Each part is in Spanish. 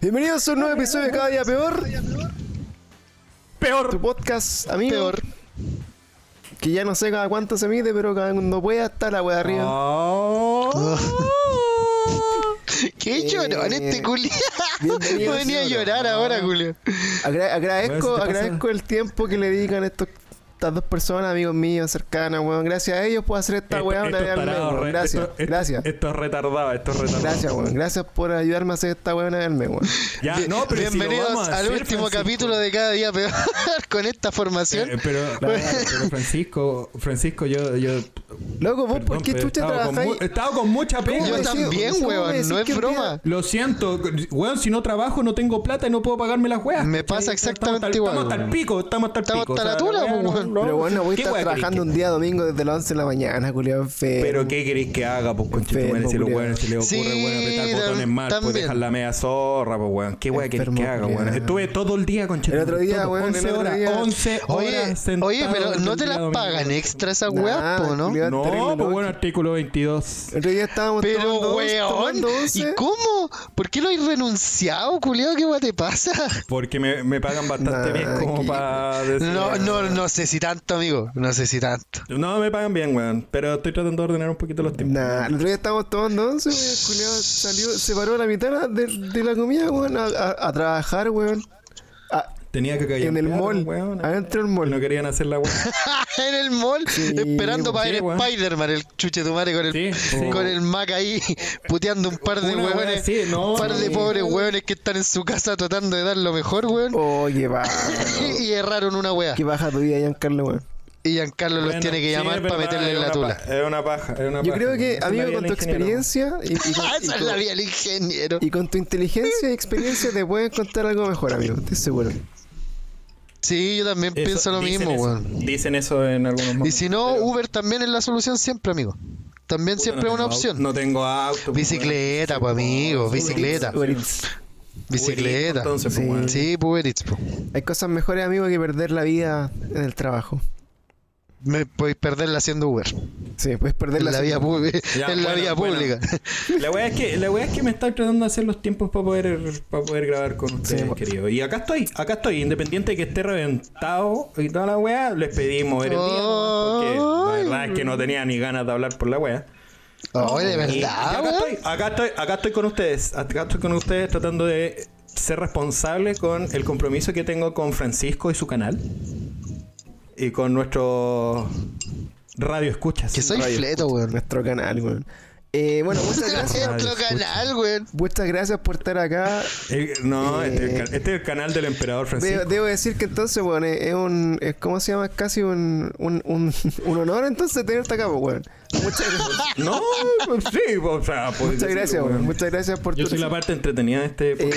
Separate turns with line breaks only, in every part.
Bienvenidos a un nuevo episodio de Cada Día Peor.
Peor.
Tu podcast, amigo.
Peor.
Que ya no sé cada cuánto se mide, pero cada cuando pueda estar la wea arriba.
Oh.
Qué llorón este
bienvenido,
Venía a llorar ahora, culiao.
Agra- agradezco,
Bueno, ¿qué te
agradezco el tiempo que le dedican estos, estas dos personas, amigos míos, cercanas, weón. Gracias a ellos puedo hacer esta
Esto-
weá una vez al mes, weón. Gracias,
esto-
gracias.
Esto es retardado, esto es retardado.
Gracias, weón. Gracias por ayudarme a hacer esta weá una vez al mes, weón.
Ya, no, pero si lo
Bienvenidos al
hacer,
último
Francisco.
capítulo de Cada Día Peor con esta formación.
Eh, pero, pero Francisco, Francisco, yo, yo
Loco, vos,
perdón,
¿por qué
estado con
trabajáis?
He estado con mucha pena.
Yo también,
decís- ¿cómo me
weón, no es broma.
Lo siento, weón, si no trabajo no tengo plata y no puedo pagarme las weas.
Me pasa exactamente
estamos,
igual,
Estamos hasta el pico, estamos hasta el
Estamos
pico.
hasta la tula, weón.
no-
Pero bueno, voy a
¿qué
estar trabajando un día domingo desde las 11 de la mañana, culiao enfermo.
Pero ¿qué queréis que haga, pues conchetumare? Si los weones se les ocurre,
Sí,
weón, apretar botones mal, pues dejar la media zorra, pues weón. ¿Qué weón queréis que haga, weón? Estuve todo el día, conchetumare.
El otro día, weón, el
11
otro
horas,
día.
11
Oye,
horas
oye, pero no te las pagan extra esas weas, po, ¿no?
No,
terrible
pues
loco.
bueno, artículo 22.
El día estábamos
Pero,
tomando,
weón,
tomando
¿y cómo? ¿Por qué lo has renunciado, culiao? ¿Qué te pasa?
Porque me, me pagan bastante
Nah,
bien como
que-
para decir.
No, no, no sé si tanto, amigo. No sé si tanto.
No, me pagan bien, weón. Pero estoy tratando de ordenar un poquito los tiempos.
Nah, el otro día estábamos tomando once, weón. El culiao salió, se paró a la mitad de, de la comida, weón, a, a- a trabajar, weón. A-
Tenía que caer
en el mall, adentro del mall.
No querían hacer la weón.
en el mall, esperando para
sí,
ver
weón.
Spider-Man, el chuche tu madre con el,
Sí, sí.
con el Mac ahí, puteando un par de hueones.
no,
un par de pobres hueones que están en su casa tratando de dar lo mejor, weón.
Qué baja.
y erraron una wea.
Qué baja tu vida, Giancarlo, weón.
Y Giancarlo los
Bueno,
tiene que llamar para meterle en la tula.
Es una paja, es una
Yo
paja.
creo que,
es
amigo, con tu experiencia y, y con, y
esa es
con-
la vida del ingeniero.
y con tu inteligencia y experiencia te puedes encontrar algo mejor, amigo. Estoy seguro.
Sí, yo también
Eso,
pienso lo
dicen
mismo,
eso,
weón.
Dicen eso en algunos
Y
momentos.
si no,
pero-
Uber también es la solución siempre, amigo. También
Puta,
siempre
no
es una opción.
auto, No tengo auto.
Bicicleta, pues amigo, bicicleta.
Uber Eats.
Bicicleta.
Entonces, pues,
Sí.
pues Uber Eats, po.
Hay cosas mejores, amigo, que perder la vida en el trabajo.
Me podéis perderla haciendo Uber.
Sí, puedes perder
En la vía,
Ya,
en la
bueno,
vía
bueno.
pública.
La weá es que, la weá es que me están tratando de hacer los tiempos para poder, para poder grabar con ustedes,
Sí,
querido. Y acá estoy, acá estoy, independiente de que esté reventado y toda la weá, les pedí mover el día, ¿no? porque la verdad es que no tenía ni ganas de hablar por la weá.
Oh, de
y
verdad,
acá
weón.
estoy, acá estoy, acá estoy con ustedes, acá estoy con ustedes tratando de ser responsable con el compromiso que tengo con Francisco y su canal. Y con nuestro radio escuchas.
Que soy
Radio
fleto, weón.
Nuestro canal, weón. Eh, bueno, muchas gracias.
Nuestro canal, weón.
Muchas gracias por estar acá.
Eh, no, este, es el
Eh,
ca- este es el canal del emperador Francisco.
Debo, debo decir que entonces, weón, es es un. Es, ¿Cómo se llama? Es casi un, un, un, un honor entonces tenerte acá, pues, weón. Muchas gracias.
No, pues sí, o sea, puedes
Muchas
decirlo,
gracias,
weón.
weón. Muchas gracias por
Yo
tu.
soy la parte entretenida de este.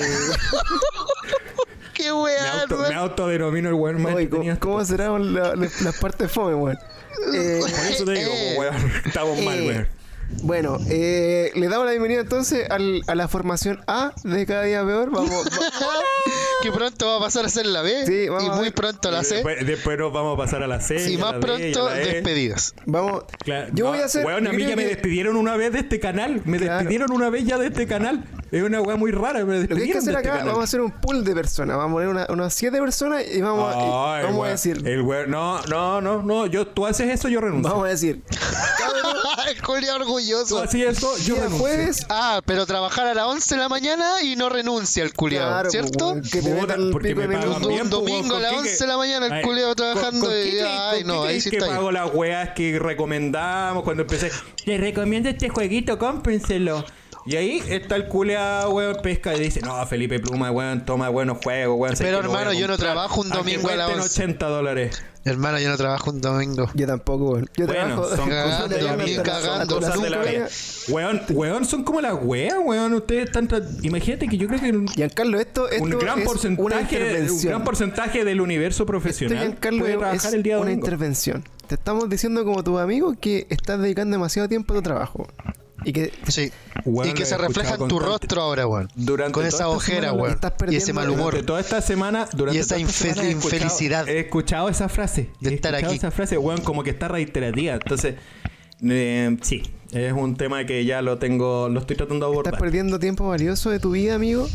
Eh,
Qué
me,
weón,
auto, me autodenomino el weón más
oye. ¿cómo, cómo serán la- la- las partes fome, weón? Eh,
Por eso te digo,
Eh.
weón, estamos mal,
Eh,
weón.
Bueno, eh, le damos la bienvenida entonces al- a la formación A de cada día peor. Vamos, va-
Que pronto va a pasar a ser la B.
Sí, vamos
y muy pronto a la C.
Después, después nos vamos a pasar a la C.
Y
a
más
la D, y a
pronto,
la E.
despedidos.
vamos.
Claro,
Yo
no,
voy a hacer.
Weón, a mí ya me despidieron una vez de este canal. Me
Claro.
despidieron una vez ya de este canal. Es una weá muy rara. Me
Lo que hay que hacer
este
acá,
canal.
vamos a hacer un pool de personas. Vamos a poner una- unas siete personas y vamos, a- y vamos a decir.
El no, no, no, no. Yo, tú haces eso, yo renuncio.
Vamos a decir.
El Julio
Tú
orgulloso.
haces eso, yo renuncio.
jueves.
Ah, pero trabajar a las 11 de la mañana y no renuncia el culiao,
Claro,
¿cierto?
pues, que te
Puta, porque me pagan
Un
bien, pues,
domingo a las
¿con qué
11 de la mañana el
Ay,
culiao
¿con-
trabajando
con
y-
qué
ay,
con
no, ahí sí
que
está ahí.
pago las weas que recomendamos cuando empecé? Les recomiendo este jueguito, cómprenselo. Y ahí está el culeado, weón, pesca y dice, no, Felipe Pluma, weón, toma buenos juegos, weón.
Pero, hermano, yo no trabajo un domingo a 11.
80 dólares.
Hermano, yo no trabajo un domingo.
Yo tampoco, weón. Yo
Bueno,
trabajo.
son
Cagando,
cosas de la vida.
cagando,
son cosas de la vida. Weón, weón, son como las weas, weón. Ustedes están... tra- Imagínate que yo creo que un,
Giancarlo, esto, esto
un gran
es una
porcentaje, un gran porcentaje del universo
Esto,
profesional
Giancarlo,
puede
es
trabajar el día
una
domingo.
intervención. Te estamos diciendo como tu amigo que estás dedicando demasiado tiempo a tu trabajo. Y que
Sí. Y que se refleja en tu rostro ahora, weón.
Durante
Con esa ojera, weón.
estás
Y ese mal humor.
Durante toda esta semana, durante
Y esa
semana he
infelicidad.
He escuchado esa frase.
De
he
estar
escuchado
aquí.
esa frase, weón, como que está reiterativa. Entonces, eh, sí. Es un tema que ya lo tengo, lo estoy tratando de
¿Estás
abordar.
perdiendo tiempo valioso de tu vida, amigo?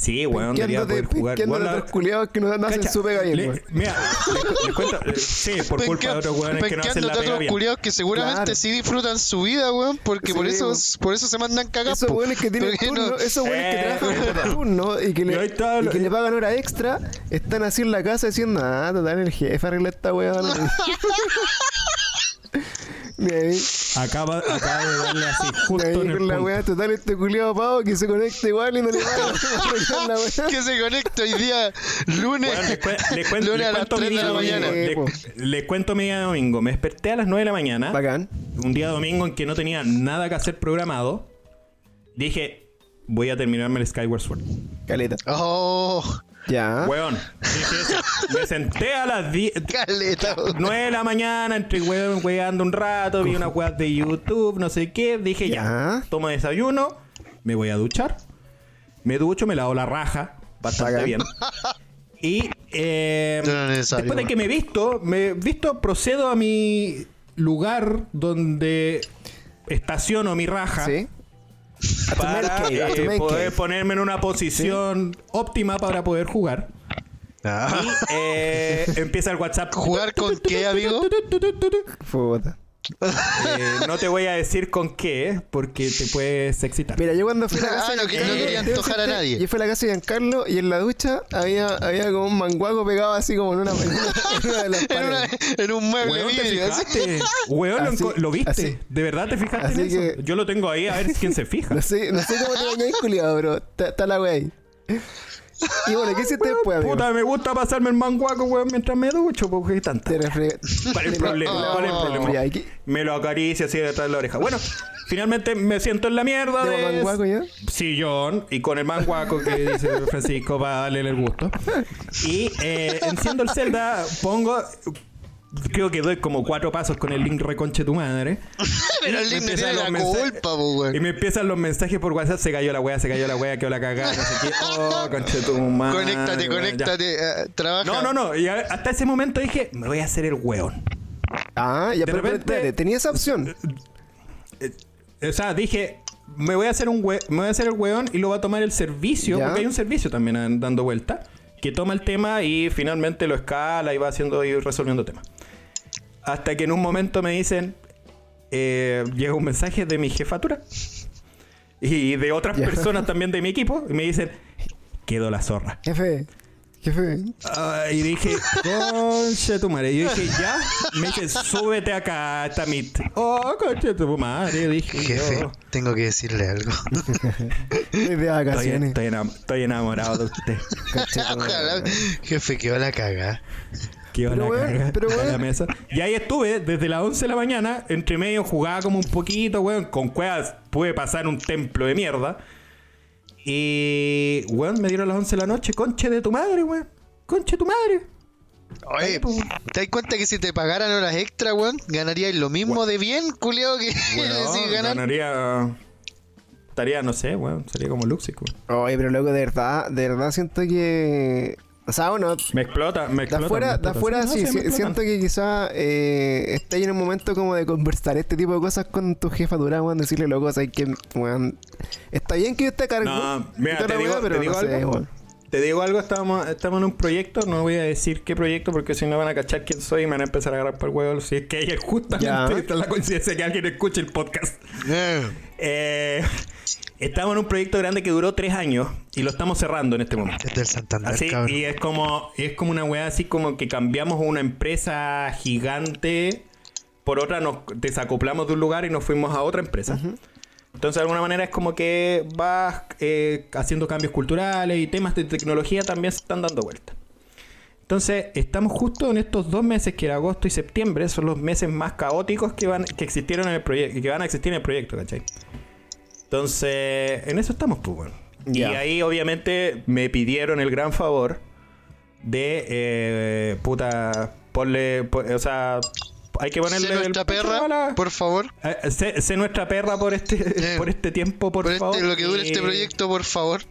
Sí, weón, debería poder jugar. Weón, la-
otros culiados que no, no hacen su pega bien, weón.
Mira, les, les cuento. eh, sí, por culpa de otros weones que no hacen la pega
otros
bien.
culiados que seguramente
Claro.
sí disfrutan su vida, weón, porque por eso
weón.
por eso se mandan cagas.
Esos weones que tienen
Porque
turno,
no-
esos weones que
Eh,
trabajan turno y que, le, y que le pagan hora extra, están así en la casa diciendo, ah, total, el jefe arregla esta weá. no". Ni ahí,
Acaba, acaba de darle así, justo
ahí
en el
con la
punto.
weá, total, este culiado pavo que se conecta igual y no le arreglar la weá.
que se conecta hoy día lunes,
Bueno, les, cuen- les cuen-
lunes
les
a las
cuento
3
mi
de
día
la mañana.
domingo. Les, les cuento mi día domingo. Me desperté a las 9 de la mañana.
Bacán.
Un día domingo en que no tenía nada que hacer programado. Dije, voy a terminarme el Skyward Sword.
Caleta.
Oh,
Ya.
Weón. Me senté a las 10.
caleta. weón.
9 de la mañana, entre weón, weando un rato, vi unas weas de YouTube, no sé qué. Dije ya,
Ya.
tomo desayuno, me voy a duchar. Me ducho, me lavo la raja, bastante bien. Y eh,
No era necesario,
después de que me he visto, me he visto, procedo a mi lugar donde estaciono mi raja
Sí.
Para eh, poder ponerme en una posición óptima para poder jugar.
Ah.
Y eh, empieza el WhatsApp.
¿Jugar con qué, amigo?
Puta.
Eh, no te voy a decir con qué, porque te puedes excitar.
Mira, yo cuando fui a la
Ah,
casa.
no, que no
eh,
quería antojar a nadie.
Yo fui a la casa de Giancarlo y en la ducha había, había como un manguaco pegado así como en una, en una, de las
En, una-
paredes.
en un mueble
Weón, ¿te
vidrio,
fijaste? Weón, lo,
Así,
enco- ¿lo viste?
así.
¿De verdad te fijaste
Así
en eso? Yo lo tengo ahí a ver quién se fija.
No sé, no sé cómo te bañáis, culiado, pero está, está la wea ahí. Y bueno, ¿qué hiciste después, amigo?
Puta, me gusta pasarme el manguaco, weón, mientras me ducho, porque es tanta. ¿Cuál es el problema? ¿Cuál es el problema?
¿y qué-
Me lo acaricia así detrás de la oreja. Bueno, finalmente me siento en la mierda
¿Tengo
de
manguaco ya?
sillón y con el manguaco que dice Francisco para darle el gusto. Y eh, enciendo el Zelda, pongo. Creo que doy como cuatro pasos con el link reconche tu madre.
Pero el
Me
link
empiezan
tiene la culpa, po, weón.
Y me empiezan los mensajes por WhatsApp, se cayó la wea, se cayó la wea, quedó la cagada, no sé qué. Oh, conche tu madre.
Conéctate, conéctate, eh, trabaja.
No, no, no. Y a- hasta ese momento dije, me voy a hacer el weón.
Ah, ya,
De
pero,
repente-
tenía esa opción.
O sea, dije, me voy a hacer un we- me voy a hacer el weón y lo va a tomar el servicio,
Ya.
porque hay un servicio también dando vuelta, que toma el tema y finalmente lo escala y va haciendo y resolviendo temas. Hasta que en un momento me dicen, eh, llega un mensaje de mi jefatura y de otras personas también de mi equipo y me dicen, quedó la zorra.
Jefe, jefe.
Ah, y dije, conche tu madre. Y yo dije, ya. Me dice, súbete acá, está Meet. Oh, conche tu madre. Dije,
Jefe,
yo,
tengo que decirle algo.
Estoy de
estoy,
vacaciones.
estoy enam- estoy enamorado de usted.
Ojalá. Jefe, quedó la caga.
Que iba a
Pero
la mesa. Y ahí estuve desde las 11 de la mañana. Entre medio jugaba como un poquito, weón. Con cuevas pude pasar un templo de mierda. Y, weón, me dieron las 11 de la noche. Conche de tu madre, weón. Conche de tu madre.
Oye, ¿te das cuenta que si te pagaran horas extra, weón, ganarías lo mismo de bien, culiao, que
Weón,
si ganan?
ganaría. Estaría, no sé, weón. Sería como Luxi, weón.
Oye, pero loco, de verdad, de verdad siento que. O sea, bueno,
Me explota, me
de
explota.
afuera,
me
de
explota.
afuera
no,
sí,
explotan.
siento que quizá eh, estáis en un momento como de conversar este tipo de cosas con tu jefatura, weón, decirle loco, o sea, que, weón, está bien que yo esté a cargo.
No, mira, te
la
digo,
weá, pero
te digo
no sé,
algo.
weón.
Te digo algo, estamos, estamos en un proyecto, no voy a decir qué proyecto porque si no van a cachar quién soy y me van a empezar a agarrar por el huevo. Si es que ayer justamente
Ya.
esta es la coincidencia que alguien escuche el podcast.
Eh,
Eh, estamos en un proyecto grande que duró tres años y lo estamos cerrando en este momento.
Es del Santander,
Así,
cabrón.
y es como, es como una weá así como que cambiamos una empresa gigante por otra, nos desacoplamos de un lugar y nos fuimos a otra empresa. Entonces, de alguna manera es como que vas eh, haciendo cambios culturales y temas de tecnología también se están dando vuelta. Entonces, estamos justo en estos dos meses, que era agosto y septiembre, son los meses más caóticos que van, que existieron en el proyecto, que van a existir en el proyecto, ¿cachai? Entonces, en eso estamos, pues, bueno. Y ahí, obviamente, me pidieron el gran favor de, eh, puta, ponle, po- o sea, hay que ponerle
Sé nuestra
el
perra,
a la-
por favor.
eh, sé, sé nuestra perra por este,
Eh,
por este tiempo, por,
Por
favor.
este, lo que dure
Y-
este proyecto, por favor.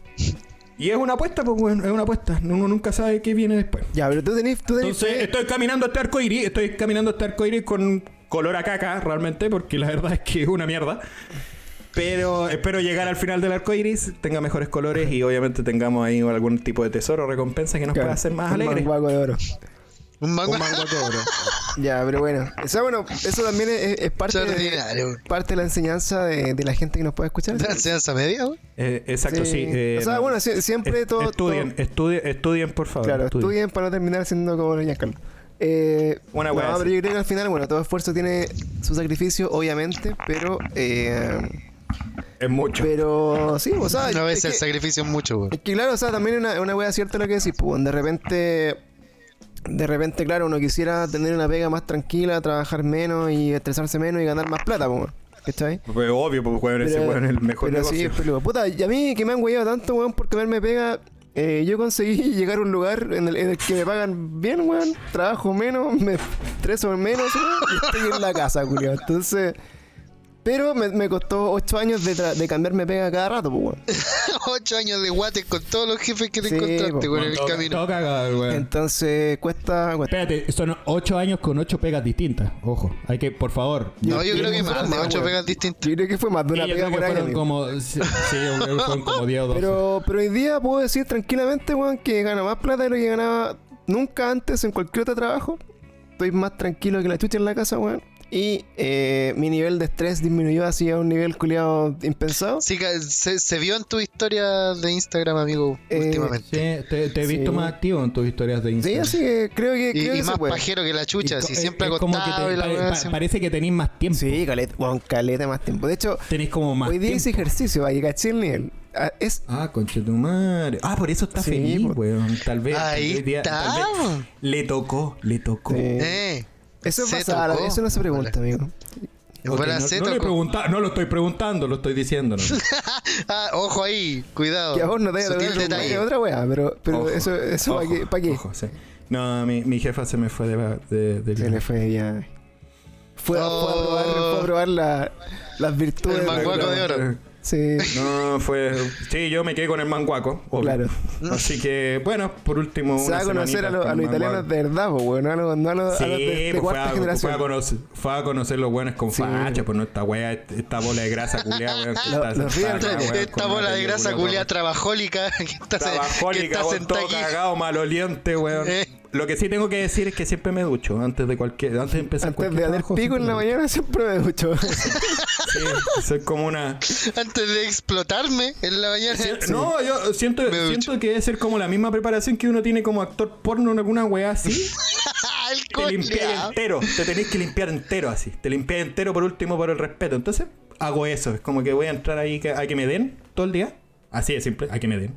Y es una apuesta, pues, bueno, es una apuesta. Uno nunca sabe qué viene después.
Ya, pero tú tenés, tú tenés
Entonces, estoy caminando este arco iris, estoy caminando este arco iris con, color a caca realmente, porque la verdad es que es una mierda. Pero espero llegar al final del arco iris, tenga mejores colores y obviamente tengamos ahí algún tipo de tesoro o recompensa que nos pueda hacer más
Un
alegres.
manguaco de oro.
Un mango
Un mango de oro.
Ya, pero bueno. Eso, bueno, eso también es, es parte, de, parte de la enseñanza de, de la gente que nos puede escuchar.
¿La enseñanza media?
Eh, exacto, sí. eh,
o sea,
no.
bueno, sie- siempre
Es-
todo.
Estudien,
todo-
estudien, estudien, por favor.
claro,
estudien.
estudien para no terminar siendo como Giancarlo. Eh,
Una
no, pero yo creo que al final, bueno, todo esfuerzo tiene su sacrificio, obviamente, pero. Eh,
Es mucho.
pero sí, o sea.
Una
es
vez el
que-
sacrificio es mucho, weón.
Es que claro, o sea, también es una, una wea cierta lo que decís, pues, de repente, de repente, claro, uno quisiera tener una pega más tranquila, trabajar menos y estresarse menos y ganar más plata, pues, ¿cachai?
Fue obvio, porque weón, ese weón es el mejor
pero
negocio.
sí, pero, puta, y a mí que me han hueado tanto, weón, por comerme pega, eh, yo conseguí llegar a un lugar en el, en el que me pagan bien, weón, trabajo menos, me estreso menos, weón, y estoy en la casa, culiao. Entonces, pero me, me costó ocho años de, tra- de cambiarme pega cada rato, pues, weón.
Ocho años de guates con todos los jefes que te
Sí,
encontraste,
po.
weón, en el
Todo-
camino.
todo cagado, weón.
Entonces, cuesta, cuesta.
Espérate, son ocho años con ocho pegas distintas. Ojo, hay que, por favor.
No, yo creo que más de
más,
ocho
weón.
pegas distintas.
Yo creo que fue más de una
Sí, yo
pega por año.
fueron como. Sí, sí, yo creo que fueron como 10 o 12.
Pero, pero hoy día puedo decir tranquilamente, weón, que gano más plata de lo que ganaba nunca antes en cualquier otro trabajo. Estoy más tranquilo que la chucha en la casa, weón. Y eh, mi nivel de estrés disminuyó así a un nivel culiado impensado.
Sí, se, se vio en tu historia de Instagram, amigo,
Eh,
últimamente.
Sí, te, te he visto
Sí.
más activo en tus historias de
Sí,
Instagram.
así que creo que,
Y,
creo
y
que
más
puede.
pajero que la chucha, si
co-
siempre
es como que te- pa-
siempre-
parece que tenéis más tiempo.
Sí, caleta, weón, caleta más tiempo. De hecho,
Tenéis como más
hoy día hice ejercicio para caché el nivel. Ah, Es,
Ah, conche tu madre. Ah, por eso está
Sí,
feliz,
po.
weón. Tal vez.
Ahí
tal vez día-
está.
tal vez le tocó, le tocó.
Sí.
Eh,
eso eso no se pregunta, amigo.
no,
se
no le
tocó.
pregunta- no lo estoy preguntando, lo estoy diciendo. ¿no?
Ah, ojo ahí, cuidado.
Que a vos no te otra weá, pero, pero
Ojo,
eso, eso ¿para qué? ¿Para qué?
ojo, sí. No, mi, mi jefa se me fue de, de, de-
Se le fue ya. Fue, a- fue a probar,
Oh.
fue a probar la- las virtudes.
El manguaco de oro.
Sí.
No, fue. Sí, yo me quedé con el manguaco. obvio.
Claro.
Así que, bueno, por último.
Se va a conocer a, los- a los italianos de verdad, pues, bueno, no a los, no a los,
Sí,
a los de, de
pues fue, a, fue,
generación.
a conocer, fue a conocer los buenos con
Sí.
facha, pues no esta weá, esta bola de grasa culiada, weón.
Lo-
Esta bola de grasa
culiada
trabajólica que está, se- que
Trabajólica,
está
todo
aquí.
cagado, maloliente, weón.
Eh.
Lo que sí tengo que decir es que siempre me ducho antes de cualquier, antes de empezar
Antes de
trabajo,
pico en la mañana siempre me ducho.
soy como una
Antes de explotarme en la mañana.
Sí, No, yo siento,
Me ducho.
siento que debe ser como la misma preparación que uno tiene como actor porno en alguna weá así.
El
te
culiao.
entero, te tenéis que limpiar entero así. Te limpiáis entero por último por el respeto. Entonces, hago eso. Es como que voy a entrar ahí que- a que me den todo el día. Así de simple, a que me den.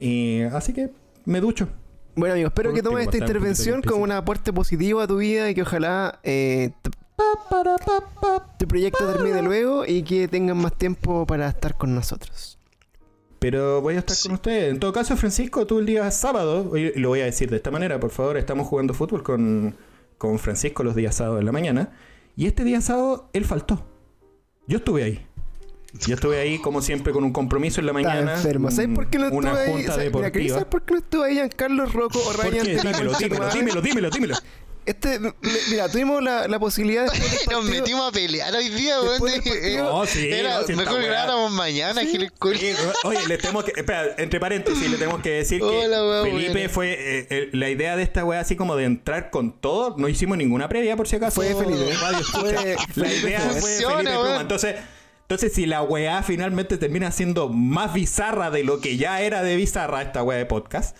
Y así que me ducho.
Bueno, amigos, espero
Por
que tomes esta
un
intervención como un aporte positivo a tu vida y que ojalá eh, tu, tu proyecto termine luego y que tengan más tiempo para estar con nosotros.
Pero voy a estar con ustedes. En todo caso, Francisco, tú el día sábado, y lo voy a decir de esta manera, por favor, estamos jugando fútbol con, con Francisco los días sábados en la mañana. Y este día sábado, él faltó. Yo estuve ahí. Yo estuve ahí, como siempre, con un compromiso en la mañana.
enfermo. ¿Sabes por qué no
Una
estuve ahí?
junta
¿Sabes- mira, ¿querés
deportiva.
saber por qué no estuve ahí Giancarlo Rocco o
¿Por
Ryan
qué? Dímelo, dímelo, dímelo, dímelo, dímelo.
Este, mira, tuvimos la, la posibilidad del
Nos metimos a pelear hoy día, weón.
Partido-
No, sí,
Era
no,
mejor
weá-
grabáramos mañana, Gil
Sí, oye, le tenemos que. Espera, entre paréntesis, le tenemos que decir que
Hola, weá,
Felipe
buena.
fue. eh, eh, la idea de esta wea así como de entrar con todo. No hicimos ninguna previa, por si acaso.
Fue Felipe. Fue
la idea fue Felipe Pluma. Entonces. Entonces, si la weá finalmente termina siendo más bizarra de lo que ya era de bizarra esta weá de podcast,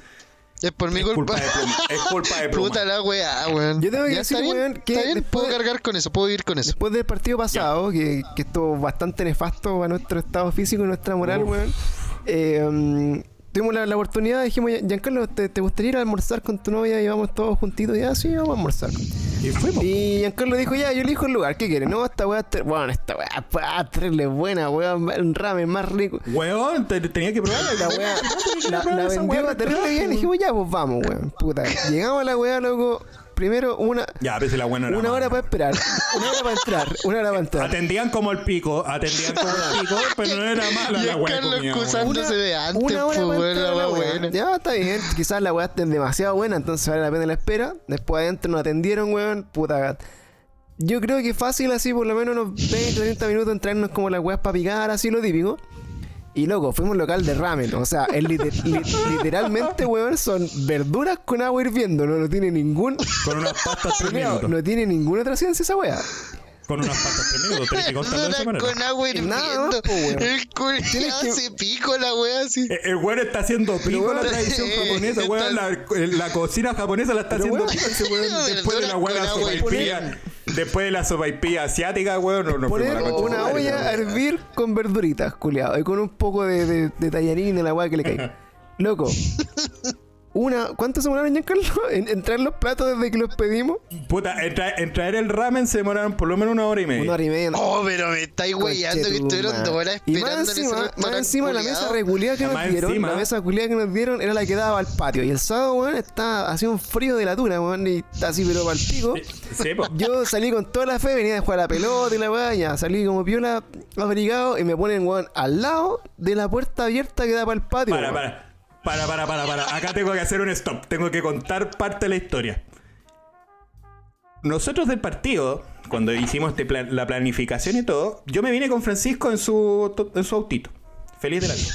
Es por mi
es
culpa.
culpa de Pluma. Es culpa de Pluma.
Puta la weá, weón.
Yo tengo que
Ya
decir,
está bien,
weón, que
está bien,
después-
puedo cargar con eso, puedo ir con eso.
Después del partido pasado, que, que estuvo bastante nefasto a nuestro estado físico y nuestra moral,
Uf.
weón. eh, tuvimos la, la oportunidad, dijimos, Giancarlo, ¿te, ¿te gustaría ir a almorzar con tu novia y vamos todos juntitos? Ya, sí, vamos a almorzar.
Y fuimos.
Y Giancarlo dijo, ya, yo elijo el lugar, ¿qué quieres? No, esta weá, bueno, esta weá, pa, terrible buena, weón, un ramen más rico.
Weón, te- tenía que probar
La weá, la, la
Esa
vendió
weá
terrible bien, y dijimos, ya, pues vamos, weón, puta. Llegamos a la weá, loco, primero una,
Ya, a veces la buena era
una hora
mala.
para esperar, una hora para entrar, una hora para entrar.
Atendían como el pico, atendían como el pico, pero no era mala
Y
la weá.
De antes,
una hora
pues,
para
weón,
entrar
la
a la
weá
weá.
buena.
Ya está bien, quizás la weá esté demasiado buena, entonces vale la pena la espera. Después adentro nos atendieron, weón, puta. yo creo que fácil así, por lo menos unos 20, 30 minutos entrarnos como las weas para picar, así lo típico. Y loco, fuimos a un local de ramen. O sea, el liter- li- literalmente, weón, son verduras con agua hirviendo. No, no tiene ningún.
Con unas pastas tres
No,
minutos.
no tiene ninguna otra ciencia esa wea.
Con unas pastas tres minutos. Tenés que contarlo de esa
Verduras
manera.
con agua hirviendo.
weón.
El
Tienes que-
hace pico la wea así.
Eh, El weón está haciendo pico
weón,
la tradición
eh,
japonesa, weón. La, la cocina japonesa la está
Pero,
haciendo
weón,
pico ese weón. Después de la weón la sopaipilla. Después de la sopaipilla asiática, weón. No, no
Poner una olla a hervir con verduritas, culiado. Y con un poco de, de, de tallarín de la weá que le caiga. Loco. Una, ¿Cuánto se demoraron, Giancarlo? En, en traer los platos desde que los pedimos.
Puta, en, tra- en traer el ramen se demoraron por lo menos una hora y media.
Una hora y media.
Oh, pero me estáis weyando que estuvieron dos horas
Y
esperando
más
en
encima, más encima la mesa regular que nos
Más
dieron,
encima.
la mesa culiada que nos dieron era la que daba al patio. Y el sábado, weón, está hacía un frío de la tuna, weón, y está así pero para el pico.
Sí.
Yo salí con toda la fe, venía a jugar a la pelota y la weá, ya salí como piola abrigado y me ponen, weón, al lado de la puerta abierta que da para el patio.
Para,
weón.
para. Para, para, para, para. Acá tengo que hacer un stop. Tengo que contar parte de la historia. Nosotros del partido, cuando hicimos este plan- la planificación y todo, yo me vine con Francisco en su, to- en su autito. Feliz de la vida.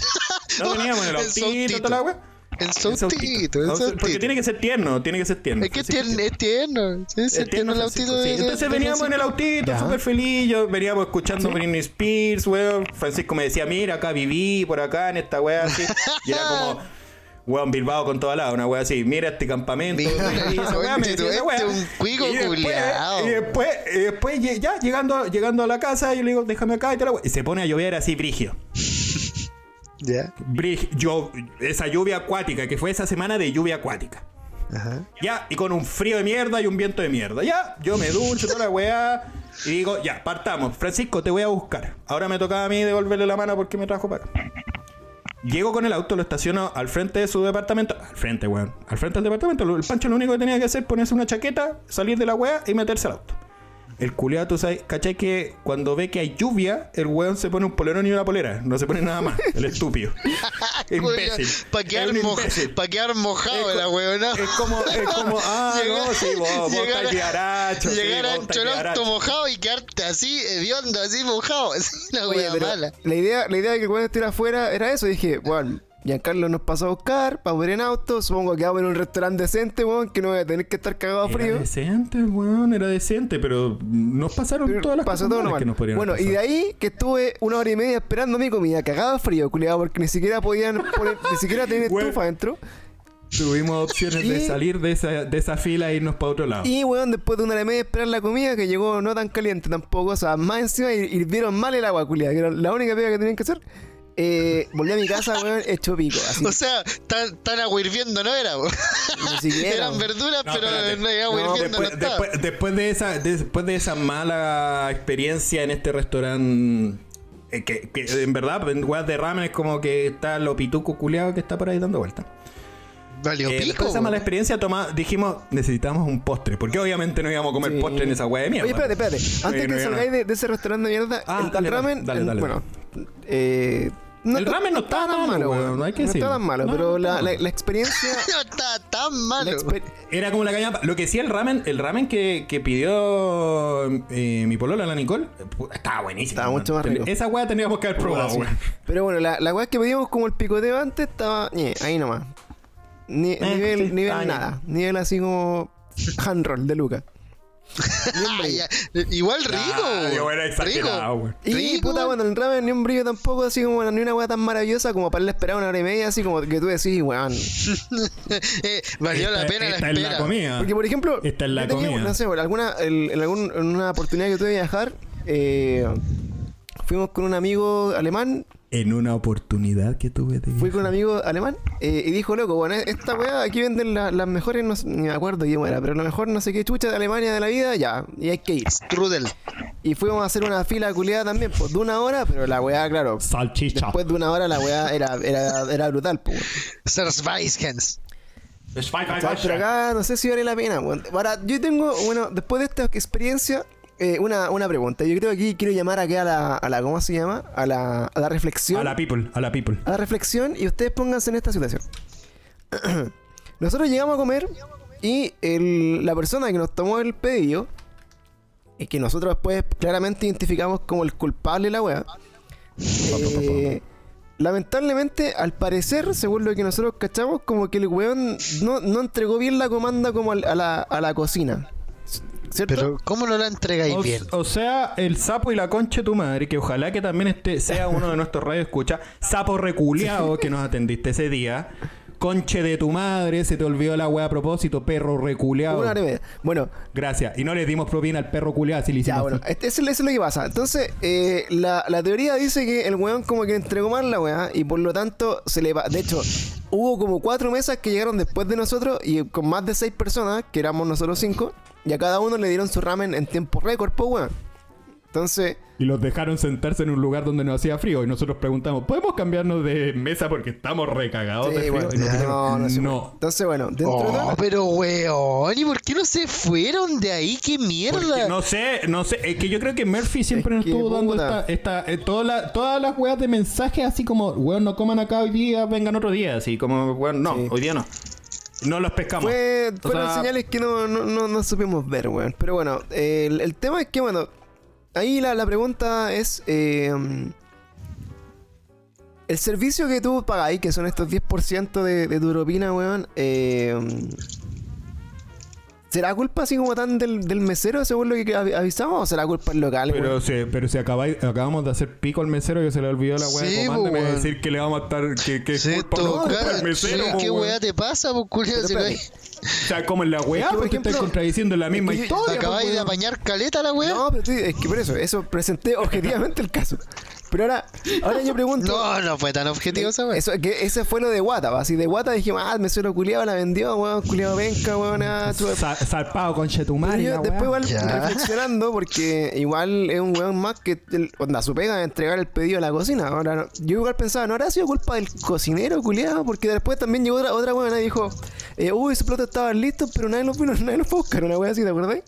No veníamos en el autito, toda la wea.
En su
En su
autito, en
No,
su
Porque tiene que ser tierno, tiene que ser tierno.
Es que es tierno, es tierno. Sí, sí,
es
es tierno el autito
sí.
de
Entonces
de
veníamos en el autito, súper feliz. Yo veníamos escuchando Britney Spears, weón. Francisco me decía, mira, acá viví, por acá, en esta weá, así. Y era como, weón, Bilbao con toda la, una weá así. Mira este campamento.
Mira,
y esa weá, me decía esa weá.
este un cuico
Y después-
culiao.
Y después, y después, ya llegando, llegando a la casa, yo le digo, déjame acá y toda la. Y se pone a llover así, brigio.
Ya.
Brig- yo, esa lluvia acuática, que fue esa semana de lluvia acuática.
Ajá.
Ya, y con un frío de mierda y un viento de mierda. Ya, yo me ducho toda la weá. Y digo, ya, partamos. Francisco, te voy a buscar. Ahora me tocaba a mí devolverle la mano porque me trajo para acá. Llego con el auto, lo estaciono al frente de su departamento. Al frente, weón. Al frente del departamento. El Pancho lo único que tenía que hacer es ponerse una chaqueta, salir de la weá y meterse al auto. El culiado, tú sabes, ¿cachai? Que cuando ve que hay lluvia, el weón se pone un polerón y una polera. No se pone nada más. El estúpido. imbécil.
Para
Es
quedar, moja- pa' quedar mojado
Es
la weona.
Es como, es como, ah, no, sí, vos, vos
llegar,
estás guiaracho, sí,
llegar
vos guiaracho.
mojado y quedarte así, hediondo, así mojado. Así, una wea mala.
la idea, la idea de que el weón estuviera afuera era eso. Dije, weón, Giancarlo nos pasó a buscar para ver en auto. Supongo que vamos en un restaurante decente, weón, que no voy a tener que estar cagado a frío.
Era decente, weón, era decente, pero nos pasaron
Pero
todas las
pasó
cosas
todo
que nos podrían
Bueno, y de ahí que estuve una hora y media esperando mi comida, cagado de frío, culiado, porque ni siquiera podían poner, ni siquiera
Bueno.
estufa adentro.
Tuvimos opciones de salir de esa, de esa fila e irnos para otro lado.
Y weón, después de una hora y media esperar la comida, que llegó no tan caliente tampoco, o sea, más encima hir- hirvieron mal el agua, culiado, que era la única pega que tenían que hacer. Eh, volví a mi casa, weón, hecho pico, así.
O sea, tan, tan agua hirviendo no era. po.
ni siquiera.
Eran verduras,
No,
pero
espérate.
no agua
No,
hirviendo.
después,
no estaba.
después- después de esa, después de esa mala experiencia en este restaurante, eh, que, que en verdad, en weas de ramen es como que está lo pituco culeado que está por ahí dando vuelta.
Valió
Eh, después
pico.
de esa mala experiencia, toma, dijimos, necesitamos un postre. Porque obviamente no íbamos a comer
Sí.
postre en esa wea de mierda.
Oye, espérate, espérate. Antes que
no,
salgáis de, de ese restaurante de mierda,
Ah,
el,
dale,
ramen,
dale,
el-
dale,
bueno, eh, no
El ramen no está
tan
malo,
malo,
weón,
weón.
no hay que
No está
decirlo.
tan malo,
No,
pero
no
la, la, experiencia...
No está tan malo.
exper-
Era como la caña. Lo que sí, el ramen, el ramen que, que pidió eh, mi polola, la Nicole, eh, estaba buenísimo.
Estaba mucho más rico.
Esa weá tendríamos que haber probado,
Sí.
weón.
Pero bueno, la, la weá que pedimos como el picoteo antes estaba ñe, ahí nomás. Ni, nivel,
sí,
nivel nada. Nivel así como hand roll de Luca.
Igual rico.
Ah, yo era
rico.
Y
Rico.
puta, bueno, el ramen ni un brillo tampoco, así como ni una weá tan maravillosa como para le esperar una hora y media, así como que tú decís, weón.
Eh, valió la
Esta-
pena la
esta es la
espera.
comida.
Porque, por ejemplo,
Esta es la
yo tenía,
comida.
no sé, alguna, el- en, algún- en una oportunidad que tuve de viajar, eh, fuimos con un amigo alemán
En una oportunidad que tuve de.
Fui con un amigo alemán eh, y dijo, loco, bueno, esta weá, aquí venden la- las mejores, no sé, ni me acuerdo quién era, pero lo mejor no sé qué chucha de Alemania de la vida, ya, y hay que ir.
Strudel.
Y fuimos a hacer una fila culiada también, pues de una hora, pero la weá, claro,
Salchicha.
después de una hora la weá era, era, era brutal, pues.
Zersweiskens.
Pero acá no sé si vale la pena, weón. Ahora, yo tengo, bueno, después de esta experiencia, eh, una, una pregunta. Yo creo que aquí quiero llamar aquí a la, a la ¿cómo se llama? A la, a la reflexión.
A la people, a la people.
a la reflexión y ustedes pónganse en esta situación. Nosotros llegamos a comer y el- la persona que nos tomó el pedido y que nosotros después claramente identificamos como el culpable de la weá. eh, lamentablemente, al parecer, según lo que nosotros cachamos, como que el weón no, no entregó bien la comanda como al- a la, a la cocina. ¿Cierto?
Pero, ¿cómo no la entregáis
O,
bien?
o sea, el sapo y la concha de tu madre, que ojalá que también este sea uno de nuestros radios escucha, sapo reculeado que nos atendiste ese día. Conche de tu madre, se te olvidó la weá a propósito, perro reculeado.
Una hora y media. Bueno,
Gracias. Y no le dimos propina al perro culeado, si le
Ya,
hicimos
bueno,
así.
este- eso, eso es lo que pasa. Entonces, eh, la, la teoría dice que el weón como que entregó mal la weá y por lo tanto se le va. De hecho, hubo como cuatro mesas que llegaron después de nosotros y con más de seis personas, que éramos nosotros cinco, y a cada uno le dieron su ramen en tiempo récord, pues weón. Entonces,
Y los dejaron sentarse en un lugar donde no hacía frío. Y nosotros preguntamos, ¿podemos cambiarnos de mesa porque estamos recagados de
sí,
frío?
bueno,
Y
no, no,
no.
puede. Entonces, bueno, dentro de
Oh,
todo-
pero weón, ¿y por qué no se fueron de ahí? ¡Qué
Porque
mierda!
no sé, no sé, es que yo creo que Murphy siempre
Es
nos estuvo dando esta, esta eh, toda la- todas las weas de mensajes así como, weón, no coman acá hoy día, vengan otro día, así como, weón, no,
Sí.
hoy día no. No los pescamos.
Fue, fueron
sea,
señales que no, no, no, no supimos ver, weón. Pero bueno, eh, el, el tema es que, bueno, ahí la, la pregunta es... eh, el servicio que tú pagáis, que son estos 10% de, de tu propina, weón, eh, ¿será culpa así como tan del, del mesero, según lo que avi- avisamos, o será culpa del local,
Pero, sí, pero si acabáis- acabamos de hacer pico al mesero que se le olvidó la wea
Sí,
de
po,
comanda, me va a
weón.
decir que le vamos a estar, que, que
Sí,
culpa, no, culpa del mesero,
sí,
po,
¿Qué weá te pasa, pues Si
espérate.
O sea, como en la wea,
Es que, por
porque estáis contradiciendo la misma
es que-
historia.
¿Acabáis de apañar caleta la weá?
No, pero sí, es que por eso, eso presenté objetivamente el caso. Pero ahora, ahora yo pregunto...
No, no fue tan objetivo esa weá.
Eso, que ese fue lo de Guata, así de Guata dijimos, ah, el mesero culiado la vendió, weón, culiado venca, weón, ah, tu-
Sa- Zarpado con
Pero
Chetumari.
yo
la
después igual
Ya.
reflexionando, porque igual es un weón más que el- onda, su pega de entregar el pedido a la cocina. Ahora, no- yo igual pensaba, ¿no habrá sido culpa del cocinero, culiado? Porque después también llegó otra, otra weona y dijo, eh, uy, sus platos estaban listos, pero nadie los vino, nadie los fue a buscar, una wea así, ¿te acordás?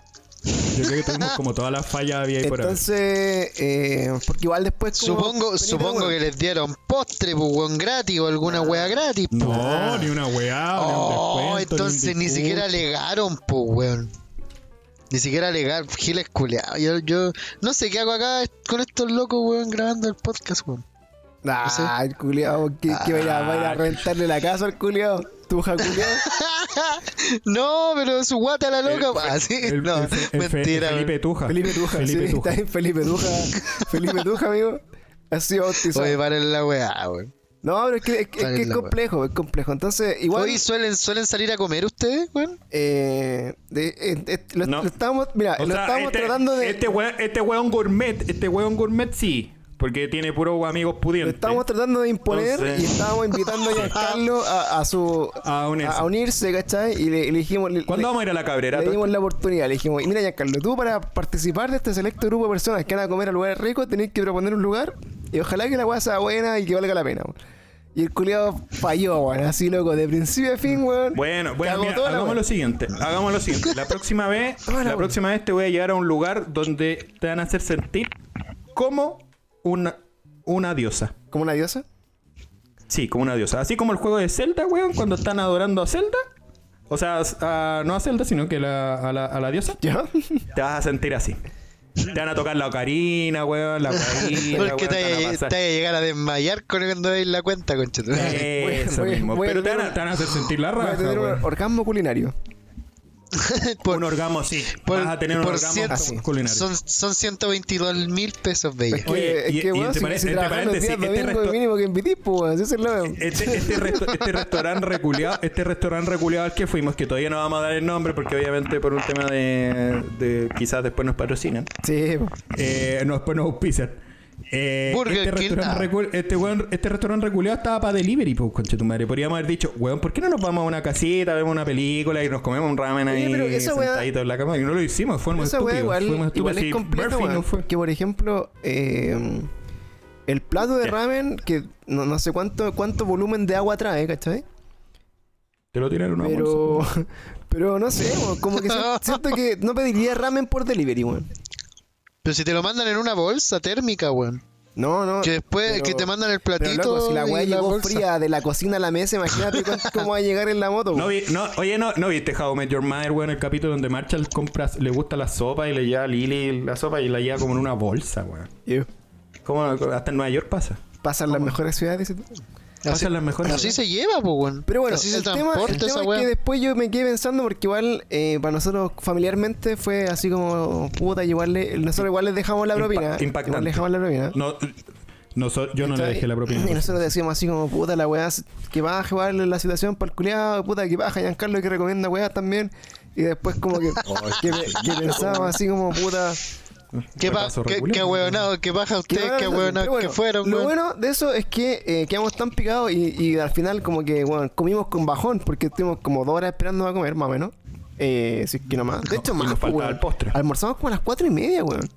Yo creo que tuvimos como todas las fallas había ahí por ahí.
Entonces, eh, porque igual después como
Supongo, supongo que les dieron postre, pues weón, gratis o alguna weá gratis. po.
No, ni una weá,
Oh,
ni un descuento, ni un
entonces ni siquiera alegaron, pues weón. Ni siquiera alegar, giles culeados. Yo, yo no sé qué hago acá con estos locos, weón, grabando el podcast, weón.
Ah, el culiado, que, que va, a ir a, va a ir a rentarle la casa al culiado. Tuja culiado.
no, pero su guata la loca.
El-
ah, sí,
el-
no,
el- el Fe-
mentira.
Felipe. Tuja.
Felipe Tuja,
Felipe
sí,
Tuja.
está Felipe Tuja. Felipe Tuja, amigo. Ha sido bautizado.
Oye, paren la weá, weón.
No, pero es que es, que- es
Vale
que es
la
complejo, es complejo. Entonces, igual.
Oye, ¿suelen, ¿suelen salir a comer ustedes, weón?
eh, de- eh, eh, lo,
No.
lo estábamos, mira,
O
lo
sea,
estábamos
este,
tratando de.
Este weón, este weón gourmet, este weón gourmet sí. Porque tiene puros amigos pudientes.
estábamos tratando de imponer
Entonces-
y estábamos invitando a Giancarlo a, a su.
A unirse.
a unirse, ¿cachai? Y le, le dijimos. le-
¿Cuándo
le-
vamos a ir a la cabrera?
Le dimos la oportunidad, le dijimos, mira Giancarlo, tú para participar de este selecto grupo de personas que van a comer a lugares ricos tenés que proponer un lugar y ojalá que la weá sea buena y que valga la pena. Y el culiado falló, weón, así loco, de principio a fin, weón.
Bueno, bueno, mira, hagamos lo siguiente. Hagamos lo siguiente. La próxima vez,
la
próxima vez te voy a llevar a un lugar donde te van a hacer sentir como una, una diosa.
¿Como una diosa?
Sí, como una diosa. Así como el juego de Zelda, weón, cuando están adorando a Zelda. O sea, a- no a Zelda, sino que la- a, la, a la diosa.
¿Ya?
Te vas a sentir así. Te van a tocar la ocarina, weón, la ocarina.
Porque
weón,
te
van a
llegar a desmayar con cuando veis la cuenta, conchetu.
Eso mismo.
voy
Pero te van, a,
un-
te van a hacer sentir la
Voy a
raja,
tener un
weón.
orgasmo culinario.
Un orgasmo, sí.
Por-
Vas a tener un
por
orgasmo
Así.
culinario.
Son, son 122 mil pesos
que,
Oye,
es
y-
que,
y entre paréntesis,
días
este
domingo,
resto-
mínimo que invitís, pues, es.
Este, este, resto- este restaurante reculeado, este restaurante reculeado al que fuimos, que todavía no vamos a dar el nombre porque obviamente por un tema de, de quizás después nos patrocinan,
Sí,
eh, no, después nos auspician. Eh,
Burger
este,
King,
restaurante
ah.
este, weón- este restaurante reculeado estaba para delivery, pues, conche tu madre. Podríamos haber dicho, weón, ¿por qué no nos vamos a una casita, vemos una película y nos comemos un ramen
Oye,
ahí
pero esa weá-
sentaditos en la cama? Y no lo hicimos, fuimos
Esa
estúpidos.
igual,
fuimos
igual
estúpidos.
es
no fue.
Que por ejemplo, eh, el plato de ramen, que no, no sé cuánto, cuánto volumen de agua trae, ¿cachai?
Te lo tiraron una
Pero, pero no sé, como que siento que no pediría ramen por delivery, weón.
Pero si te lo mandan en una bolsa térmica, weón.
No, no.
Que después
pero-
que te mandan el
pero,
platito.
loco, si la weá
y la
llegó
bolsa.
fría de la cocina a la mesa, imagínate cómo va a llegar en la moto.
No, vi- no, oye, no, no viste How Met Your Mother, weón, el capítulo donde Marshall compra, le gusta la sopa y le lleva a Lily la sopa y la lleva como en una bolsa, weón.
Yo.
Como hasta en Nueva York pasa.
Pasan las mejores ciudades.
Así, se lleva, pues, weón.
Pero bueno,
así se
el tema,
transporta
el tema
esa
es
weá.
que después yo me quedé pensando porque igual eh, para nosotros familiarmente fue así como puta, igual le- nosotros igual les dejamos la
Impa-
propina.
impactante.
Igual le dejamos la propina.
No, no so- yo no le dejé la propina.
Y nosotros decíamos así como, puta, la weá, que baja igual la situación para el culiado, puta, que baja Giancarlo que recomienda weas también. Y después como que, que, que pensábamos así como, puta...
Qué, qué, qué baja
que
usted, qué
pero bueno,
que fueron,
Lo
weón.
bueno de eso es que eh, quedamos tan picados y, y al final como que, bueno, comimos con bajón porque estuvimos como dos horas esperando a comer, más o menos. Eh, si es que no más. De hecho,
Y
más,
nos faltaba
weón.
el postre.
Almorzamos como a las cuatro y media, weón.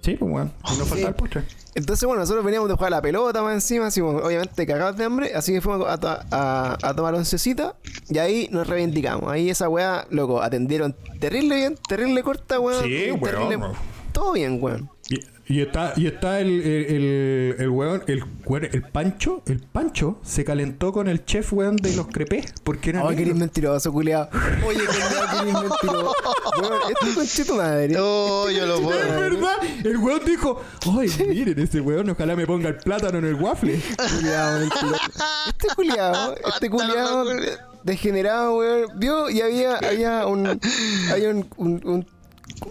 Sí, pues, weón. Y nos falta el postre.
Entonces, bueno, nosotros veníamos de jugar a la pelota más encima, así como, obviamente cagados de hambre, así que fuimos a, to- a- a tomar oncecita y ahí nos reivindicamos. Ahí esa weá, loco, atendieron terrible bien, terrible corta, weón.
Sí,
y
weón,
terrible-
weón.
Todo bien, weón.
Y, y está, y está el, el, el, el weón, el, el Pancho, el Pancho se calentó con el chef, weón, de los crepés, porque era
Ay, que eres mentiroso, culiado. Oye, culiado, que eres mentiroso. Weón, este conche tu madre.
Oh, yo lo puedo.
Es verdad, el weón dijo, ay, miren ese weón, ojalá me ponga el plátano en el waffle.
Culiado, mentiroso. Este culiado, este culiado degenerado, weón. Vio y había, había un, había un, un, un,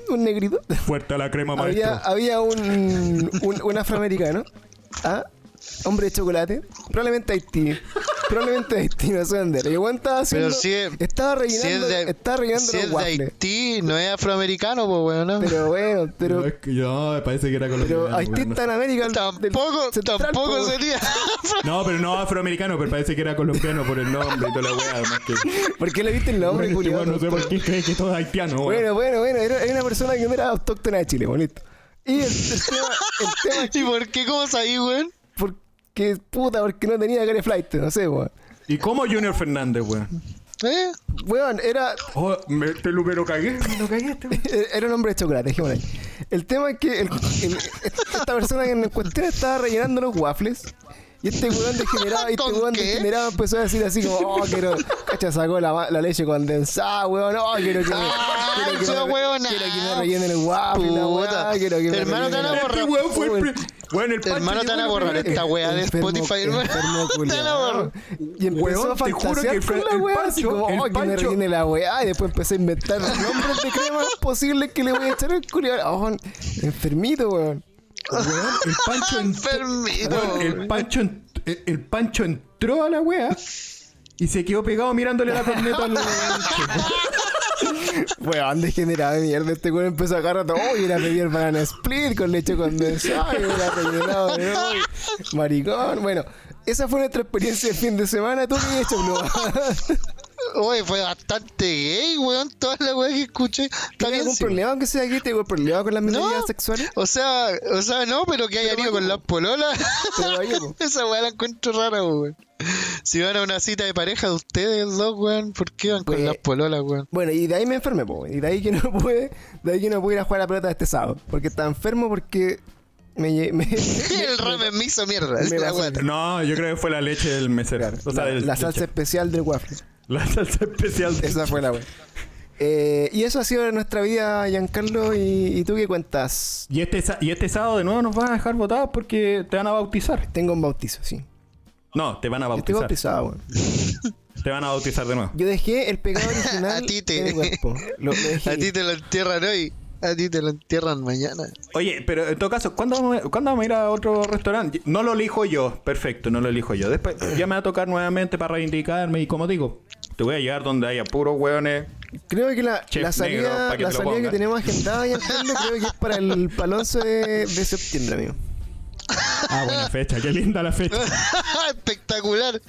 un negrito.
Fuerte a la crema, maestro.
Había, había un, un, un afroamericano. ¿Ah? Hombre de chocolate. Probablemente Haití. Probablemente Haití, no sé dónde. era. Y el weón estaba haciendo.
Pero si es-
estaba
Si es
rellenando,
de,
estaba rellenando
si
los
es de
waffles.
Haití, no es afroamericano, pues, weón. ¿no?
Pero bueno, pero.
No, es que yo, me parece que era colombiano.
Pero Haití está en. América. del-
Tampoco,
central,
tampoco sería.
No, pero no afroamericano, pero parece que era colombiano por el nombre y toda la weá, además que...
¿Por qué le viste el nombre,
weón no sé por qué cree que todo es haitiano, weón.
Bueno, bueno, bueno. Era, era una persona que no era autóctona de Chile, bonito. Y el, el tema, el tema es
¿Y por qué? ¿Cómo ahí, weón?
porque, puta, porque no tenía cara flight, no sé, weón.
¿Y cómo Junior Fernández, weón?
¿Eh?
Weón, era,
Oh, me, te lo, me lo cagué, me lo cagué este weón.
era un hombre de chocolate, dejémoslo ahí. El tema es que el- el- esta persona que en cuestión estaba rellenando los waffles. Y este weón degenerado, y este
¿Con
weón degenerado empezó a decir así como, oh, quiero, cacha, sacó la, la leche condensada, weón, oh, quiero que me,
Ah,
quiero que me,
weón,
quiero que me rellenen el waffle, la weá, quiero que me
Hermano, te borrar.
Este weón fue el...
Weón,
el Pancho
Hermano, te van a borrar esta weá de Spotify, hermano. Te van a borrar.
Y empezó
Weón,
a fantasear con
fue
la
el
weá, oh, que me
Pancho.
rellene la weá. Y después empecé a inventar nombres de crema posibles que le voy a echar al culiao. Oh, enfermito, weón.
Weón, el Pancho... en-
Enfermito.
Weón, el Pancho, el, el Pancho entró a la wea y se quedó pegado mirándole la corneta al
Weón, degenerado de mierda. Este weón empezó a agarrar todo. Oh, y era pedir banana split con leche condensada. Y era de. Maricón. Bueno, esa fue nuestra experiencia el fin de semana. ¿Tú qué has hecho?
Oye, fue bastante gay, weón. Toda la weá que escuché. Está
¿Tienes
bien,
algún
sí.
problema aunque sea aquí? ¿Tengo algún problema con las minorías
No.
sexuales?
O sea, o sea, no, pero que
Pero
ido con las pololas. Esa weá la encuentro rara, weón. Si van a una cita de pareja de ustedes dos, weón, ¿por qué van con
Pues-
las pololas, weón?
Bueno, y de ahí me enfermé, po. Y de ahí que no pude, de ahí que no pude ir a jugar a la pelota este sábado. Porque estaba enfermo porque me, lle- me,
El ramen me hizo mierda.
Me
la.
No, yo creo que fue la leche del mesero. O sea,
la,
del-
la
del
salsa especial del waffle.
La salsa especial.
Esa fue la wea. Eh, y eso ha sido nuestra vida, Giancarlo. ¿Y, y tú qué cuentas?
Y este, y este sábado de nuevo nos van a dejar votados porque te van a bautizar.
Tengo un bautizo, sí.
No, te van a
Yo estoy
bautizar.
bautizado, weón.
Te van a bautizar de nuevo.
Yo dejé el pecado original
A ti te-
en mi cuerpo. Lo, lo dejé.
A ti te lo entierran hoy. A ti te lo entierran mañana.
Oye, pero en todo caso, ¿cuándo vamos, a, ¿cuándo vamos a ir a otro restaurante? No lo elijo yo, perfecto, no lo elijo yo. Después ya me va a tocar nuevamente para reivindicarme y como digo, te voy a llevar donde haya puros hueones.
Creo que la, la salida,
que
la salida que tenemos agendada, Giancarlo, creo que es para el, para el 11 de, de septiembre, amigo.
Ah, buena fecha, qué linda la fecha.
Espectacular.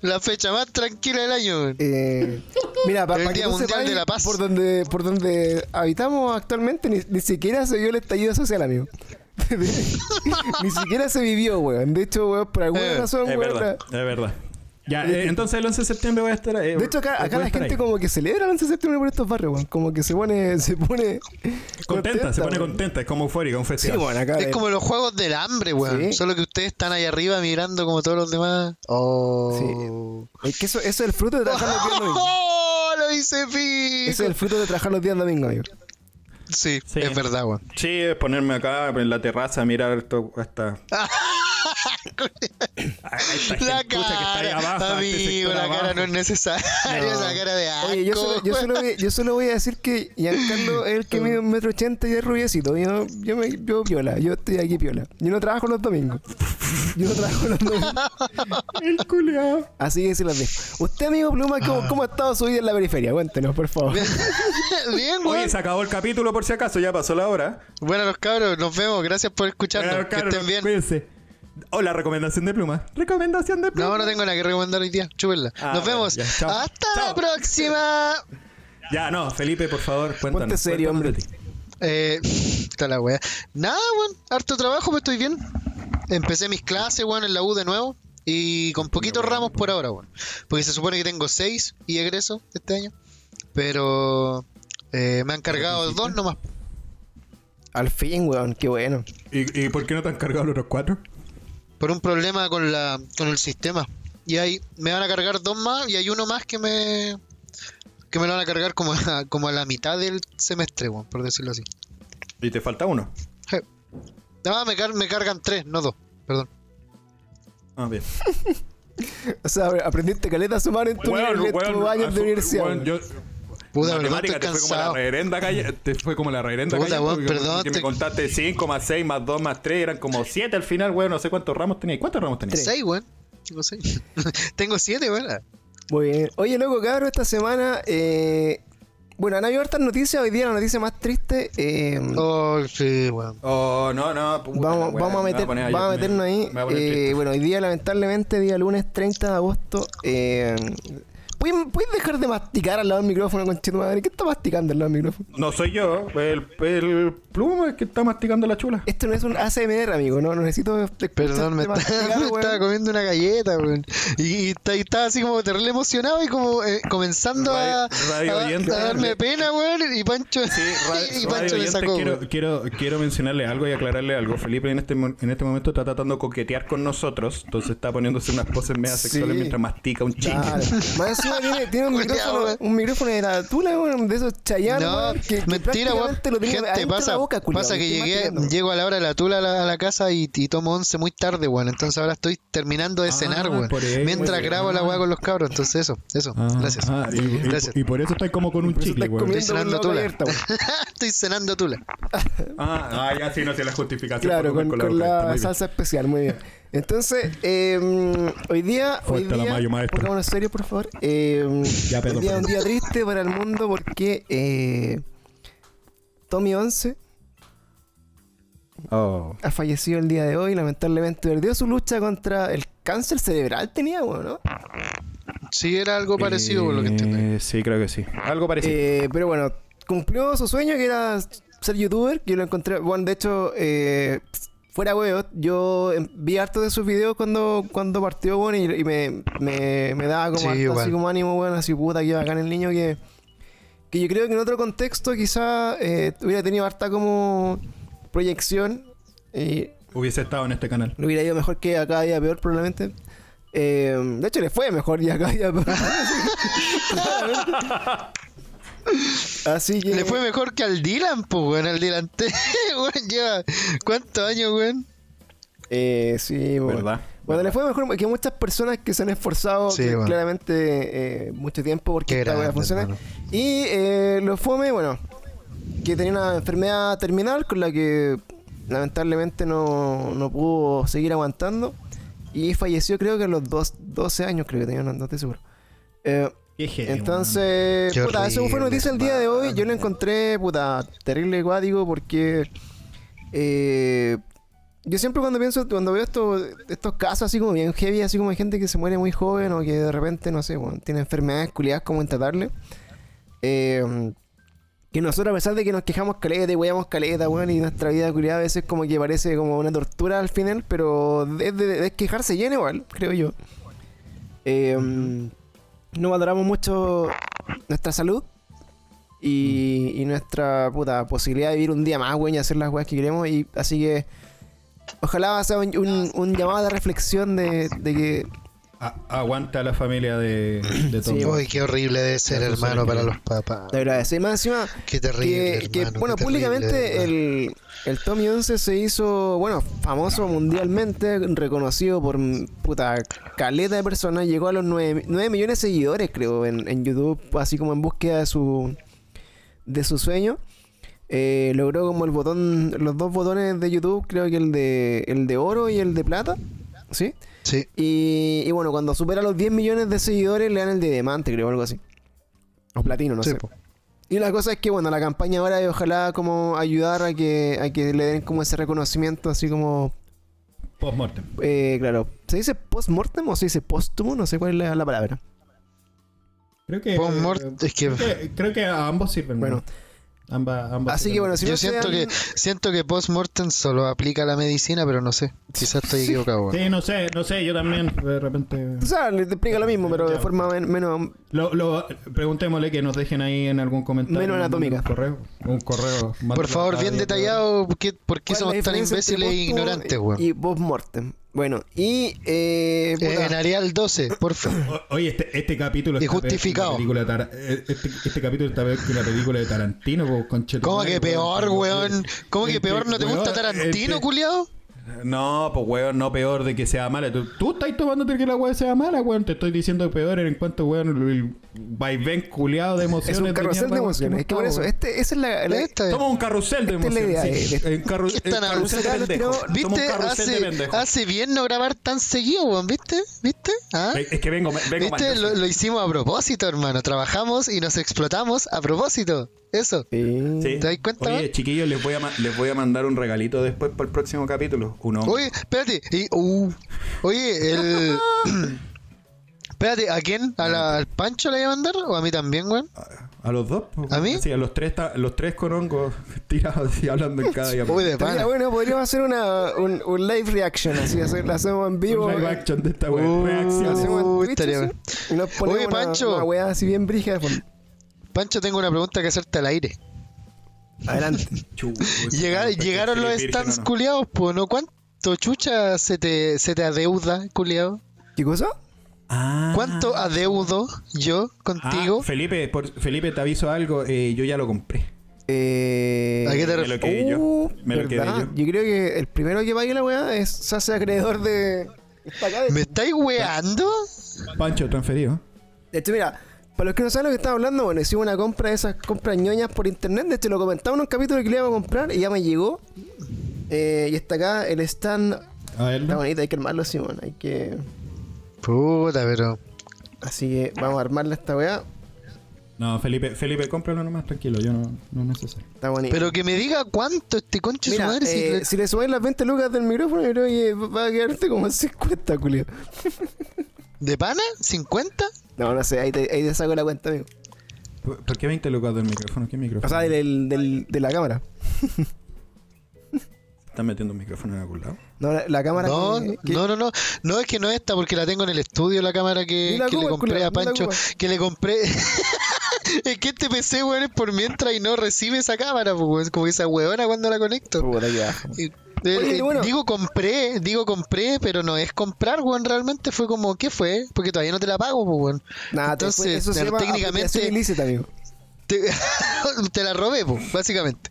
La fecha más tranquila del año, weón.
Eh, mira, para
El Día Mundial de la Paz.
Por donde, por donde habitamos actualmente, ni, ni siquiera se vio el estallido social, amigo. ni siquiera se vivió, weón. De hecho, weón, por alguna
Eh,
razón,
Es
weón,
verdad,
la-
es verdad. Ya, eh, entonces el 11 de septiembre voy a estar ahí.
De hecho, acá, acá la gente
ahí.
como que celebra el 11 de septiembre por estos barrios, weón. Como que se pone, se pone
Contenta, se pone contenta, es como eufórica, un
Sí,
festival.
bueno, acá.
Es como los juegos del hambre, weón.
Sí.
Solo que ustedes están ahí arriba mirando como todos los demás. Oh.
Es que eso, eso es el fruto de trabajar los días domingos.
¡Oh! Lo hice pico.
Ese es el fruto de trabajar los días domingos, amigo.
Sí,
Sí.
es verdad, weón.
Sí, es ponerme acá en la terraza a mirar esto, esta... a esta
La
gentucha que está ahí
cara,
abajo, a este
amigo,
sector
la
abajo.
cara no es necesaria, esa cara de asco.
Oye, yo solo, yo, solo voy, yo solo voy a decir que Giancarlo es el que mide un metro ochenta y es rubiecito. Yo, yo, me, yo piola, yo estoy aquí piola. Yo no trabajo los domingos. Yo no trabajo los domingos.
El culeado.
Así que se las dejo. Usted, amigo Pluma, ¿cómo, cómo ha estado su vida en la periferia? Cuéntenos, por favor.
Bien,
Oye,
weón.
se acabó el capítulo por si acaso, ya pasó la hora.
Bueno, los cabros, nos vemos. Gracias por escucharnos.
Bueno,
que
cabros,
estén bien.
Cuídense. Hola, recomendación de pluma. Recomendación de pluma.
No, no tengo nada que recomendar hoy día. Chúpenla.
Ah,
Nos
bueno,
vemos.
ya, chao.
Hasta
Chao.
la próxima.
Ya, no, Felipe, por favor, cuéntanos.
Ponte serio, hombre.
Eh, está la wea. Nada, weón. Harto trabajo, pero estoy bien. Empecé mis clases, weón, en la U de nuevo. Y con poquitos ramos por ahora, weón. Porque se supone que tengo seis y egreso este año. Pero eh, me han cargado dos nomás.
Al fin, weón, qué bueno.
¿Y, ¿Y por qué no te han cargado los otros cuatro?
Por un problema con la con el sistema. Y ahí me van a cargar dos más y hay uno más que me que me lo van a cargar como a, como a la mitad del semestre, por decirlo así.
Y te falta uno.
No, me, car- me cargan tres, no dos. Perdón.
Ah, bien.
O sea, aprendiste caleta a sumar en tu, en
weón,
años de universidad.
yo,
Puta, perdón,
matemática te fue como la reverenda calle, te fue como la reverenda
Puta,
calle,
weón,
porque
perdón,
que
te-
me contaste 5 más 6 más 2 más 3 eran como 7 al final, weón, no sé cuántos ramos tenía. ¿Cuántos ramos tenía?
Seis, weón. Tengo seis. Tengo siete, weón.
Muy bien. Oye, loco, cabrón, esta semana. Eh, bueno, han habido hartas noticias. Hoy día la noticia más triste. eh,
Oh, sí, weón.
Oh, no, no. puta,
Vamos,
weón,
vamos a,
me
meter,
voy poner-
vamos a
me-
meternos ahí.
me a
Eh, bueno, hoy día, lamentablemente, día lunes 30 de agosto. Eh, ¿pueden, pueden dejar de masticar al lado del micrófono, con madre? ¿Qué está masticando al lado del micrófono?
No soy yo, el, el pluma es que está masticando la chula.
Esto no es un ASMR, amigo. No, no necesito.
Perdón, me,
masticar,
me estaba comiendo una galleta, weón. Y, y estaba así como terrible emocionado y como eh, comenzando a,
Radio- radio
a-
oyente.
a darme pena, weón. Y Pancho,
Sí, radio,
y Pancho me sacó.
quiero, quiero, quiero mencionarle algo y aclararle algo. Felipe en este, mo- en este momento está tratando de coquetear con nosotros, entonces está poniéndose unas poses medias
Sí.
sexuales mientras mastica un chicle.
Tiene, tiene un, micrófono,
weón.
un micrófono de la tula, de esos Chayanne,
No,
que, que
mentira, weón.
prácticamente lo tenía
Gente, pasa,
la boca, culiao,
pasa que
estoy
llegué, llego a la hora de la tula a la, a la casa y, y tomo once muy tarde, weón. Entonces ahora estoy terminando de
Ah,
cenar, weón. Mientras grabo la weá con los cabros. Entonces eso, eso.
Ah,
Gracias.
ah, y, y-
Gracias.
y por eso está como con un chicle, weón.
Estoy
la
cenando tula.
abierta,
estoy cenando tula.
Ah, ah, ya sí, no sé la justificación.
Claro,
por
con,
comer
con la
bien.
salsa especial, muy bien. Entonces, eh, hoy día, hoy
Fuerte la
día,
mayo, maestro.
pongámonos serio, por favor. Eh,
Ya, perdón,
hoy día es un día triste para el mundo porque eh, Tommy 11
Oh.
ha fallecido el día de hoy. Lamentablemente perdió su lucha contra el cáncer cerebral, tenía, weón, ¿no?
Sí, era algo parecido por lo que entiendo.
Eh, Sí, creo que sí. Algo parecido.
Eh, pero bueno, cumplió su sueño que era ser youtuber. Que yo lo encontré. Bueno, de hecho, eh, fuera huevo, yo em, vi harto de sus videos cuando, cuando partió, bueno, y, y me, me, me daba como,
Sí,
harto
igual.
así como ánimo, bueno, así puta que bacán el niño que. Que yo creo que en otro contexto quizá eh, hubiera tenido harta como proyección. Y
Hubiese estado en este canal.
le hubiera ido mejor que a cada día peor, probablemente. Eh, de hecho, le fue mejor y a cada día peor. Así que.
Le fue mejor que al Dylan, pues, weón. Al Dylan T, weón, lleva ¿cuántos años, weón?
Eh, sí, bueno.
¿Verdad?
Bueno, le fue mejor que muchas personas que se han esforzado
Sí,
que
bueno.
claramente eh, mucho tiempo porque
Qué
esta weá
grande,
funcione.
hermano.
Y eh, lo fome, bueno, que tenía una enfermedad terminal con la que lamentablemente no, no pudo seguir aguantando. Y falleció creo que a los dos, 12 años, creo que tenía, no, no estoy seguro. Eh, entonces,
Qué
puta, eso fue noticia el día de hoy. Yo lo encontré, puta, terrible cuático porque eh, yo siempre cuando pienso, cuando veo estos, estos casos así como bien heavy, así como de gente que se muere muy joven o que de repente, no sé, bueno, tiene enfermedades culiadas como en tratarle. Eh, que nosotros a pesar de que nos quejamos caleta y weamos caleta, weón, y nuestra vida culiada a veces como que parece como una tortura al final, pero es de, de quejarse lleno igual, creo yo. eh, no valoramos mucho nuestra salud y, y nuestra puta posibilidad de vivir un día más, weón, y hacer las weas que queremos. Y así que ojalá sea un, un- llamado de reflexión de, de que
A- aguanta la familia de, de Tom.
Sí,
Uy, qué horrible debe ser,
Eso
hermano, para los papás.
de verdad, sí, más encima
Qué terrible,
que, bueno,
qué terrible,
públicamente el, el Tommy 11 se hizo, bueno, famoso mundialmente, reconocido por puta caleta de personas, llegó a los 9, millones de seguidores, creo, en, en YouTube, así como en búsqueda de su de su sueño. Eh, logró como el botón, los dos botones de YouTube, creo que el de el de oro y el de plata, ¿sí?
Sí,
Y, y bueno, cuando supera los 10 millones de seguidores le dan el de diamante, creo, algo así. O platino, no
sí,
sé.
po.
Y la cosa es que, bueno, la campaña ahora es ojalá como ayudar a que, a que le den como ese reconocimiento, así como,
Post-mortem.
eh, claro, ¿se dice post-mortem o se dice póstumo? No sé cuál es la, la palabra.
Creo que.
Es que-
creo que. Creo que a ambos sirven.
Bueno.
¿no? Ambas, ambas
Así que bueno, si
Yo
no
siento
sean-
que siento que post-mortem solo aplica a la medicina, pero no sé. Quizás estoy equivocado. weón.
Sí, no sé, no sé, yo también de repente.
O sea, le te explica lo mismo, pero de forma men- menos...
Lo, lo, preguntémosle que nos dejen ahí en algún comentario.
Menos anatómica.
Un correo. Un correo.
Por favor, bien detallado, ¿qué- ¿por qué
¿Cuál es
somos tan imbéciles e ignorantes, weón?
Y post-mortem. Bueno, y... Eh, puta,
En Arial 12, por favor.
Oye, este, este capítulo
Y justificado.
la película eh, este, este capítulo está peor que la película de Tarantino, conchetumare,
¿Cómo que peor, weón? ¿Cómo que
Este,
peor? ¿No te gusta
weón,
Tarantino,
este-
culiado?
No, pues weón, no peor de que sea mala. Tú, tú estás tomándote que la weá sea mala, weón. Te estoy diciendo peor en cuanto, weón, el vaivén culiado de emociones.
es un carrusel de
weón,
emociones. Es que por eso,
weón.
este, esa es la... la-
Esta es-
Somos un carrusel de emociones. sí.
eh,
En carru-
¿Qué
en
están
carrusel de pendejos. Somos un
¿Viste?
carrusel de
Hace,
pendejos.
hace bien no grabar tan seguido, weón. ¿Viste? ¿Viste? ¿Ah?
Es que vengo, vengo
¿Viste?
mal.
Lo, lo hicimos a propósito, hermano. Trabajamos y nos explotamos a propósito. Eso.
Sí.
Sí.
¿Te das cuenta,
Oye, chiquillos, les voy, a les voy a mandar un regalito después para el próximo capítulo. Uno.
Oye, espérate. y- uh, oye, el. espérate, ¿a quién? ¿A la- ¿Al Pancho le voy a mandar? ¿O a mí también, weón?
¿A los dos? po,
¿A mí?
Sí, a los tres, los tres con hongos tirados y hablando en cada llamada.
Uy, de pana.
bueno, podríamos hacer una, un, un live reaction, así, hacer, la hacemos en vivo.
Un live action de esta wea.
Uh,
Reacción.
hacemos en Twitch,
estaría
así,
bueno.
y nos ponemos
Oye,
una-
Pancho.
Una, weá así bien fondo.
Pancho, tengo una pregunta que hacerte al aire.
Adelante.
Llegaron los stands
Virgen, ¿o no?
culiados, pues, ¿no? ¿Cuánto chucha se te, se te adeuda, culiado?
¿Qué cosa?
Ah.
¿Cuánto adeudo yo contigo?
Ah, Felipe, por- Felipe, te aviso algo. eh, yo ya lo compré.
Eh,
¿A qué te
Me lo quedé yo.
Uh,
Me lo quedé
¿verdad?
yo.
creo que el primero que pague la weá es, se hace acreedor de. Está acá de-
¿Me estáis weando?
Pancho, transferido.
De hecho, mira, para los que no saben lo que estaba hablando, bueno, hicimos una compra de esas compras ñoñas por internet. De hecho, lo comentaba en un capítulo que le íbamos a comprar y ya me llegó. Eh, y está acá el stand.
A ver,
Está bonito, hay que armarlo así, bueno. Hay que.
Puta, pero.
Así que vamos a armarle esta weá.
No, Felipe, Felipe, cómpralo nomás tranquilo. Yo no, no es necesario.
Está bonito.
Pero que me diga cuánto este conche su
Mira,
madre. si
eh,
le-
si le sumáis las 20 lucas del micrófono, yo creo que va a quedarte como en 50, culio.
¿De pana? ¿50?
No, no sé, ahí te, ahí te saco la cuenta, amigo.
¿Por, por qué 20 lucas del micrófono? ¿Qué micrófono?
O sea, del, del- de la cámara.
¿Estás metiendo un micrófono en algún lado?
No, la, la cámara.
No,
que- que-
no, no, no. No es que no esta porque la tengo en el estudio, la cámara que,
la
que le compré a Pancho. Que le compré. es que este PC, weón, es por mientras y no recibe esa cámara, pues, weón. Es como esa weona cuando la conecto.
Puta.
Y-
Oye,
eh,
bueno.
Digo compré, digo compré, pero no es comprar, weón. Realmente fue como, ¿qué fue? Porque todavía no te la pago, pues, weón. Entonces,
eso se
te-
llama
técnicamente-
apropiación ilícita, amigo.
Te, te la robé, pues, básicamente.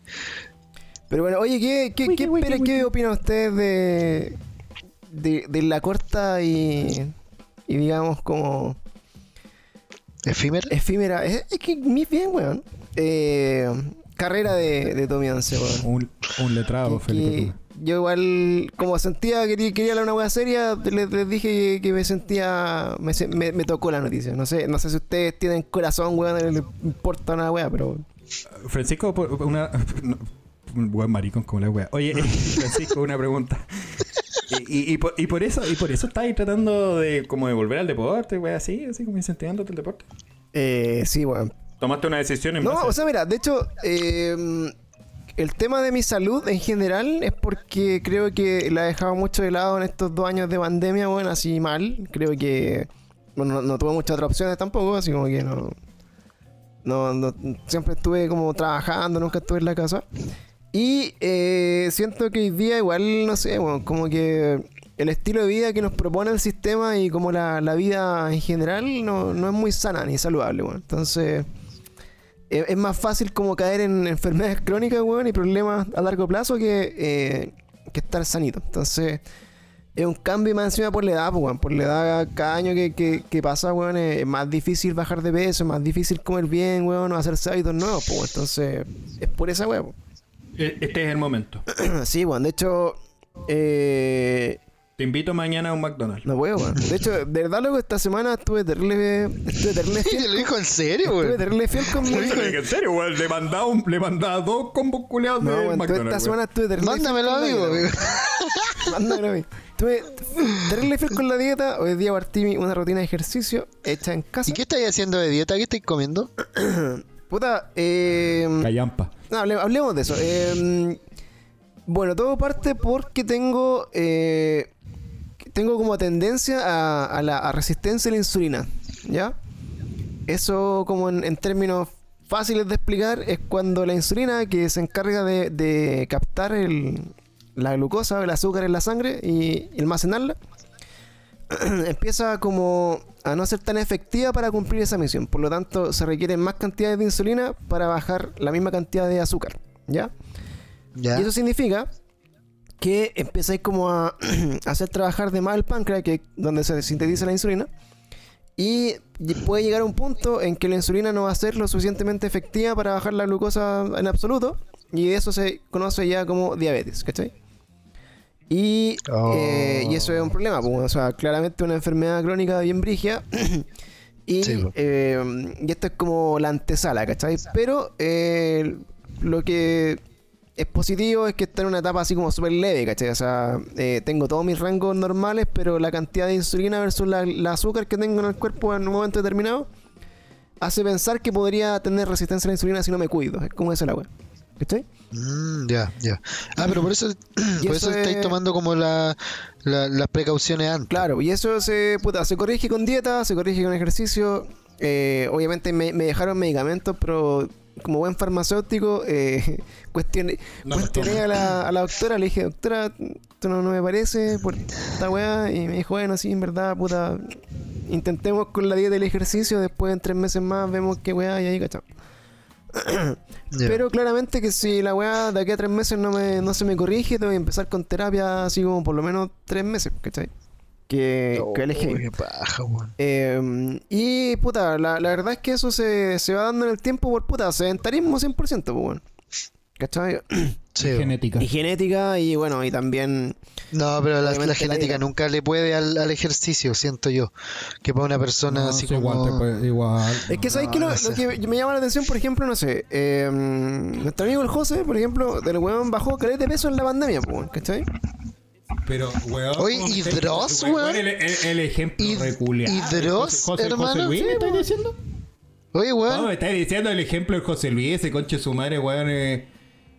Pero bueno, oye, ¿qué, qué, qué, espera- qué opinan ustedes de, de, de la corta y, y digamos como
Efímera.
efímera? Es, es que muy bien, weón. Eh, carrera de, de Tommy Once, weón.
Un, un letrado, Felipe.
Yo igual, como sentía que quería, quería hablar una buena seria, les, les dije que, que me sentía, me, me, me tocó la noticia. No sé, no sé si ustedes tienen corazón, weón, les importa una weá, pero
Francisco, una. buen maricón como la wea. Oye, eh, Francisco, una pregunta. Y, y- y por, y por eso, y por eso estáis tratando de como de volver al deporte, wea, así, así como incentivándote el deporte.
eh, sí, weón.
Tomaste una decisión en
No,
base
o sea, mira, de hecho, eh, el tema de mi salud en general es porque creo que la he dejado mucho de lado en estos dos años de pandemia, bueno, así mal. Creo que bueno, no, tuve muchas otras opciones tampoco, así como que no, no, no- siempre estuve como trabajando, nunca estuve en la casa. Y eh, siento que hoy día igual, no sé, bueno, como que el estilo de vida que nos propone el sistema y como la, la vida en general no, no es muy sana ni saludable, bueno. Entonces es, es más fácil como caer en enfermedades crónicas, weón, y problemas a largo plazo que, eh, que estar sanito. Entonces es un cambio más encima por la edad, pues, weón. Por la edad, cada año que, que- que pasa, weón, es, es más difícil bajar de peso, es más difícil comer bien, weón, o hacerse hábitos nuevos, pues, weón. Entonces, es por esa weón.
E- Este es el momento.
sí, weón. De hecho, eh,
Te invito mañana a un McDonald's.
no puedo, weón. De hecho, de verdad, loco, esta semana estuve terrible, estuve terrible
¿Te
fiel.
lo dijo en serio,
Estuve
weón?
terrible fiel con mi...
En serio, weón. Le mandaba, un- le mandaba dos combos culeados
No,
de
weón, toda esta
McDonald's.
semana estuve terrible fiel
Mándamelo,
con la
amigo.
dieta,
amigo.
weón. Mándamelo a mí. Estuve terrible fiel con la dieta. Hoy día partí mi- una rutina de ejercicio hecha en casa.
¿Y qué estáis haciendo de dieta? ¿Qué estáis comiendo?
Puta, eh...
Callampa.
No, hable- hablemos de eso. Eh, bueno, todo parte porque tengo eh, tengo como tendencia a, a la a resistencia a la insulina, ¿ya? Eso como en, en términos fáciles de explicar es cuando la insulina que se encarga de, de captar el- la glucosa o el azúcar en la sangre y, y almacenarla, empieza como a no ser tan efectiva para cumplir esa misión. Por lo tanto, se requieren más cantidades de insulina para bajar la misma cantidad de azúcar, ¿ya?
Ya.
Y eso significa que empezáis como a hacer trabajar de más el páncreas, que donde se sintetiza la insulina, y puede llegar a un punto en que la insulina no va a ser lo suficientemente efectiva para bajar la glucosa en absoluto, y eso se conoce ya como diabetes, ¿cachai? Y,
Oh.
eh, y eso es un problema, pues, o sea, claramente una enfermedad crónica bien brigia. y,
Sí,
eh, y esto es como la antesala, ¿cachai? Pero eh, lo que es positivo es que está en una etapa así como súper leve, ¿cachai? O sea, eh, tengo todos mis rangos normales, pero la cantidad de insulina versus la, la azúcar que tengo en el cuerpo en un momento determinado hace pensar que podría tener resistencia a la insulina si no me cuido. Es como eso la wea. ¿Cachai?
Mm, ya, ya. Ah, pero por eso, por
eso
eso estáis
es-
tomando como la, la- las precauciones antes.
Claro, y eso se, puta, se corrige con dieta, se corrige con ejercicio. eh, obviamente me, me dejaron medicamentos, pero como buen farmacéutico, eh, cuestioné,
No
cuestioné a, la, a la doctora, le dije, doctora, esto no, no me parece por esta weá. Y me dijo, bueno, sí, en verdad, puta, intentemos con la dieta y el ejercicio, después en tres meses más vemos qué weá y ahí, cachao.
Ya.
Pero claramente que si la weá de aquí a tres meses no, me, no se me corrige, tengo que empezar con terapia así como por lo menos tres meses, ¿cachai? Que,
Oh,
que elegí.
paja.
Eh, y puta, la, la verdad es que eso se, se va dando en el tiempo por puta, sedentarismo 100%, pues bueno. ¿Cachai?
Sí, weón.
Genética.
Y genética y bueno, y también...
No, pero la, la genética nunca le puede al, al ejercicio, siento yo. Que para una persona
No,
así
sí,
como...
igual, te puede- igual.
Es que sabéis que lo,
no
lo que me llama la atención, por ejemplo, no sé, eh, nuestro amigo el José, por ejemplo, del weón bajó caleta de peso en la pandemia, ¿cachai?
Pero, weón.
Oye,
¿cómo
¿y Dross,
weón,
weón?
El, el- el ejemplo
¿Y-
reculeado.
y Dross,
José- José-
hermano?
José
Sí,
¿me estás
weón.
diciendo?
Oye,
No,
weón.
me estás diciendo el ejemplo de José Luis, ese conche su madre, weón. eh,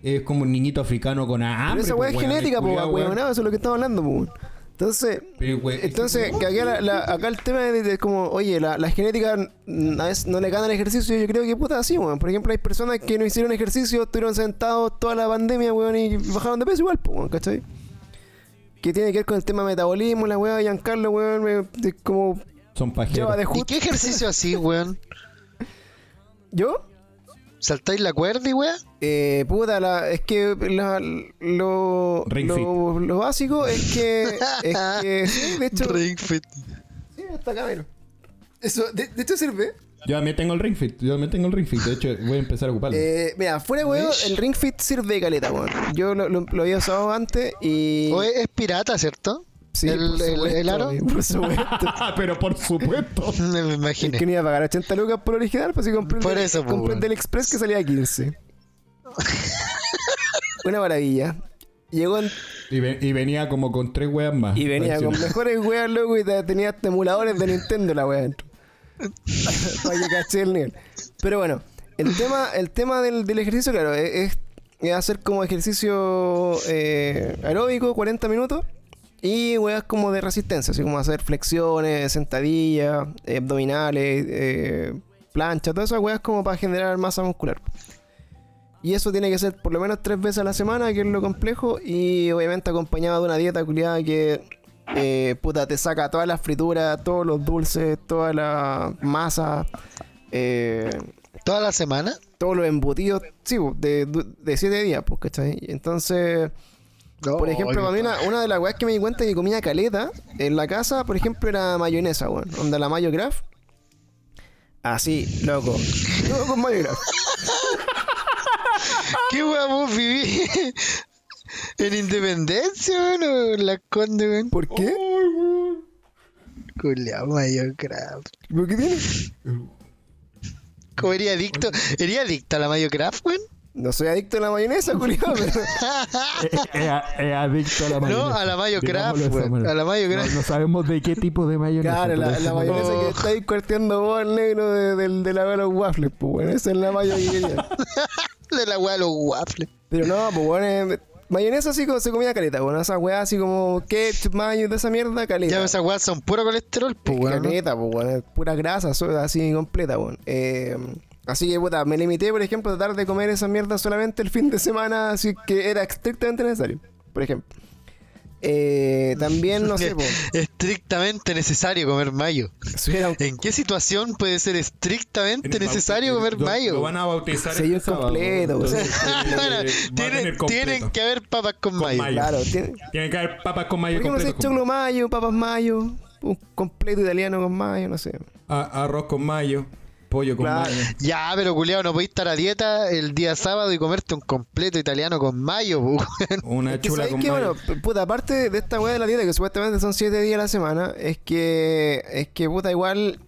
es como un niñito africano con hambre.
Pero esa es
pues, weón,
genética,
el
pues,
culiao,
weón,
weón.
eso es lo que estamos hablando, pues. weón. Entonces,
Pero, weón,
entonces que acá, la- la- acá el tema de como, oye, la, la genética a veces no le gana el ejercicio, yo creo que puta así, weón. Por ejemplo, hay personas que no hicieron ejercicio, estuvieron sentados toda la pandemia, weón, y bajaron de peso igual, pues, weón, ¿cachai? Que tiene que ver con el tema de metabolismo, la weá de Giancarlo, weón, me- de como
Son pajeros.
¿Y qué ejercicio así, weón?
¿Yo?
¿Saltáis la cuerda y weón?
Eh, puta, la, es que la- lo, lo, lo básico es que, es que, sí, de hecho,
Ring fit.
sí, está acá. Eso, de, de hecho sirve.
Yo también tengo el ring fit. Yo también tengo el ring fit. De hecho, voy a empezar a ocuparlo.
Eh, mira, fuera weón, el Ring Fit sirve de caleta, weón. Yo lo, lo- lo había usado antes y.
O es, es pirata, ¿cierto?
Sí,
el-
por
el-
supuesto,
el aro.
Por supuesto.
Ah, pero por supuesto.
Me
Es
imaginé.
que no iba a pagar 80 lucas por original, pues si compré el,
Por
del-
eso, pues,
compré el
weón.
del Express que salía a 15. Una maravilla. Llegó en-
Y, ve- y venía como con tres weas más.
y venía con mejores weas, loco, y te- tenía hasta emuladores de Nintendo la wea dentro. Para que caché el nivel. Pero bueno, el tema, el tema del, ejercicio, claro, es, es- hacer como ejercicio eh, aeróbico, 40 minutos. Y weas como de resistencia, así como hacer flexiones, sentadillas, abdominales, eh, plancha, todas esas weas como para generar masa muscular. Y eso tiene que ser por lo menos tres veces a la semana, que es lo complejo. Y obviamente acompañado de una dieta culiada que eh, puta, te saca todas las frituras, todos los dulces, toda la masa, eh,
¿Toda la semana?
todos los embutidos, sí, de, de siete días, pues, ¿cachai? Entonces, por ejemplo, para mí una, una de las weas que me di cuenta que comía caleta en la casa, por ejemplo, era mayonesa, weón. Onda la mayo. Así, loco. Todo con mayo.
¿Qué weá vos viví? ¿En Independencia, weón? ¿O en la Conde, weón?
¿Por qué?
Culeado, mayo craft.
¿Por qué tiene?
¿Cómo ería adicto? ¿Ería adicto a la mayo craft, weón?
No soy adicto a la mayonesa, culiado, pero...
Es, es- es adicto a la
No,
mayonesa.
a la mayo craft,
de manera.
A la mayo
No,
craft.
no sabemos de qué tipo de mayonesa.
Claro, la, la
mayonesa-
mayonesa que
Oh.
estáis corteando vos, el negro de, del- de la de los waffles, pues bueno, esa es la mayo que quería.
De la weá de los waffles.
Pero no, pues bueno, eh, mayonesa así como se comía caleta, bueno, esa weá así como ketchup, mayo, de esa mierda, caleta.
Ya esas weas son puro colesterol, pues, weón.
Caleta, pues pura grasa, así completa, bueno. Eh, así que, puta, me limité, por ejemplo, a tratar de comer esa mierda solamente el fin de semana, así que era estrictamente necesario, por ejemplo. Eh, también, no sé, pues,
Estrictamente necesario comer mayo. ¿En qué situación puede ser estrictamente necesario comer
lo-
mayo?
Lo van a bautizar
Sello completo,
eh, a
Tienen, tienen que haber papas con,
Con
mayo.
mayo.
Claro, tiene,
Tiene que haber papas con mayo
¿Por qué no sé
completo. con-
choclo mayo, papas mayo, un completo italiano con mayo, no sé?
a- arroz con mayo, pollo con
Claro.
mayo.
Ya, pero culiao, no podéis estar a dieta el día sábado y comerte un completo italiano con mayo, weón.
Una
Es que
chula con
que,
mayo.
bueno, puta, aparte de esta weá de la dieta, que supuestamente son 7 días a la semana, es que, es que, puta, igual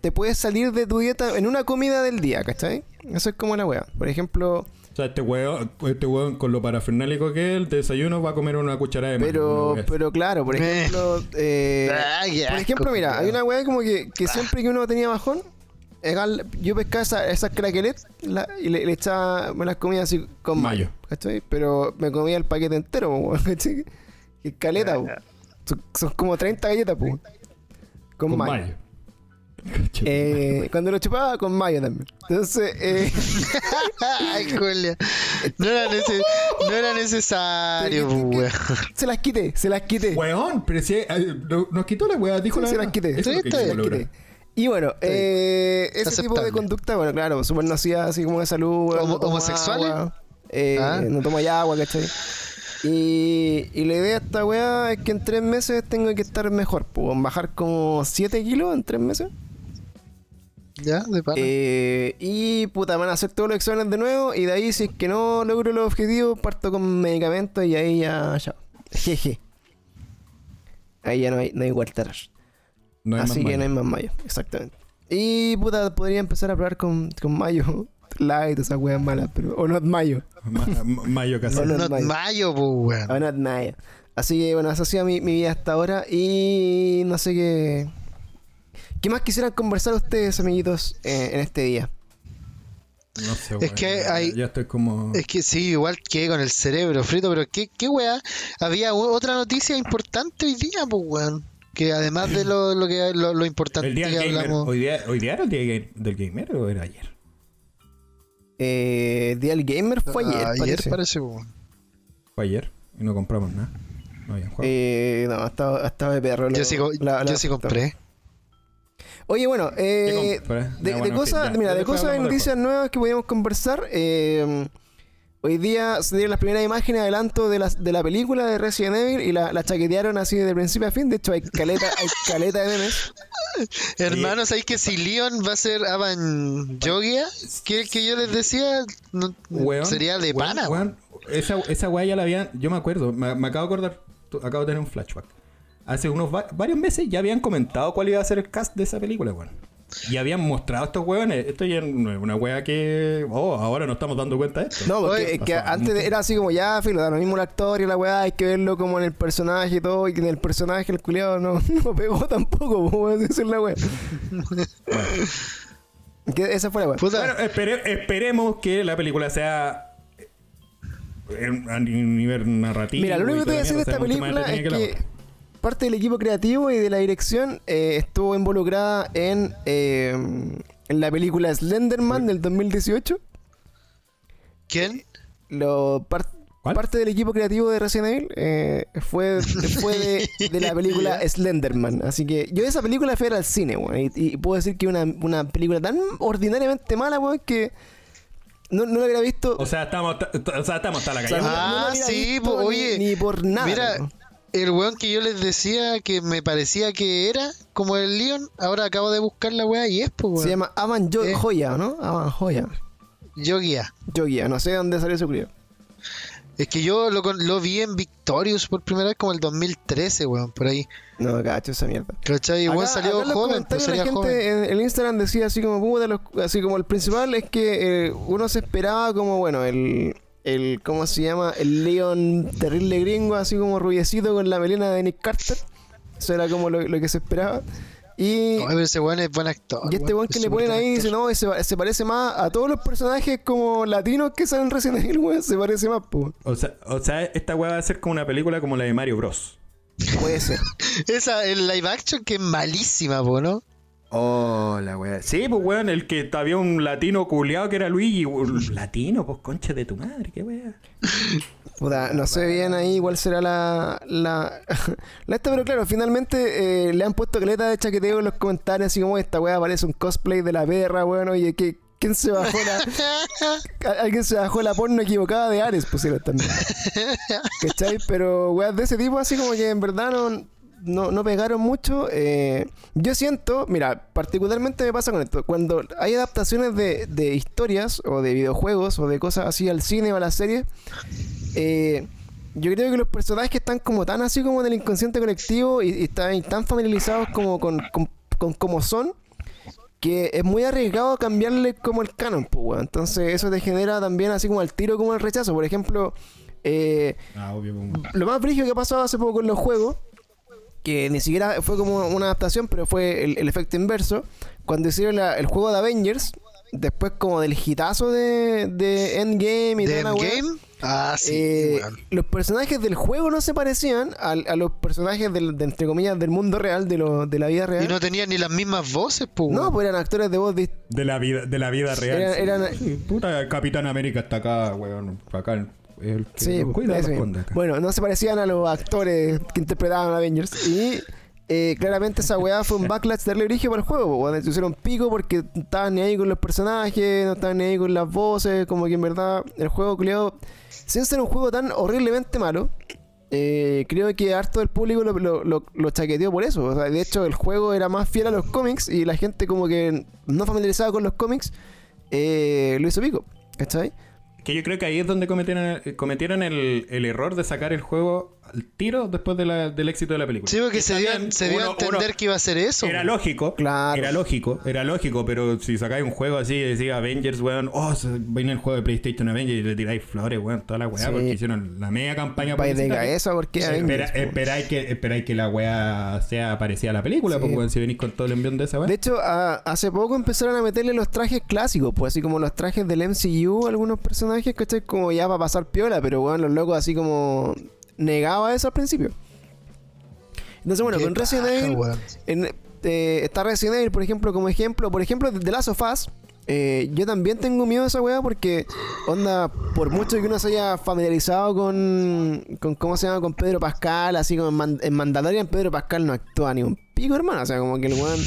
te puedes salir de tu dieta en una comida del día, ¿cachai? Eso es como la weá. Por ejemplo,
O sea, este huevo, este huevo con lo parafernálico que es el desayuno va a comer una cucharada de mayo.
pero, pero claro, por
Eh.
ejemplo, eh,
Ah,
por ejemplo, mira, hay una weá como que, que siempre que uno tenía bajón, yo pescaba esa- esas craquelets la- y le, le echaba, me las comía así con mayo. Pero me comía el paquete entero, ¿cachai? Caleta. Son, son como 30 galletas, po. Con,
con
mayo.
mayo.
Eh, cuando lo chupaba, con mayo también. Entonces, eh,
Ay, culiao. No era, nece- no era necesario, weón.
se las quité, se las quité.
Weón, pero si eh, no- nos quitó la weá, dijo
Sí,
la
se las quité.
Eso es lo
Sí,
que
está
quiso
bien,
lograr.
quité. Y bueno, eh, ese tipo de conducta, bueno, claro, súper nociva, así como de salud. weón,
Homo-
no
¿homosexuales?
agua, eh,
Ah.
No tomo ya agua, ¿cachai? Y, y la idea de esta weá es que en tres meses tengo que estar mejor, pues, bajar como 7 kilos en tres meses.
Ya, de pana.
Eh, y puta, van a hacer todos los exámenes de nuevo. Y de ahí, si es que no logro los objetivos, parto con medicamentos y ahí ya. ya. Jeje. Ahí ya no hay, no hay vuelta atrás.
No hay
Así
más
que no hay más mayo, exactamente. Y puta, podría empezar a probar con, con mayo. Light, esas weas malas, pero. O not mayo.
Ma- ma- mayo casero.
no,
no,
mayo.
mayo, po, weón.
O not mayo. Así que bueno, esa ha sido mi, mi vida hasta ahora. Y no sé qué. ¿Qué más quisieran conversar ustedes, amiguitos, eh, en este día?
No sé,
Es
weón,
que
ya-
hay-
Ya estoy como.
Es que sí, igual que con el cerebro frito, pero ¿qué, qué weá? Había otra noticia importante hoy día, pues weón. Que además de lo, lo que lo, lo importante
El día
que
gamer.
hablamos.
¿Hoy día, ¿Hoy día era el día del gamer o era ayer?
Eh, Día del Gamer fue ayer,
Ah,
parece.
parece, weón.
Fue ayer y no compramos nada. No habían juego.
Eh, no, estaba, estaba de perro.
Yo
lo-
sí, co-
la- la-
yo sí compré.
Oye, bueno, eh, de,
Ya,
de
bueno,
cosas, mira, de cosas de noticias nuevas que podíamos conversar. eh, hoy día se dieron las primeras imágenes adelanto de, las, de la película de Resident Evil y la, la chaquetearon así de principio a fin. De hecho, hay caleta, hay caleta de memes.
Hermanos, ¿sabéis que si Leon va a ser Avan Yogia? Que que yo les decía no-
Weón,
sería de
weón,
pana, weón.
weón. Esa, esa weá ya la habían. Yo me acuerdo, me, me acabo de acordar. Acabo de tener un flashback. Hace unos va- varios meses ya habían comentado cuál iba a ser el cast de esa película, weón. Y habían mostrado estos weones. Esto ya no es una weá que. Oh, ahora nos estamos dando cuenta de esto.
No, porque
Oye,
es que antes de- era así como ya, filo, da lo mismo el actor y la weá, hay que verlo como en el personaje y todo, y en el personaje el culiado no, no pegó tampoco, esa es la weá. Que esa fue la weá.
Puta,
Bueno, espere- esperemos que la película sea. en- a nivel narrativo.
Mira, lo único que te voy a decir de esta película es que, parte del equipo creativo y de la dirección eh, estuvo involucrada en, eh, en la película Slenderman del 2018.
¿Quién?
Lo, par-
¿Cuál?
parte del equipo creativo de Resident Evil eh, fue, fue de, de la película Slenderman. Así que yo esa película fui al cine, weón. Y, y puedo decir que una, una película tan ordinariamente mala, weón, que no, no la hubiera visto.
O sea, estamos, o sea, estamos hasta la
o sea,
calle.
no- no la
Ah, sí,
visto
po,
ni-
oye,
Ni, por nada.
Mira. El weón que yo les decía que me parecía que era como el Leon, ahora acabo de buscar la weá y es, pues,
Se
weón.
llama Avan Jo-
Eh.
Joya, ¿no? Avan Joya.
Yo guía.
Joya, no sé de dónde salió ese culiao.
Es que yo lo, lo vi en Victorious por primera vez como el 2013, weón, por ahí.
No, cacho esa mierda.
¿Cachai? Y weón
Acá-
salió
acá
joven,
comentarios
pues salía
la gente
joven.
en el Instagram decía así como puta, así como el principal es que eh, uno se esperaba como bueno el el cómo se llama el Leon terrible gringo así como rubiecito con la melena de Nick Carter eso era como lo, lo que se esperaba y,
No, ese weón es buen actor.
y este weón que le ponen
buen
ahí dice no se, se parece más a todos los personajes como latinos que salen recién Evil weón se parece más pues
O sea, o sea, esta weá va a ser como una película como la de Mario Bros.
puede ser
Esa, el live action que es malísima, po, ¿no?
Oh, la weá. Sí, pues weón, el que había un latino culeado que era Luigi. Un Latino, pues concha de tu madre, qué.
Puta, no sé bien ahí cuál será la. La, la esta, pero claro, finalmente eh, le han puesto caleta de chaqueteo en los comentarios, así como esta weá parece un cosplay de la perra, weón. Oye, ¿qué, ¿quién se bajó la. a- Alguien se bajó la porno equivocada de Ares, pusieron también. ¿Cachai? Pero weas de ese tipo, así como que en verdad no. No, no pegaron mucho. eh, yo siento, mira, particularmente me pasa con esto. Cuando hay adaptaciones de, de historias o de videojuegos o de cosas así al cine o a las series, eh, yo creo que los personajes están como tan así como del inconsciente colectivo y, y están tan familiarizados como con, con, con cómo son que es muy arriesgado cambiarle como el canon, pues, weón. Entonces eso te genera también así como el tiro como el rechazo. Por ejemplo, eh,
Ah, obvio.
lo más brígido que ha pasado hace poco con los juegos, que ni siquiera fue como una adaptación, pero fue el, el efecto inverso, cuando hicieron la- el juego de Avengers, después como del hitazo de, de Endgame y
¿De
toda
Endgame? Ah, sí,
eh, los personajes del juego no se parecían a, a los personajes del, de, entre comillas del mundo real, de, lo, de la vida real.
Y no tenían ni las mismas voces, pues,
No, pues eran actores de voz dist-
De la vida, de la vida real.
Eran-
sí.
eran-
Sí, puta, Capitán América está acá, weón. Acá. El que
Sí,
cuida, acá.
Bueno, no se parecían a los actores que interpretaban Avengers. Y eh, claramente esa weá fue un backlash darle origen para el juego. Cuando se hicieron pico porque no estaban ni ahí con los personajes, no estaban ni ahí con las voces. Como que en verdad el juego, creo, sin ser un juego tan horriblemente malo. eh, creo que harto del público lo, lo, lo- lo chaqueteó por eso. O sea, de hecho, el juego era más fiel a los cómics y la gente, como que no familiarizada con los cómics, eh, lo hizo pico. ¿Cachai?
Que yo creo que ahí es donde cometieron, el- cometieron el, el error de sacar el juego al tiro después de la- del éxito de la película.
Sí, porque se dio,
bien,
se dio
uno-
a entender
uno-
que iba a ser eso.
Era
weón.
lógico,
Claro.
era lógico, era lógico, pero si sacáis un juego así y decís Avengers, weón, oh, se viene el juego de PlayStation Avengers y le tiráis flores, weón, toda la weá,
Sí.
porque hicieron la media campaña
Vais de cabeza porque
Sí,
Avengers,
espera- esperáis, que, esperáis que la weá sea parecida a la película,
Sí.
porque weón, si venís con todo el envión de esa weá.
De hecho, a- hace poco empezaron a meterle los trajes clásicos, pues así como los trajes del MCU, algunos personajes, ¿cachai? Como ya para pasar piola, pero bueno, los locos así como negaba eso al principio. Entonces, bueno,
Qué
con Resident Evil, en- eh, está Resident Evil, por ejemplo, como ejemplo, por ejemplo, de Last of Us, eh, yo también tengo miedo de esa weá porque, onda, por mucho que uno se haya familiarizado con, con ¿cómo se llama? Con Pedro Pascal, así como en, Man- en Mandalorian, Pedro Pascal no actúa ni un pico, hermano. O sea, como que el weón,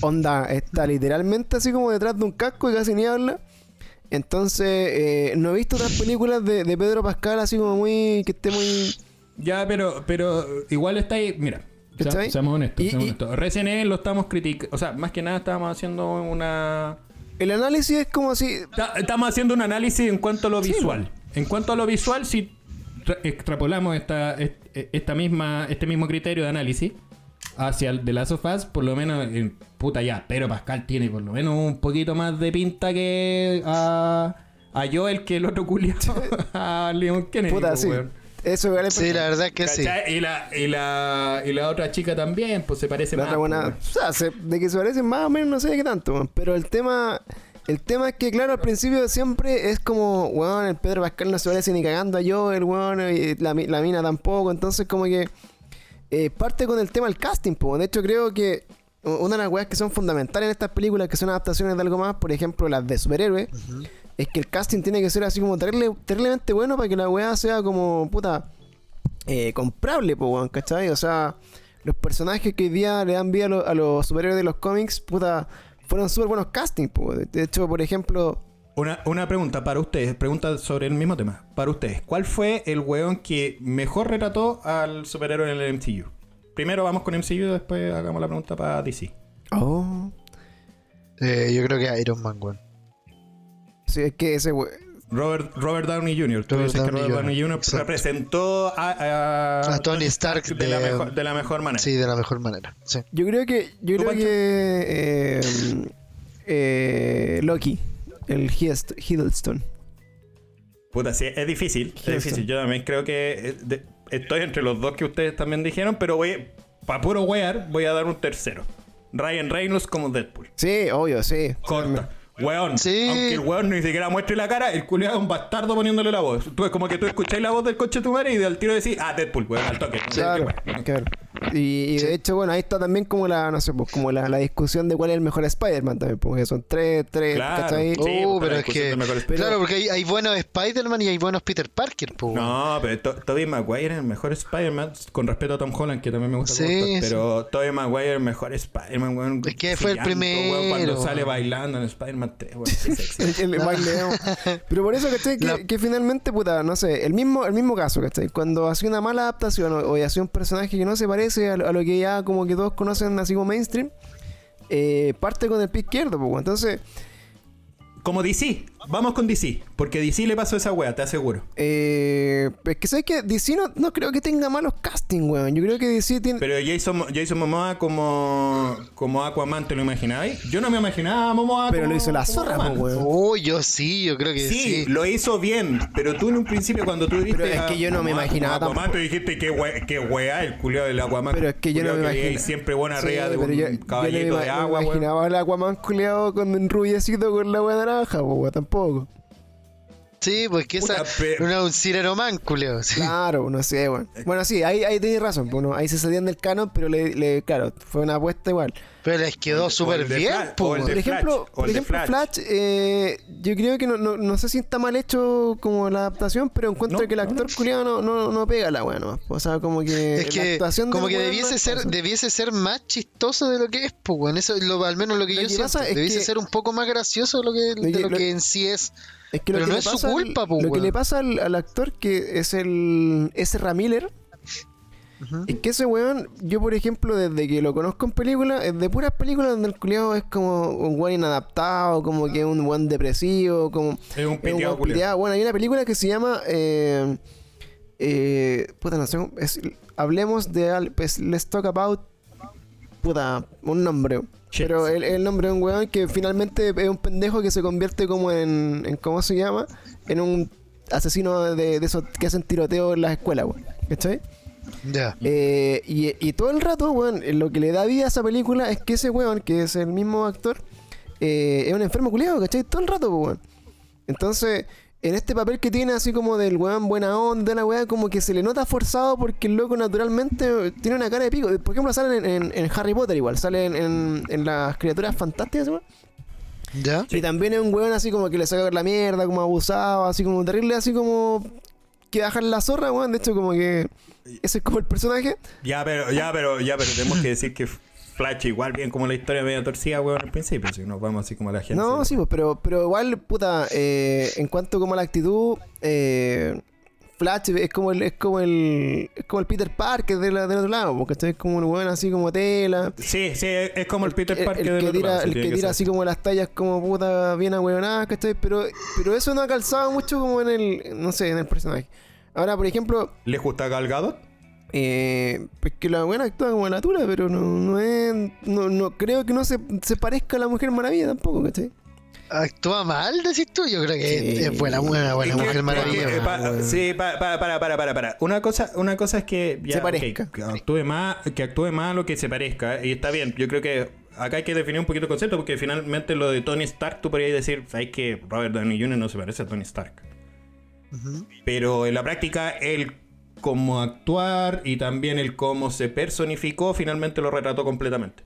onda, está literalmente así como detrás de un casco y casi ni habla. Entonces, eh, no he visto otras películas de, de Pedro Pascal así como muy, que esté muy...
Ya, pero, pero igual está ahí, mira. sea-
¿Cachai?
seamos honestos,
Y-
seamos
y-
honestos. Resident Evil lo estamos criticando. O sea, más que nada estábamos haciendo una.
El análisis es como si...
Ta- Estamos haciendo un análisis en cuanto a lo visual. En cuanto a lo visual, si tra- extrapolamos esta, est- esta misma, este mismo criterio de análisis hacia el de Last of Us, por lo menos, en puta ya, pero Pascal tiene por lo menos un poquito más de pinta que a, a Joel que el otro culiao, a Leon Kennedy.
Puta,
po,
sí.
weón.
Eso igual es
Sí, la verdad es que sí.
Y, la, y, la, y la otra chica también, pues se parece
La
más.
otra
po,
buena,
weón.
o sea, se- de que se parecen más o menos no sé de qué tanto, pero el tema el tema es que claro, al principio siempre es como, weón, el Pedro Pascal no se parece ni cagando a yo, el weón, y la, mi- la mina tampoco, entonces como que eh, parte con el tema del casting, po. De hecho, creo que una de las weas que son fundamentales en estas películas, que son adaptaciones de algo más, por ejemplo, las de superhéroes, es que el casting tiene que ser así como terrible- terriblemente bueno para que la wea sea como, puta, eh, comprable, po, weón, ¿cachai? O sea, los personajes que hoy día le dan vida a, lo- a los superhéroes de los cómics, puta, fueron súper buenos castings, po. De hecho, por ejemplo,
Una, una pregunta para ustedes, pregunta sobre el mismo tema. Para ustedes, ¿cuál fue el weón que mejor retrató al superhéroe en el MCU? Primero vamos con MCU, después hagamos la pregunta para DC.
oh,
Eh, yo creo que Iron Man, weón.
sí, es que ese we-
Robert, Robert Downey Jr. Tú
Robert
dices que Robert Downey
Jr.,
representó a, a-
A Tony Stark
de, la mejor, de la mejor manera.
Sí, de la mejor manera. Sí.
Yo creo que. Yo
¿Tú,
creo que. eh, eh, Loki. El Hiddlest- Hiddleston.
Puta, sí, es difícil. Es difícil. Yo también creo que eh, de- estoy entre los dos que ustedes también dijeron, pero voy, para puro wear, voy a dar un tercero. Ryan Reynolds como Deadpool.
Sí, obvio, sí.
Corta. Weón.
Sí.
Aunque el weón ni siquiera muestre la cara, el culiado es un bastardo poniéndole la voz. Tú es como que tú escucháis la voz del coche de tu madre y del tiro decís, ah, Deadpool, weón, al toque.
Claro, claro. Y, y de hecho, bueno, ahí está también como la, no sé, pues como la, la discusión de cuál es el mejor Spider-Man también, porque son tres, tres,
Claro.
¿cachai?
Sí,
Oh,
pues,
pero
la
es que. Claro, porque hay, hay buenos Spider-Man y hay buenos Peter Parker, po.
No, pero to Tobey Maguire es el mejor Spider-Man, con respeto a Tom Holland, que también me gusta
Sí,
pero Tobey Maguire es el mejor Spider-Man, weón.
Es que fue el
Chillando, weón, cuando
primero.
sale bailando en Spider-Man 3, weón. qué sexy.
El, el baile, ¿no? Pero por eso, ¿cachai? Que,
La-
que finalmente, puta, no sé, el mismo, el mismo caso, ¿cachai? Cuando hace una mala adaptación o, o hace un personaje que no se parece a, lo- que ya como que todos conocen así como mainstream, eh, parte con el pie izquierdo, pues, entonces...
Como DC, vamos con DC, porque DC le pasó esa wea, te aseguro.
Eh, es que sabes que DC no, no creo que tenga malos casting, weón. Yo creo que DC tiene.
Pero Jason, Jason Momoa como, como Aquaman, ¿te lo imaginabais? Yo no me imaginaba a Momoa
Pero
como-
lo hizo la zorra, po, weón.
Oh, yo sí, yo creo que
Sí,
sí.
lo hizo bien, pero tú en un principio cuando tú viste
Pero es que yo no me imaginaba
Aquaman,
tampoco.
tú dijiste que we- que wea el culiao del Aquaman.
Pero es que yo no me
veía siempre buena
Sí,
arriba de
pero
un
yo- yo no me
caballito de
no
agua,
me imaginaba el Aquaman culeado con un rubiecito con la weá naranja, po, weón, tampoco.
Sí, pues que esa era un Cirero Man, culeo. Sí.
Claro, no sé, weón. Bueno, sí, ahí, ahí tenés razón. Bueno, ahí se salían del canon, pero le, le- claro, fue una apuesta igual.
Pero les quedó súper bien,
Flash,
Por ejemplo,
Flash,
por ejemplo
Flash.
Flash, eh, yo creo que no, no, no sé si está mal hecho como la adaptación, pero encuentro
No,
que el actor culiado no, no, no pega la weá nomás. O sea, como que
Es
la actuación
como que debiese
es
ser, debiese ser más chistoso de lo que es, pues, weón. Eso es lo, al menos lo que
Lo
yo
que
siento.
pasa es
Debiese
que-
ser un poco más gracioso de lo que,
Lo
de
que-
lo
lo-
que en sí es.
Es que
Pero
que
no es su culpa, po,
Lo que le pasa al, al actor que es el Ezra Miller
Ujú.
es que ese weón, yo por ejemplo, desde que lo conozco en películas, es de puras películas donde el culiado es como un weón inadaptado, como que es un weón depresivo, como
Es un
es
piteado.
Bueno, hay una película que se llama eh, eh, puta, no sé, es- hablemos de al- pues, Let's Talk About puta, un nombre.
Shit.
Pero el, el nombre de un weón que finalmente es un pendejo que se convierte como en, en ¿cómo se llama? En un asesino de, de esos que hacen tiroteo en las escuelas, weón. ¿Cachai?
Ya.
Eh, y, y todo el rato, weón, lo que le da vida a esa película es que ese weón, que es el mismo actor, eh, es un enfermo culiado, ¿cachai? Todo el rato, weón. Entonces, en este papel que tiene así como del weón buena onda, la weá, como que se le nota forzado porque el loco naturalmente tiene una cara de pico. Por ejemplo, salen en, en- en Harry Potter igual, salen en, en las criaturas fantásticas, weón.
Ya.
Y también es un weón así como que le saca la mierda, como abusado, así como terrible, así como que bajar la zorra, weón. De hecho, como que ese es como el personaje.
Ya, pero, ya, pero, ya, pero tenemos que decir que Flash igual bien como la historia media torcida, weón, al principio, si nos vamos así como la gente.
No, sí, pues, pero, pero igual, puta, eh, en cuanto como a la actitud, eh, Flash es como el, es como el, es como el Peter Parker de la, del otro lado, porque esto es como un weón así como tela.
Sí, sí, es como el Peter Parker
el
del
que
otro
tira,
lado,
el que
que
tira así como las tallas como puta bien ahueonadas, ¿cachai? Pero, pero eso no ha calzado mucho como en el, no sé, en el personaje. Ahora, por ejemplo,
¿Les gusta Gal Gadot?
eh, pues que la buena actúa como la pero no, no es, no, no creo que no se, se parezca a la Mujer Maravilla tampoco, ¿cachai?
¿Actúa mal, decís tú? Yo creo que
Sí.
es buena, buena, buena
que-
mujer maravilla. weón.
pa- sí, pa- pa- para, para, para, para. Una cosa, una cosa es que ya,
Se parezca.
que actúe más, que actúe más lo que se parezca. Y está bien. Yo creo que acá hay que definir un poquito el concepto, porque finalmente lo de Tony Stark, tú podrías decir, sabes que Robert Downey Jr. no se parece a Tony Stark. Pero en la práctica, él cómo actuar y también el cómo se personificó, finalmente lo retrató completamente.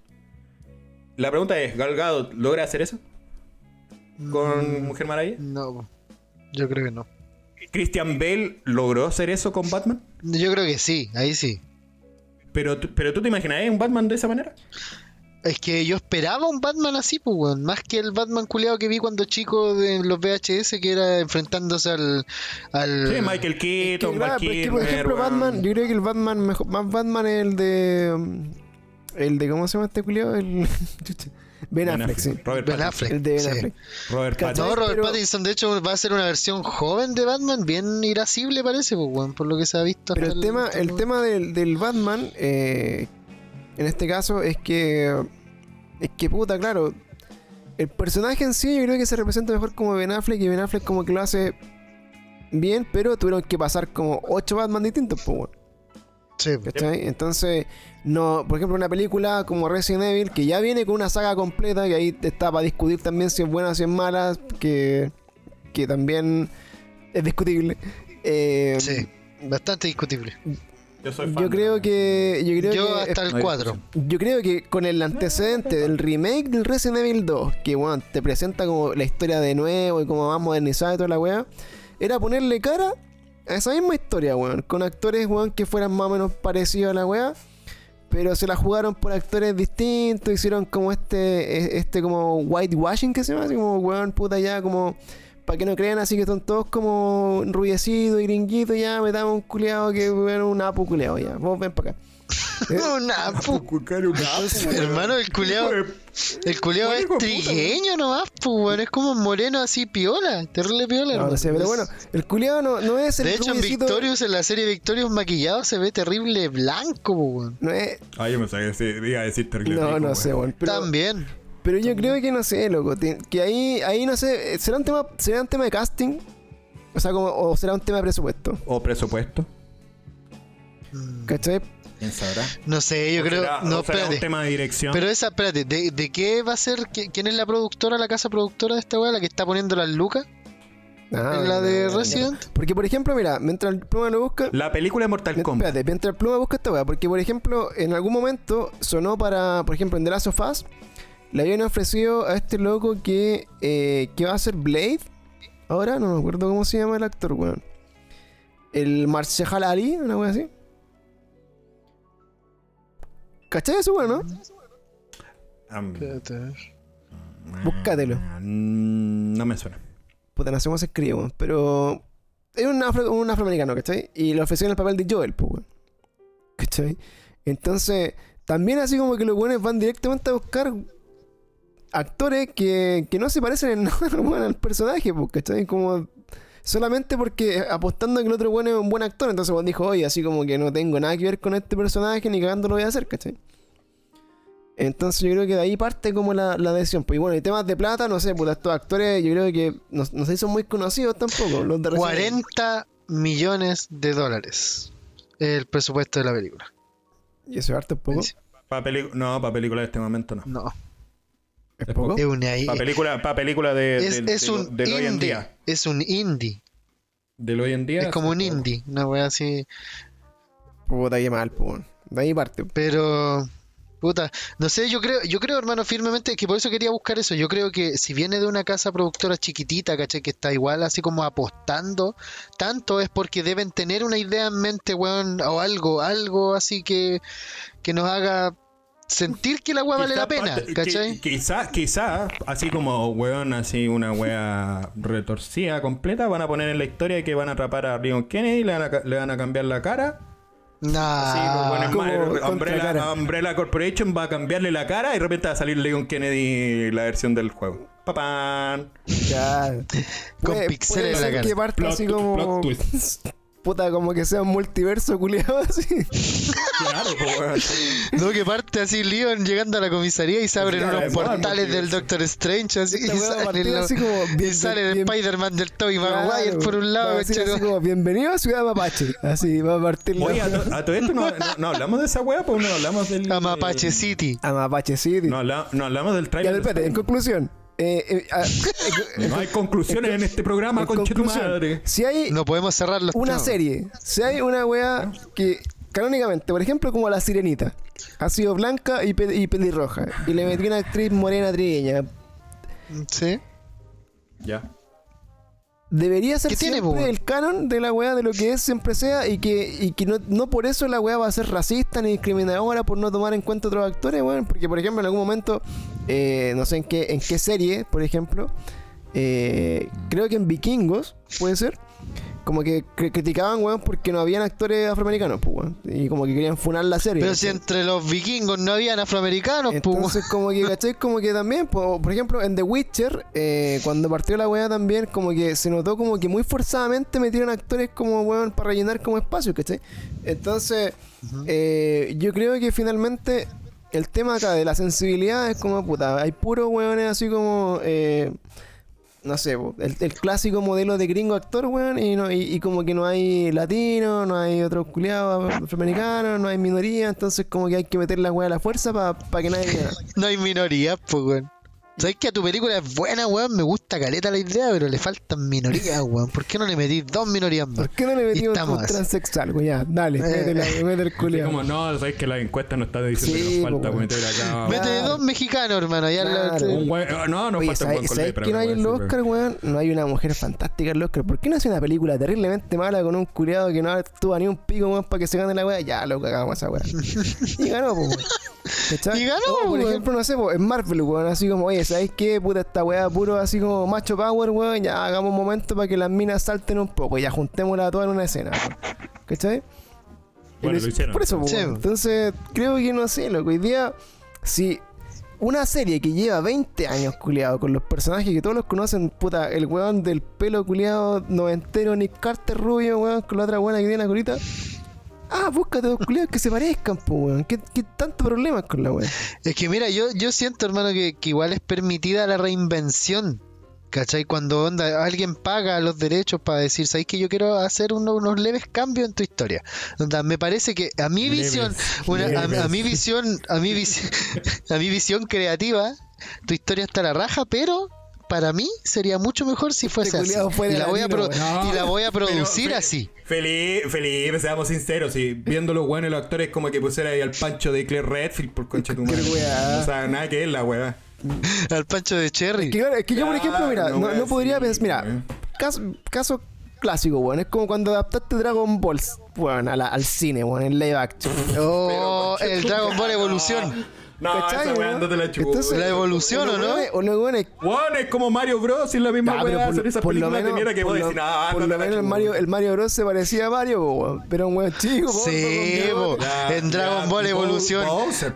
La pregunta es, ¿Gal Gadot logra hacer eso? ¿Con
Mm,
Mujer Maravilla?
No, yo creo que no.
¿Christian Bale logró hacer eso con Batman?
Yo creo que sí, ahí sí.
Pero, tú- pero tú te imaginas un Batman de esa manera?
Es que yo esperaba un Batman así, pues, weón. Más que el Batman culeado que vi cuando chico de los VHS, que era enfrentándose al. al
Sí, Michael
Que,
Keaton,
claro,
Val
pero es que, por ejemplo,
weón.
Batman, yo creo que el Batman mejor, más Batman es el de. El de, ¿cómo se llama este culiao? El. ben
Ben
Affleck, sí.
Robert
Ben. Affleck.
El de Ben
sí.
Affleck.
Robert. Pattinson.
No, Robert
pero-
Pattinson, de hecho, va a ser una versión joven de Batman, bien irascible parece, pues, por lo que se ha visto.
Pero el tema, el tema del, del Batman, eh, en este caso, es que. Es que puta, claro. El personaje en sí, yo creo que se representa mejor como Ben Affleck y Ben Affleck como que lo hace bien, pero tuvieron que pasar como 8 Batman distintos, pues, weón.
Sí.
¿Cachai? Entonces, no, por ejemplo, una película como Resident Evil, que ya viene con una saga completa, que ahí está para discutir también si es buena o si es mala, que, que también es discutible. Eh,
sí, bastante discutible.
Yo soy fan.
Yo creo que. Yo creo
Yo
que.
hasta el
Ahí.
4.
Yo creo que con el antecedente del remake del Resident Evil 2, que bueno, te presenta como la historia de nuevo y como más modernizada y toda la weá, era ponerle cara esa misma historia, weón, con actores, weón, que fueran más o menos parecidos a la weá, pero se la jugaron por actores distintos, hicieron como este, e- este como whitewashing que se llama, así como weón, puta ya, como para que no crean así que son todos como rubiecitos y gringuitos, ya metamos un culeado que weón, un apu culeado ya, vos ven para acá.
Una pu- Hermano, el culeado. El culeado es trigueño nomás, pues, weón. Es como moreno así piola. Terrible piola,
No, sé, pero bueno, el culiado no, no es el
De hecho, en Victorious, en la serie Victorious maquillado, se ve terrible blanco, pues.
No es.
Ah, yo me sabía decir, iba a decir terrible
No,
rico,
no sé, weón. Pero,
También.
pero yo creo que no sé, loco. Que ahí, ahí no sé. ¿Será un tema, será un tema de casting? O sea, como, o será un tema de presupuesto.
O presupuesto.
¿Cachai?
¿Quién sabrá?
No sé, yo
O
creo.
será-
no, espérate.
un tema de dirección.
Pero esa, espérate, ¿de, de qué va a ser? ¿Qui- ¿Quién es la productora, la casa productora de esta weá? ¿La que está poniendo las lucas?
Ah,
¿En la de
no,
Resident?
no. Porque, por ejemplo, mira, mientras el pluma lo busca.
La película de Mortal Kombat.
Espérate, mientras el pluma busca esta weá, porque por ejemplo, en algún momento sonó para, por ejemplo, en The Last of Us, le habían ofrecido a este loco que, eh, que va a ser Blade. Ahora no me acuerdo cómo se llama el actor, weón. El Marshall Ali, una weá así. ¿Cachai eso, weón, no?
Am-
Espérate, a ver.
Búscatelo.
Mm, No me suena.
Puta, no sé cómo se escribe, weón. Pero es un, afro- un afroamericano, ¿cachai? Y le ofrecieron el papel de Joel, pues, weón. ¿Cachai? Entonces, también así como que los weones van directamente a buscar actores que, que no se parecen en nada weón, al personaje, pues, ¿cachai? Como solamente porque apostando a que el otro weón es un buen actor, entonces weón dijo, oye, así como que no tengo nada que ver con este personaje, ni cagando lo voy a hacer, ¿cachai? Entonces yo creo que de ahí parte como la, la decisión. Pues y bueno, y temas de plata, no sé, pues estos actores yo creo que no, no sé si son muy conocidos tampoco. Los de Resident Evil.
40 millones de dólares. El presupuesto de la película.
Y eso es harto, es poco.
Pa peli- no, para película de este momento no.
No,
Es poco.
es una
Para película, pa película de,
es,
del-
es
de lo-
un
del hoy en
indie.
día.
Es un indie.
Del hoy en día.
Es como un indie. Una wea así.
Puta, qué mal, pues. De ahí parte.
Pero. Puta, no sé, yo creo, yo creo, hermano, firmemente que por eso quería buscar eso. Yo creo que si viene de una casa productora chiquitita, ¿cachai? Que está igual así como apostando tanto, es porque deben tener una idea en mente, weón, o algo, algo así que, que nos haga sentir que la weá vale la pena,
parte-
¿cachai?
qui- Quizá, quizá, así como weón, así una wea retorcida completa, van a poner en la historia que van a atrapar a Leon Kennedy, le van a, ca- le van a cambiar la cara.
Nah,
ma-
contra
Umbrella,
cara.
Umbrella Corporation va a cambiarle la cara y de repente va a salir Leon Kennedy la versión del juego. Papán.
Ya.
Con pixeles en la cara.
que parte
Plot-
así como.
plot twist.
Puta, como que sea un multiverso culiado así.
Claro, pues weón.
no, que parte así Leon llegando a la comisaría y se abren
Ya,
unos
es
portales del Doctor Strange así, y
weá
sale, lo-
así como
y
bien-
sale el Spider-Man del Tobey Maguire
Claro,
por un lado,
a decir
¿cachai?
así como, bienvenido a Ciudad Mapache. Así, va a partir la
Oye, a,
weá.
to- a todo esto no, no- no hablamos de esa wea, pues no hablamos del.
a Mapache City.
a Mapache City.
No, no hablamos del
Ya,
trailer.
pero espérate, en conclusión, eh, eh, ah, eh,
No hay conclusiones en este programa, conche tu madre.
si hay
No podemos cerrar los
una serie, si hay una weá que canónicamente, por ejemplo, como La Sirenita, ha sido blanca y, pe- y pelirroja, y le metió una actriz morena trigueña,
Sí.
Ya.
debería ser
¿Qué tiene,
siempre el canon de la weá de lo que es siempre sea y que, y que no, no por eso la weá va a ser racista ni discriminadora por no tomar en cuenta otros actores, weón. Porque, por ejemplo, en algún momento, eh, no sé en qué, en qué serie, por ejemplo, eh, creo que en Vikingos, puede ser, como que cri- criticaban, weón, porque no habían actores afroamericanos, pues, weón. Y como que querían funar la serie.
Pero si entre los vikingos no habían afroamericanos, pues.
Entonces, como que, ¿cachai? Como que también, po- por ejemplo, en The Witcher, eh, cuando partió la weá también, como que se notó como que muy forzadamente metieron actores como weón para rellenar como espacio, ¿cachai? Entonces, eh, yo creo que finalmente el tema acá de la sensibilidad es como, puta, hay puros weones así como. eh, no sé, el, el clásico modelo de gringo actor, weón, y, no, y, como que no hay latinos, no hay otros culiados afroamericanos, no hay minoría, entonces como que hay que meter la weá a la fuerza para que nadie.
No hay minorías, pues, weón. ¿Sabes que a tu película es buena, weón? Me gusta caleta la idea, pero le faltan minorías, weón. ¿Por qué no le metís dos minorías más?
¿Por qué no le
estamos
un transexual? Ya, dale,
Eh.
mete el culiado.
como, no, sabes que la encuesta no está diciendo
Sí,
que nos falta
po,
meter acá.
Mete
Claro.
dos mexicanos, hermano. Ya la-.
Un ah, no, no
Oye,
falta un
¿sabes,
buen con
¿sabes que no hay en los
sí,
Oscar, weón? No hay una mujer fantástica en los Oscar. ¿Por qué no hace una película terriblemente mala con un culiado que no actúa ni un pico, weón, para que se gane la weá? Ya, lo cagamos esa weá. y ganó, pues, weón. ¿Cachai?
Y ganó,
O, por
weón.
ejemplo, no sé, po, en Marvel, weón, así como, oye, ¿sabes qué? Puta, esta weá puro así como macho power, weón. Ya hagamos un momento para que las minas salten un poco. Ya juntémosla todas en una escena, weón. ¿Cachai?
Bueno, lo hicieron.
Por eso, po,
Sí.
weón. Entonces, creo que no sé, loco. Hoy día, si una serie que lleva 20 años, culiado, con los personajes que todos los conocen, puta, el weón del pelo culiado noventero, Nick Carter rubio, weón, con la otra buena que tiene la colita. Ah, búscate dos culiados que se parezcan, po, weón. ¿Qué, qué tanto problemas con la weón?
Es que mira, yo, yo siento, hermano, que, que igual es permitida la reinvención. ¿Cachai? Cuando onda, alguien paga los derechos para decir, ¿sabes que yo quiero hacer uno- unos leves cambios en tu historia? Onda, me parece que a mi
Leves,
visión, una- a, a mi visión, a mi visión, a mi visión creativa, tu historia está a la raja, pero para mí sería mucho mejor si fuese así.
culiao fuera
Y la, voy a
latino,
pro-
weón.
y la voy a
Pero,
producir así.
Felipe, Felipe, seamos sinceros. Y viendo los buenos los actores, como que pusiera ahí al pancho de Claire Redfield por concha de tu madre.
Qué weá.
O sea, nada que es la weá.
Al pancho de Cherry.
Es que, claro, es que yo, por ejemplo, mira, no, no podría pensar, mira, caso, caso clásico, weón. Es como cuando adaptaste Dragon Ball, a la- al cine, weón, en live action.
Oh, el Dragon Ball Evolución.
No,
¿Cachai,
esa weá
no?
andate la chupa.
Entonces,
La evolución, ¿o no?
O los weones
Weón, es como Mario Bros. y es la misma weá.
por,
Hacer
lo
películas de
menos,
mierda que vos decís, no,
por lo menos el. Mario, el Mario Bros se parecía a Mario, po, pero un weón chico. po,
Sí, po. En Dragon Ball Evolución.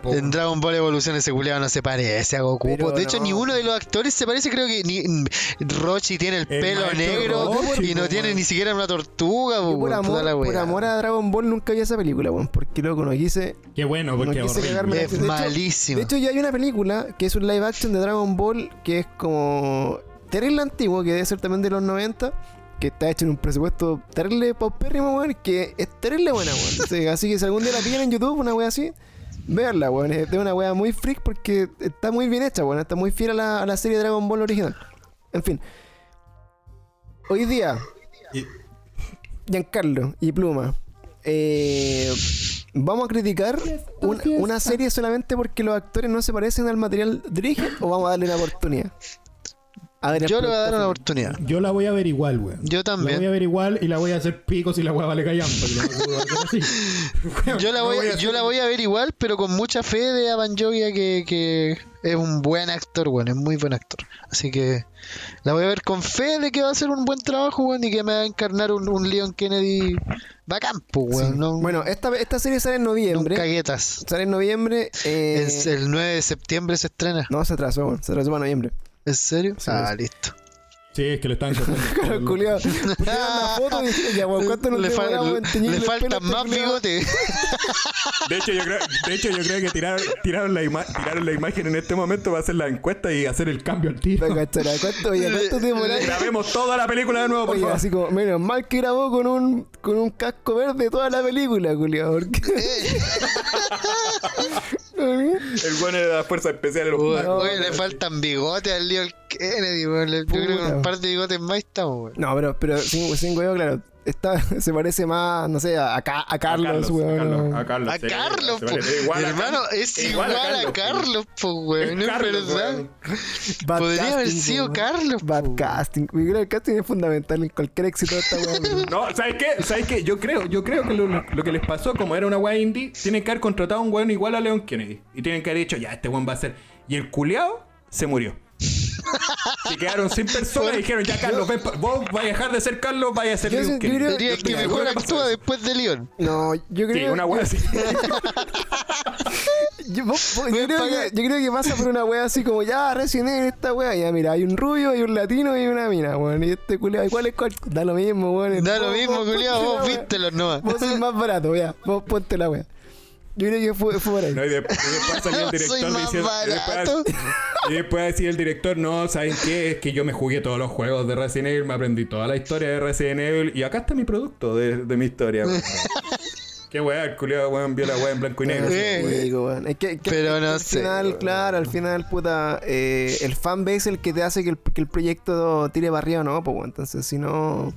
En Dragon Ball Evolución ese culiado no se parece a Goku. De hecho,
no.
ni uno de los actores se parece. Creo que ni Rochi tiene el,
El
pelo negro
Rochi,
y no tiene ni siquiera una tortuga.
por amor,
la
por
wea.
amor a Dragon Ball nunca vi esa película, weón. Porque loco, no quise.
Qué bueno,
No
porque
Es
de De hecho, ya hay una película que es un live action de Dragon Ball que es como. Terrible antiguo, que debe ser también de los 90. Que está hecho en un presupuesto terrible paupérrimo, weón. Que es terrible buena, weón. Sí, así que si algún día la pillan en YouTube, una wea así, veanla, weón. Es de una wea muy freak porque está muy bien hecha, weón. Está muy fiel a la, a la serie Dragon Ball original. En fin. Hoy día,
Y-
Giancarlo y Pluma. eh, vamos a criticar un- una serie solamente porque los actores no se parecen al material de origen o vamos a darle una oportunidad. A ver, el
Yo le voy a dar una oportunidad.
Yo la voy a ver igual, weón.
Yo también.
La voy a ver igual y la voy a hacer picos y la weá vale callampa.
Yo la,
No
voy, a- yo
hacer-
la voy a ver igual, pero con mucha fe de Avanjogia que, que es un buen actor, weón, es muy buen actor. Así que la voy a ver con fe de que va a ser un buen trabajo, weón, y que me va a encarnar un, un Leon Kennedy bacán, pues, weón. No,
Bueno, esta, esta serie sale en noviembre.
caguetas.
Sale en noviembre. eh,
Es el 9 de septiembre se estrena.
No, se atrasó, weón, se atrasó para noviembre.
¿En serio?
Sí,
ah,
sí.
listo.
Sí, es que lo están cortando.
Claro, la foto y dije, ya, weón, ¿cuánto nos
le, fa-
demoramos en teñirle
le faltan más bigotes.
De hecho, yo creo, de hecho, yo creo que tiraron, tiraron, la ima- tiraron la imagen en este momento para hacer la encuesta y hacer el cambio al tiro.
¿cuánto, oye, cuánto demoráis?
Grabemos toda la película de nuevo, por
Oye,
favor.
así como, menos mal que grabó con un, con un casco verde toda la película, culiao. Porque...
El bueno de la fuerza especial de los
Weón,
No,
le faltan bigotes al Leon Kennedy, weón. Le- Yo creo que un par de bigotes más estamos, weón.
No, pero, pero sin, sin huevo, claro. Está, se parece más, no sé, a, Ca- a Carlos,
a
weón.
Carlos, a Carlos,
A Carlos, hermano, es igual, a Carlos, po, weón.
Es
verdad.
weón.
Bad
Podría haber sido
weón.
Carlos,
Bad
po.
casting. Yo creo que el casting es fundamental en cualquier éxito de esta weón.
No, ¿sabes qué? ¿Sabes qué? Yo creo, yo creo que lo, lo que les pasó, como era una weá indie, tienen que haber contratado a un weón igual a Leon Kennedy. Y tienen que haber dicho, ya, este weón va a ser. Y el culeado se murió. Se quedaron sin personas y dijeron, ya Carlos, ven, vos vas a dejar de ser Carlos, vaya a ser
Yo
Leon
yo creo-
que
Yo
mejor
que
actúa después de Leon.
No, yo creo
Sí, una weá así.
Yo, vos- vos- yo
Ven
creo que, yo creo que pasa por una wea así como ya recién en esta wea. Ya mira, hay un rubio, hay un latino y una mina, weón. Y este culiao, ¿y cuál es cuál? Da lo mismo, weón.
Da lo mismo,
ponte
vos
la wea.
vístelos nomás.
Vos sos más barato, ya. Vos ponte la wea. Yo creo que fue, fue por ahí.
No, y, de- y después salió el
Soy
director
más
diciendo. y después, y después decía el director, no, ¿saben qué? Es que yo me jugué todos los juegos de Resident Evil, me aprendí toda la historia de Resident Evil y acá está mi producto de, de mi historia. weón. Qué weá, el culiado weón vio la weá en blanco y negro.
Es que, que-
Pero
que
no
al
sé,
final,
weón.
claro, al final, puta, eh, el fanbase es el que te hace que el, que el proyecto tire barrido, ¿no? Pues, weón. entonces, si no...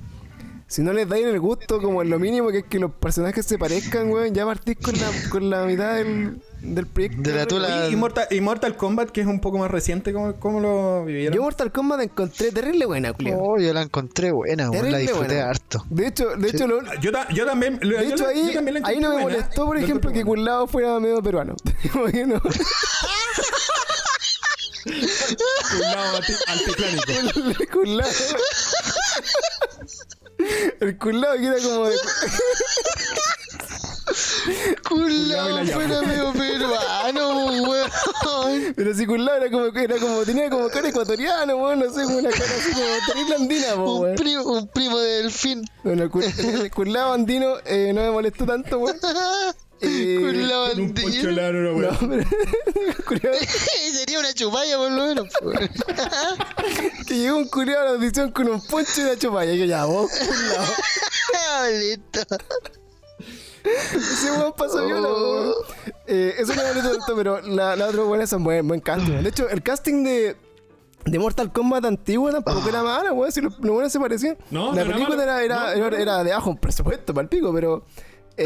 Si no les dais el gusto, como en lo mínimo, que es que los personajes se parezcan, weón, ya partís con la, con la mitad del, del proyecto.
De la tula-
y, Mortal, y Mortal Kombat, que es un poco más reciente, ¿cómo, cómo lo vivieron?
Yo Mortal Kombat la encontré terrible buena, culiao.
Oh, yo la encontré buena, weón. La
Terrible
disfruté
buena.
harto.
De hecho, de hecho, lo,
Yo, ta- yo también. lo-
de
yo
hecho
la-
ahí,
yo también la
ahí no me
buena.
molestó, por
La
ejemplo, que Culado fuera medio peruano. Como que no.
buena. Un lado anti- altiplánico.
El culado. El que era como de.
Culao, fuera medio peruano, weón.
Pero si culado era como, era como, tenía como cara ecuatoriano, weón, no sé, como una cara así como terrible andina, po,
Un
weón.
primo, un primo de delfín.
Bueno, el, cul- el culado andino eh, no me molestó tanto, weón. Eh,
Con un poncho largo, no,
No,
weón.
pero. el culiao-
Sería una chupalla por lo menos.
que llegó un culiado a la audición con un poncho y una chupalla. Y yo, ya, vos.
Listo.
Ese weón pasa viola, weón. Eh, eso no me molesta tanto, pero la, la otra buena son buen, buen casting. De hecho, el casting de, de Mortal Kombat antiguo tampoco era malo, weón. Si los lo buenos se parecían.
No,
la
no era
película era, era,
No,
era,
no.
era de bajo un presupuesto para el pico, pero. Eh,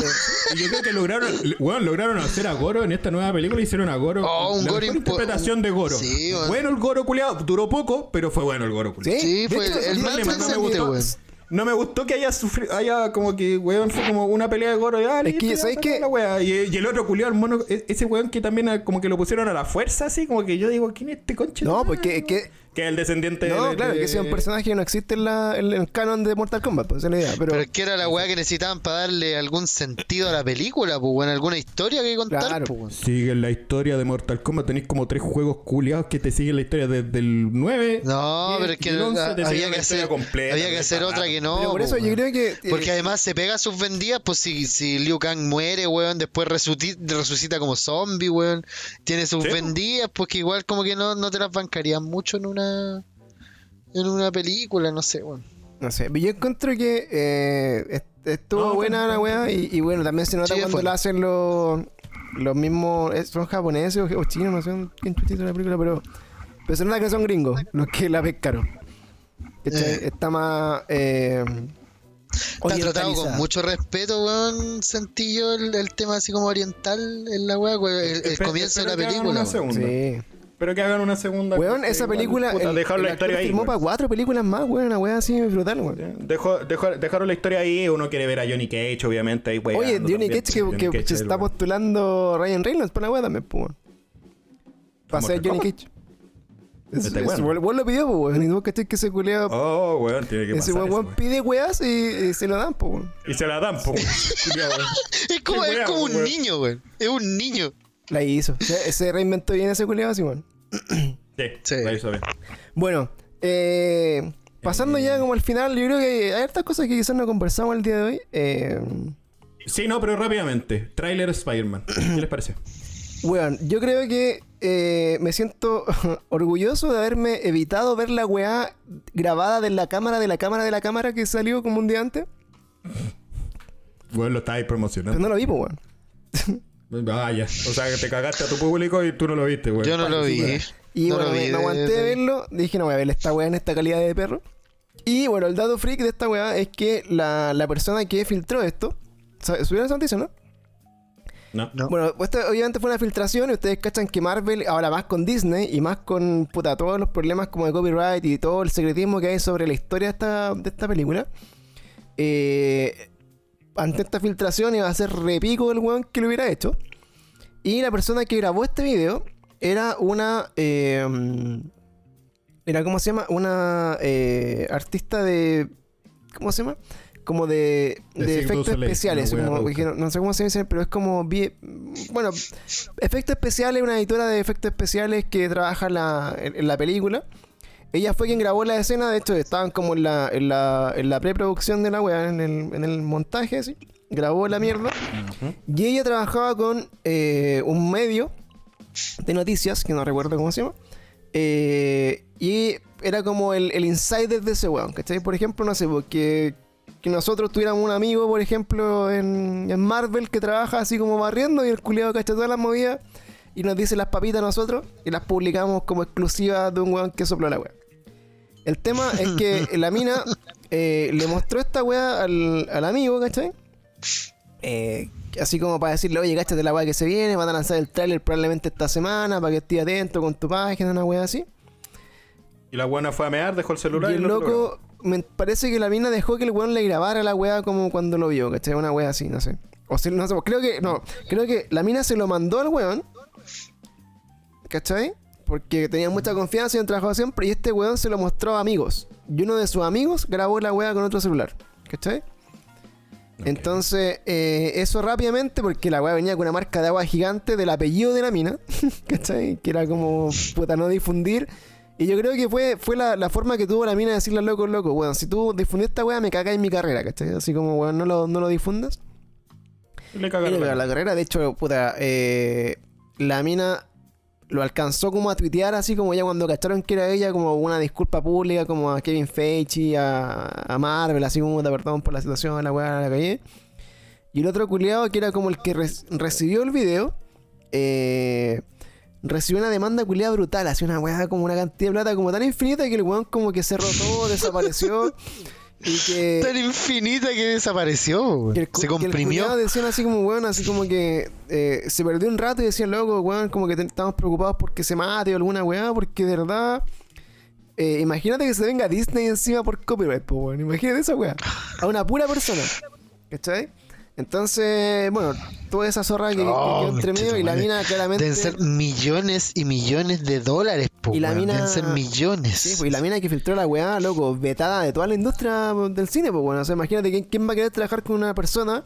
Y yo creo que lograron, weón, lograron hacer a Goro en esta nueva película. Hicieron a Goro.
Oh, un
la
Goro
mejor
impo-
interpretación de Goro.
Sí,
bueno, el Goro culiado. Duró poco, pero fue bueno el Goro culiado.
sí,
fue
hecho,
el
y-
más
y-
no me gustó.
weón.
No me gustó que haya sufrido, haya como que, weón, fue como una pelea de Goro. Ya, listo,
que,
ya,
¿sabes qué?
la wea. Y, y el otro culiado, el mono, e- ese weón que también ah, como que lo pusieron a la fuerza, así, como que yo digo, ¿quién es este conche?
No, pues que, que,
Que es el descendiente
no,
de-
claro,
de-
que sea un personaje que no existe en, la, en el canon de Mortal Kombat, pues esa es la idea. Pero,
Pero es que era la weá que necesitaban para darle algún sentido a la película, pues, weón. Alguna historia que contar,
Claro.
pues, weón.
Siguen la historia de Mortal Kombat. Tenéis como tres juegos culiados que te siguen la historia desde el 9.
No, pero es que
el 11 te siguen
había que hacer,
completa,
había que
de
hacer otra que no.
pero por
po,
eso yo
weón.
creo que. eh,
Porque además se pega a sus vendidas, pues si, si Liu Kang muere, weón, después resuci- resucita como zombie, weón. Tiene sus
Sí,
vendidas, pues que igual como que no, no te las bancarían mucho en una en una película, no sé, weón.
No sé, yo encuentro que eh, est- estuvo
No,
buena la weá y, y bueno, también se nota
Sí,
cuando la hacen los, los mismos, eh, son japoneses o, o chinos, no sé quién chutito la película, pero, pero se nota que son gringos los que la pescaron.
Eh.
Está más... Eh,
Está tratado con mucho respeto, weón, sentí yo el, el tema así como oriental en la weá, el, comienzo de la película.
una.
Sí.
Espero que hagan una segunda.
Weón, esa
igual,
película...
puta,
el-
dejaron
el
la historia ahí.
firmó
weón.
para cuatro películas más, weón, una weá así brutal, weón.
Dejó, dejó- dejaron la historia ahí. Uno quiere ver a Johnny Cage, obviamente. Ahí,
Oye,
weando
Johnny
también,
Cage que,
Johnny
que
Cage
se está
weón.
postulando Ryan Reynolds por la weá también, pues. weón. Para
¿Mortal
ser Johnny? Cage. Es,
Está
es- vos lo pidió, pues, weón. Y vos cachai que ese culeo.
Oh, weón, tiene que
ese
pasar
weón
eso,
weón
weón.
pide weas y, y se lo dan, pues, weón.
Y se la dan, po. Weón.
Es como, es como un
weón.
niño, weón. Es un niño.
La hizo. Se reinventó bien ese así, weón.
Sí,
Sí.
la hizo bien.
Bueno, eh, pasando ya como al final, yo creo que hay hartas cosas que quizás no conversamos el día de hoy. Eh,
Sí, no, pero rápidamente. Trailer Spider-Man. ¿Qué les parece?
Weón, yo creo que eh, me siento orgulloso de haberme evitado ver la weá grabada de la cámara, de la cámara, de la cámara que salió como un día antes.
Weón, lo estáis
Pero
promocionando.
no lo vi, weón.
Ah, ya. O sea, que te cagaste a tu público y tú no lo viste, güey.
Yo no lo vi.
Y
No
bueno,
lo vi
me, me
de-
aguanté
de-
verlo. Dije, no voy a ver esta weá en esta calidad de perro. Y bueno, el dato freak de esta weá es que la, la persona que filtró esto. ¿sab- ¿Subieron esa noticia, no?
No.
No.
Bueno, esto obviamente fue una filtración y ustedes cachan que Marvel, ahora más con Disney y más con puta, todos los problemas como de copyright y todo el secretismo que hay sobre la historia de esta, de esta película. eh, ante esta filtración iba a ser repico el weón que lo hubiera hecho. Y la persona que grabó este video era una. eh, era, ¿cómo se llama? Una eh, artista de. ¿Cómo se llama? Como de,
De
efectos
Soleil,
especiales. como- no, no sé cómo se dice, pero es como. Bueno, efectos especiales, una editora de efectos especiales que trabaja la, en, en la película. Ella fue quien grabó la escena, de hecho estaban como en la, en la, en la preproducción de la weá, en el, en el montaje, así. Grabó la mierda. Y ella trabajaba con eh, un medio de noticias, que no recuerdo cómo se llama. eh, y era como el, el insider de ese weón, ¿cachai? Por ejemplo, no sé, porque que nosotros tuviéramos un amigo, por ejemplo, en, en Marvel que trabaja así como barriendo y el culiado cacha todas las movidas y nos dice las papitas a nosotros y las publicamos como exclusivas de un weón que sopló la weá. El tema es que la mina eh, le mostró esta weá al, al amigo, ¿cachai? Eh, así como para decirle, oye, cáchate la weá que se viene, van a lanzar el tráiler probablemente esta semana para que estés atento con tu página, una weá así.
Y la buena fue a mear, dejó el celular
Y el
lo otro
loco, me parece que la mina dejó que el weón le grabara la weá como cuando lo vio, ¿cachai? Una weá así, no sé. O si, no sé, creo que, no, creo que la mina se lo mandó al weón, ¿cachai? Porque tenía mucha confianza y han trabajado siempre, y este weón se lo mostró a amigos. Y uno de sus amigos grabó la weá con otro celular, ¿cachai? Entonces, eh, eso rápidamente, porque la weá venía con una marca de agua gigante del apellido de la mina, ¿cachai? Que era como, puta, no difundir. Y yo creo que fue, fue la, la forma que tuvo la mina de decirle al loco, loco, weón, si tú difundís esta weá, me cagáis en mi carrera, ¿cachai? Así como, weón, no lo, no lo difundas.
Le cagaron la
la carrera, de hecho, puta, eh, la mina lo alcanzó como a tuitear así como ya cuando cacharon que era ella, como una disculpa pública, como a Kevin Feige, a, a Marvel, así como de perdón por la situación, la weá, la calle. Y el otro culiado, que era como el que re- recibió el video, eh, recibió una demanda culiada brutal, así una weá como una cantidad de plata como tan infinita que el weón como que cerró todo, desapareció. Y que...
Tan infinita que desapareció.
Que el
Se
que el
comprimió.
decían así como, weón, así como que eh, se perdió un rato y decían, loco, weón, como que te- estamos preocupados porque se mate o alguna weá, porque de verdad. eh, imagínate que se venga Disney encima por copyright, po, weón. Imagínate esa weá. A una pura persona. ¿Cachai? Entonces, bueno, toda esa zorra que, que
Oh,
quedó entre medio y la mina claramente.
Deben ser millones y millones de dólares, po,
Y la
weón.
mina-
Deben ser millones.
Sí, pues, y la mina que filtró la weá, loco, vetada de toda la industria del cine, pues bueno. O sea, imagínate quién, quién va a querer trabajar con una persona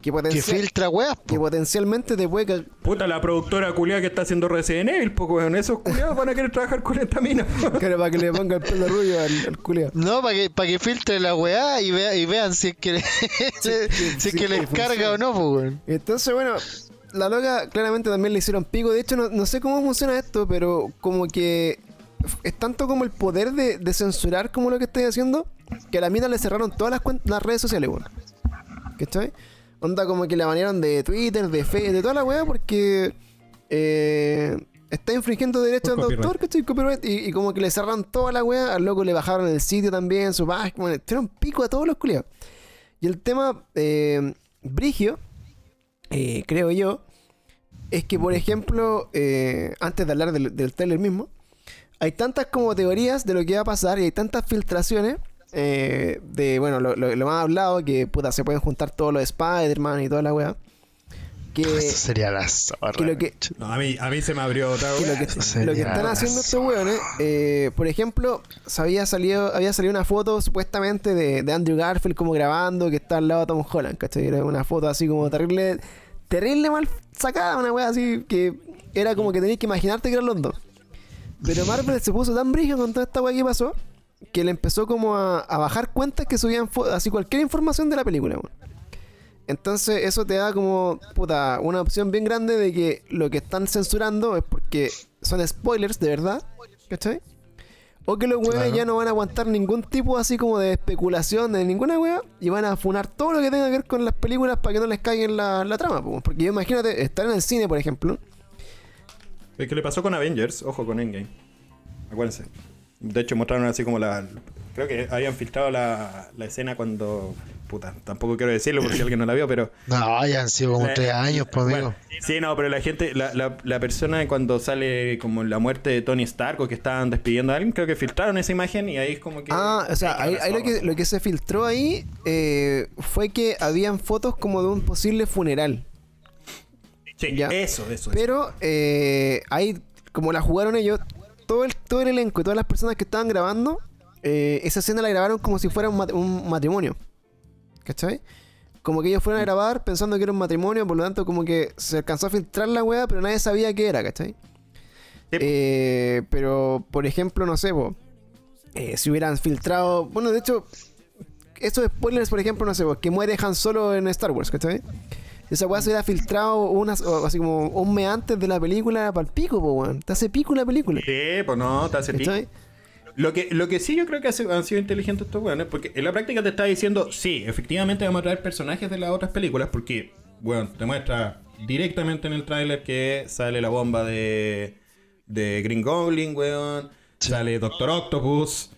que
filtra weas,
que
po.
potencialmente te puede
Puta, la productora culiada que está haciendo Resident Evil, pues, weón. Esos culiados van a querer trabajar con esta mina.
Claro, para que le ponga el pelo rubio al, al culiao.
No, para que, para que filtre la weá y, vea, y vean si es que, si es
sí,
que les
que
carga o no, po, weón.
Entonces, bueno, la loca claramente también le hicieron pico. De hecho, no, no sé cómo funciona esto, pero como que es tanto como el poder de, de censurar como lo que estoy haciendo, que a la mina le cerraron todas las, las redes sociales, weón. ¿Cachai? Onda como que la banearon de Twitter, de Facebook, de toda la weá, porque eh, está infringiendo derechos
Por
de
copyright.
autor, ¿cachai? Copyright, y, y como que le cerraron toda la weá, al loco le bajaron el sitio también, su página, bueno, tiraron pico a todos los culiados. Y el tema, eh, Brigio, eh, creo yo, es que, por ejemplo, eh, antes de hablar del, del trailer mismo, hay tantas como teorías de lo que va a pasar y hay tantas filtraciones eh, de, bueno, lo, lo, lo más hablado, que puta, se pueden juntar todos los Spider-Man y toda la weá. Que,
Eso sería la zorra.
que lo que,
No, a mí, a mí se me abrió otra
que lo
weá.
que, lo están haciendo estos weones, eh, por ejemplo, se había salido, había salido una foto supuestamente de, de Andrew Garfield como grabando que está al lado de Tom Holland, ¿cachai? Era una foto así como terrible, terrible mal sacada, una wea así que era como que tenías que imaginarte que eran los dos. Pero Marvel se puso tan brillo con toda esta wea que pasó que le empezó como a, a bajar cuentas que subían así cualquier información de la película. Entonces eso te da como, puta, una opción bien grande de que lo que están censurando es porque son spoilers de verdad, ¿cachai? O que los weones
Claro.
ya no van a aguantar ningún tipo así como de especulación de ninguna wea y van a funar todo lo que tenga que ver con las películas para que no les caigan la, la trama. po. Porque yo imagínate estar en el cine, por ejemplo.
Es que le pasó con Avengers, ojo con Endgame. Acuérdense. De hecho, mostraron así como la. Creo que habían filtrado la, la escena cuando. Puta, tampoco quiero decirlo por si alguien no la vio, pero.
No, ya han sido como
Eh,
tres años, pues, amigo.
Bueno, sí, no, pero la gente, la, la, la persona cuando sale como la muerte de Tony Stark o que estaban despidiendo a alguien, creo que filtraron esa imagen y ahí es como que.
Ah, o sea, ahí, ahí lo, que, lo que se filtró ahí eh, fue que habían fotos como de un posible funeral.
Sí,
ya.
eso, eso. eso.
Pero eh, ahí, como la jugaron ellos, todo el, todo el elenco y todas las personas que estaban grabando, eh, esa escena la grabaron como si fuera un, mat- un matrimonio. ¿Cachai? Como que ellos fueron a grabar pensando que era un matrimonio, por lo tanto, como que se alcanzó a filtrar la weá, pero nadie sabía qué era, ¿cachai? Eh, pero, por ejemplo, no sé, po, eh, si hubieran filtrado. Bueno, de hecho, estos spoilers, por ejemplo, no sé, po, que muere Han Solo en Star Wars, ¿cachai? Esa weá se hubiera filtrado unas, o así como un mes antes de la película para el pico, po, weón. Te hace pico la película.
Sí, pues no, te hace pico. Lo que, lo que sí yo creo que han sido inteligentes estos weones, porque en la práctica te está diciendo, sí, efectivamente vamos a traer personajes de las otras películas, porque, bueno, te muestra directamente en el tráiler que sale la bomba de, de Green Goblin, weón, sale Doctor Octopus,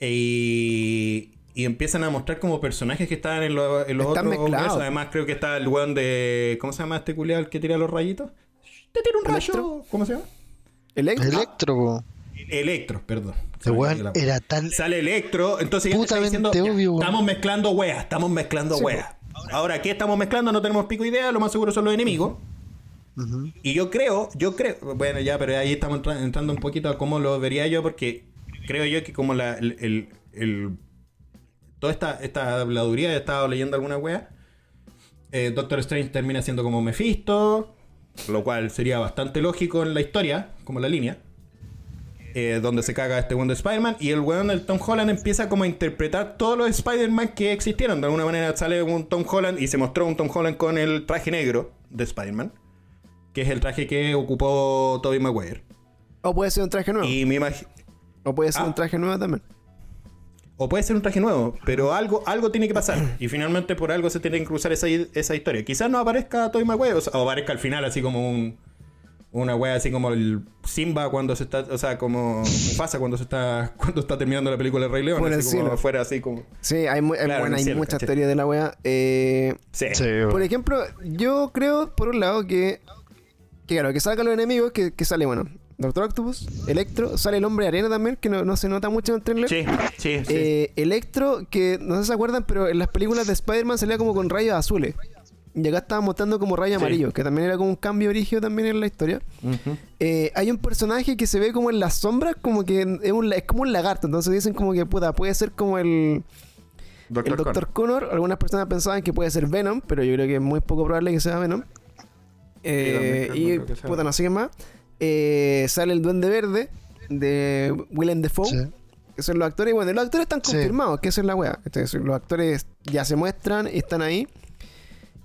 y, y empiezan a mostrar como personajes que estaban en, lo- en los
Están
otros
mezclados.
universos. Además creo que está el weón de, ¿cómo se llama este culiado el que tira los rayitos? Te tira un rayo,
¿Electro?
¿cómo se llama?
Electro.
Electro.
Electro, perdón. La-
era tan.
Sale Electro, entonces ya está diciendo,
obvio,
estamos mezclando weas, estamos mezclando weas. Ahora, ¿qué estamos mezclando? No tenemos pico idea, lo más seguro son los enemigos. Y yo creo, yo creo, bueno, ya, pero ahí estamos entra- entrando un poquito a cómo lo vería yo, porque creo yo que como la, el, el- el- toda esta, esta habladuría, he estado leyendo alguna wea, eh, Doctor Strange termina siendo como Mephisto, lo cual sería bastante lógico en la historia, como la línea. eh, donde se caga este weón de Spider-Man y el weón del Tom Holland empieza como a interpretar todos los Spider-Man que existieron. De alguna manera sale un Tom Holland y se mostró un Tom Holland con el traje negro de Spider-Man, que es el traje que ocupó Tobey Maguire.
O puede ser un traje nuevo.
Y me imagino...
O puede ser
Ah.
un traje nuevo también.
O puede ser un traje nuevo, pero algo, algo tiene que pasar. Y finalmente por algo se tiene que cruzar esa, esa historia. Quizás no aparezca Tobey Maguire, o, sea, o aparezca al final así como un... Una wea así como el Simba cuando se está... O sea, como pasa cuando se está... Cuando está terminando la película de Rey León.
Por el
así como afuera así como...
Sí, hay, mu-
Claro,
bueno,
en el
hay
cielo,
muchas teorías de la wea. Eh,
Sí.
Sí,
por ejemplo, yo creo, por un lado, que. Que claro, que salgan los enemigos, que, que sale, bueno, Doctor Octopus, Electro, sale el hombre arena también, que no, no se nota mucho en el trailer.
Sí, sí, sí.
Eh, Electro, que no sé si se acuerdan, pero en las películas de Spider-Man salía como con rayos azules. Y acá estaba mostrando como rayos
Sí.
amarillos, que también era como un cambio origen también en la historia. Eh, hay un personaje que se ve como en las sombras, como que es, un, la- es como un lagarto. Entonces dicen como que puta, puede ser como el,
Doctor
el Doctor Connor. Algunas personas pensaban que puede ser Venom, pero yo creo que es muy poco probable que sea Venom. Eh, y puta, no sé qué más. Eh, sale el Duende Verde de Willem Dafoe.
Sí.
Que son los actores. Bueno, los actores están
Sí.
confirmados, que esa es la wea. Entonces, los actores ya se muestran y están ahí.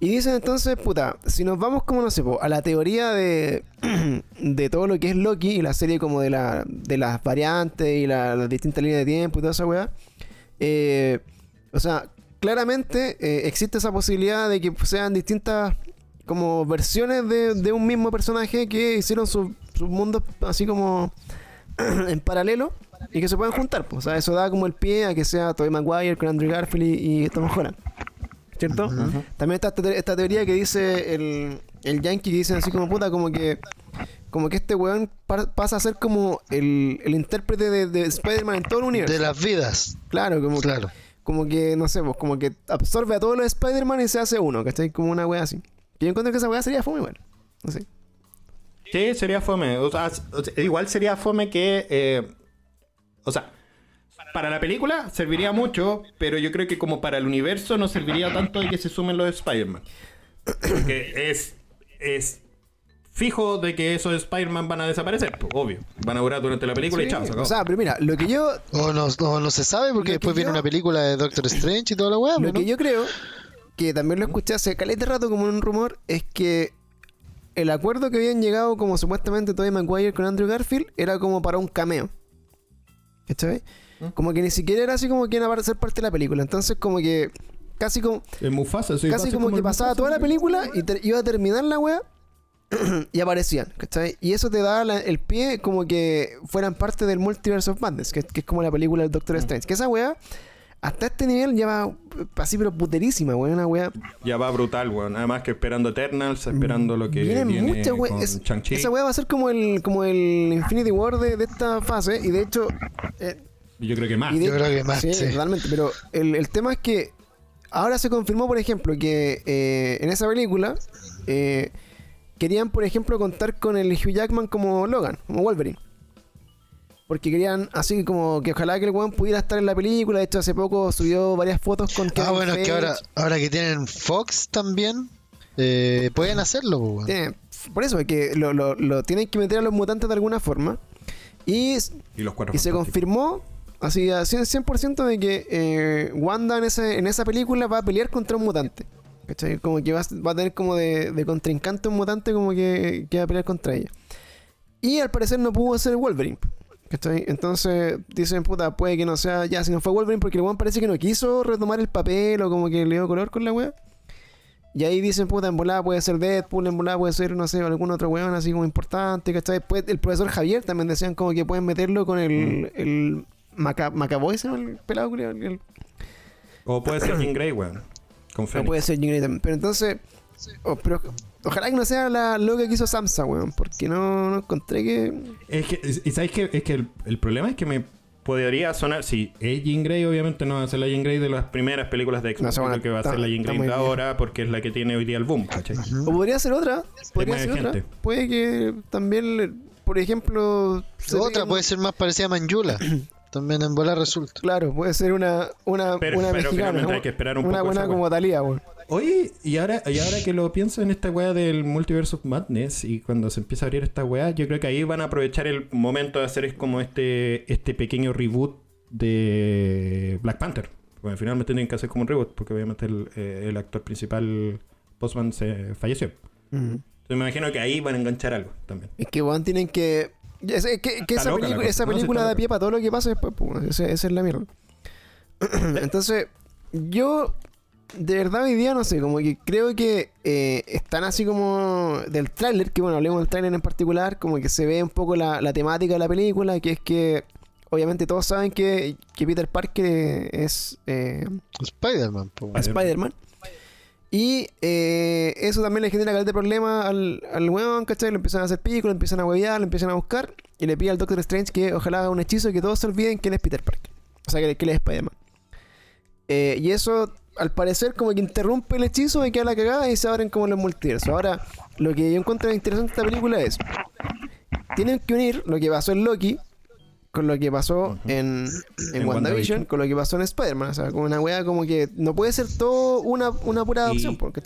Y dicen entonces, puta, si nos vamos como no sé, po, a la teoría de, de todo lo que es Loki y la serie como de, la, de las variantes y la- las distintas líneas de tiempo y toda esa weá. eh, o sea, claramente eh, existe esa posibilidad de que sean distintas como versiones de, de un mismo personaje que hicieron sus mundos así como en paralelo y que se puedan juntar. pues. O sea, eso da como el pie a que sea Tobey Maguire con Andrew Garfield y, y Tom Holland. ¿Cierto? También está esta, te- esta teoría que dice el, el Yankee que dice así como puta, como que como que este weón pa- pasa a ser como el, el intérprete de, de Spider-Man en todo el universo.
De las vidas.
Claro, como,
Claro.
como que, no sé, pues, como que absorbe a todos los Spider-Man y se hace uno, ¿cachai? Como una wea así. Que yo encuentro que esa wea sería fome igual. No sé.
Sí, sería fome. O sea, s- o sea, igual sería fome que. eh, o sea, para la película serviría mucho, pero yo creo que como para el universo no serviría tanto de que se sumen los Spider-Man. Porque es. Es fijo de que esos Spider-Man van a desaparecer, pues, obvio. Van a durar durante la película y chao, se acabó.
o sea, pero mira, lo que yo
O no, no, no se sabe porque después viene
yo-
una película de Doctor Strange y toda la weá,
Lo
¿no?
que yo creo, que también lo escuché hace caleta rato como en un rumor, es que el acuerdo que habían llegado como supuestamente Tobey Maguire con Andrew Garfield era como para un cameo. ¿Cachai? Como que ni siquiera era así como que iban a ser parte de la película. Entonces, como que casi como,
Es Mufasa,
casi
ser
como que
el
pasaba
Mufasa,
toda la película y iba a terminar la wea y aparecían, ¿cachai? Y eso te da la- el pie como que fueran parte del Multiverse of Madness, que, que es como la película del Doctor Strange. Que esa wea, hasta este nivel, ya va así, pero puterísima, wea, una wea.
Ya va brutal, weón. Además que esperando Eternals, esperando lo que
Vienen
viene
muchas
con.
Es-. Esa wea va a ser como el, como el Infinity War de, de esta fase, y de hecho. eh,
Yo creo que más.
de-
Yo creo que más,
Sí,
sí.
totalmente. Pero el, el tema es que ahora se confirmó, por ejemplo, que eh, en esa película eh, querían, por ejemplo, contar con el Hugh Jackman como Logan, como Wolverine. Porque querían así como que ojalá que el weón pudiera estar en la película. De hecho, hace poco subió varias fotos con
Ah,
Kevin
bueno, es que
Feige.
ahora, ahora que tienen Fox también, eh, pueden hacerlo, pues, weón.
Por eso, es que lo, lo- lo tienen que meter a los mutantes de alguna forma. Y
Y los cuatro
Y se confirmó, así a 100%, 100% de que eh, Wanda en, ese, en esa película va a pelear contra un mutante. ¿Cachai? Como que va, a- va a tener como de, de contrincante un mutante como que, que va a pelear contra ella. Y al parecer no pudo ser Wolverine. ¿Cachai? Entonces dicen, puta, puede que no sea ya, si no fue Wolverine, porque el weón parece que no quiso retomar el papel o como que le dio color con la wea. Y ahí dicen, puta, en volada puede ser Deadpool, en volada puede ser, no sé, algún otro weón así como importante, ¿cachai? Después el profesor Javier también decían como que pueden meterlo con el, el Maca, Macaboy, ¿se llama el pelado, creo? El,
O puede ser Jean Grey, weón. Con
no
Fénix.
puede ser Jean Grey también. Pero entonces, oh, pero ojalá que no sea la loca que hizo Samsa, weón, porque no, no encontré que...
Es que, y sabes que, es que el, el problema es que me
Podría sonar, sí,
es Jean Grey, obviamente no va a ser la Jean Grey de las
primeras películas de X-Men.
No,
que va a ser la Jean Grey de
bien.
ahora porque es la que tiene hoy día el boom, ¿cachai?
O podría ser otra, podría ser otra.
gente.
Puede que también, le- por ejemplo...
Otra puede ser más parecida a Manjula. también en bola resulta.
Claro, puede ser una, una,
Pero-
una
pero
mexicana.
finalmente hay
una-
que esperar un
una
poco
buena como Talía, weón.
Oye, y ahora, y ahora que lo pienso en esta weá del Multiverse of Madness y cuando se empieza a abrir esta weá, yo creo que ahí van a aprovechar el momento de hacer es como este, este pequeño reboot de Black Panther. Porque finalmente tienen que hacer como un reboot, porque obviamente el, eh, el actor principal, Postman, se falleció. Entonces me imagino que ahí van a enganchar algo también.
Es que, weón, tienen que. Es, es que, esa,
loca
película- esa
No,
película da
loca.
pie para todo lo que pasa después, pues, weón. Ese- esa es la mierda. Entonces, yo. De verdad, hoy día no sé, como que creo que eh, están así como del tráiler, que bueno, hablemos del tráiler en particular, como que se ve un poco la, la temática de la película, que es que obviamente todos saben que, que Peter Parker es eh,
Spider-Man.
Spider-Man. Y eh, eso también le genera caleta de problema al, al weón, ¿cachai? Lo empiezan a hacer pico, lo empiezan a huevear, lo empiezan a buscar. Y le pide al Doctor Strange que ojalá haga un hechizo y que todos se olviden que él es Peter Parker. O sea, que, que él es Spider-Man. Eh, y eso, al parecer, como que interrumpe el hechizo y queda la cagada y se abren como los multiversos. Ahora, lo que yo encuentro interesante de esta película es... Tienen que unir lo que pasó en Loki con lo que pasó en, en,
En
WandaVision, con lo que pasó en Spider-Man. O sea, como una wea como que no puede ser todo una, una pura adopción,
Y-
porque.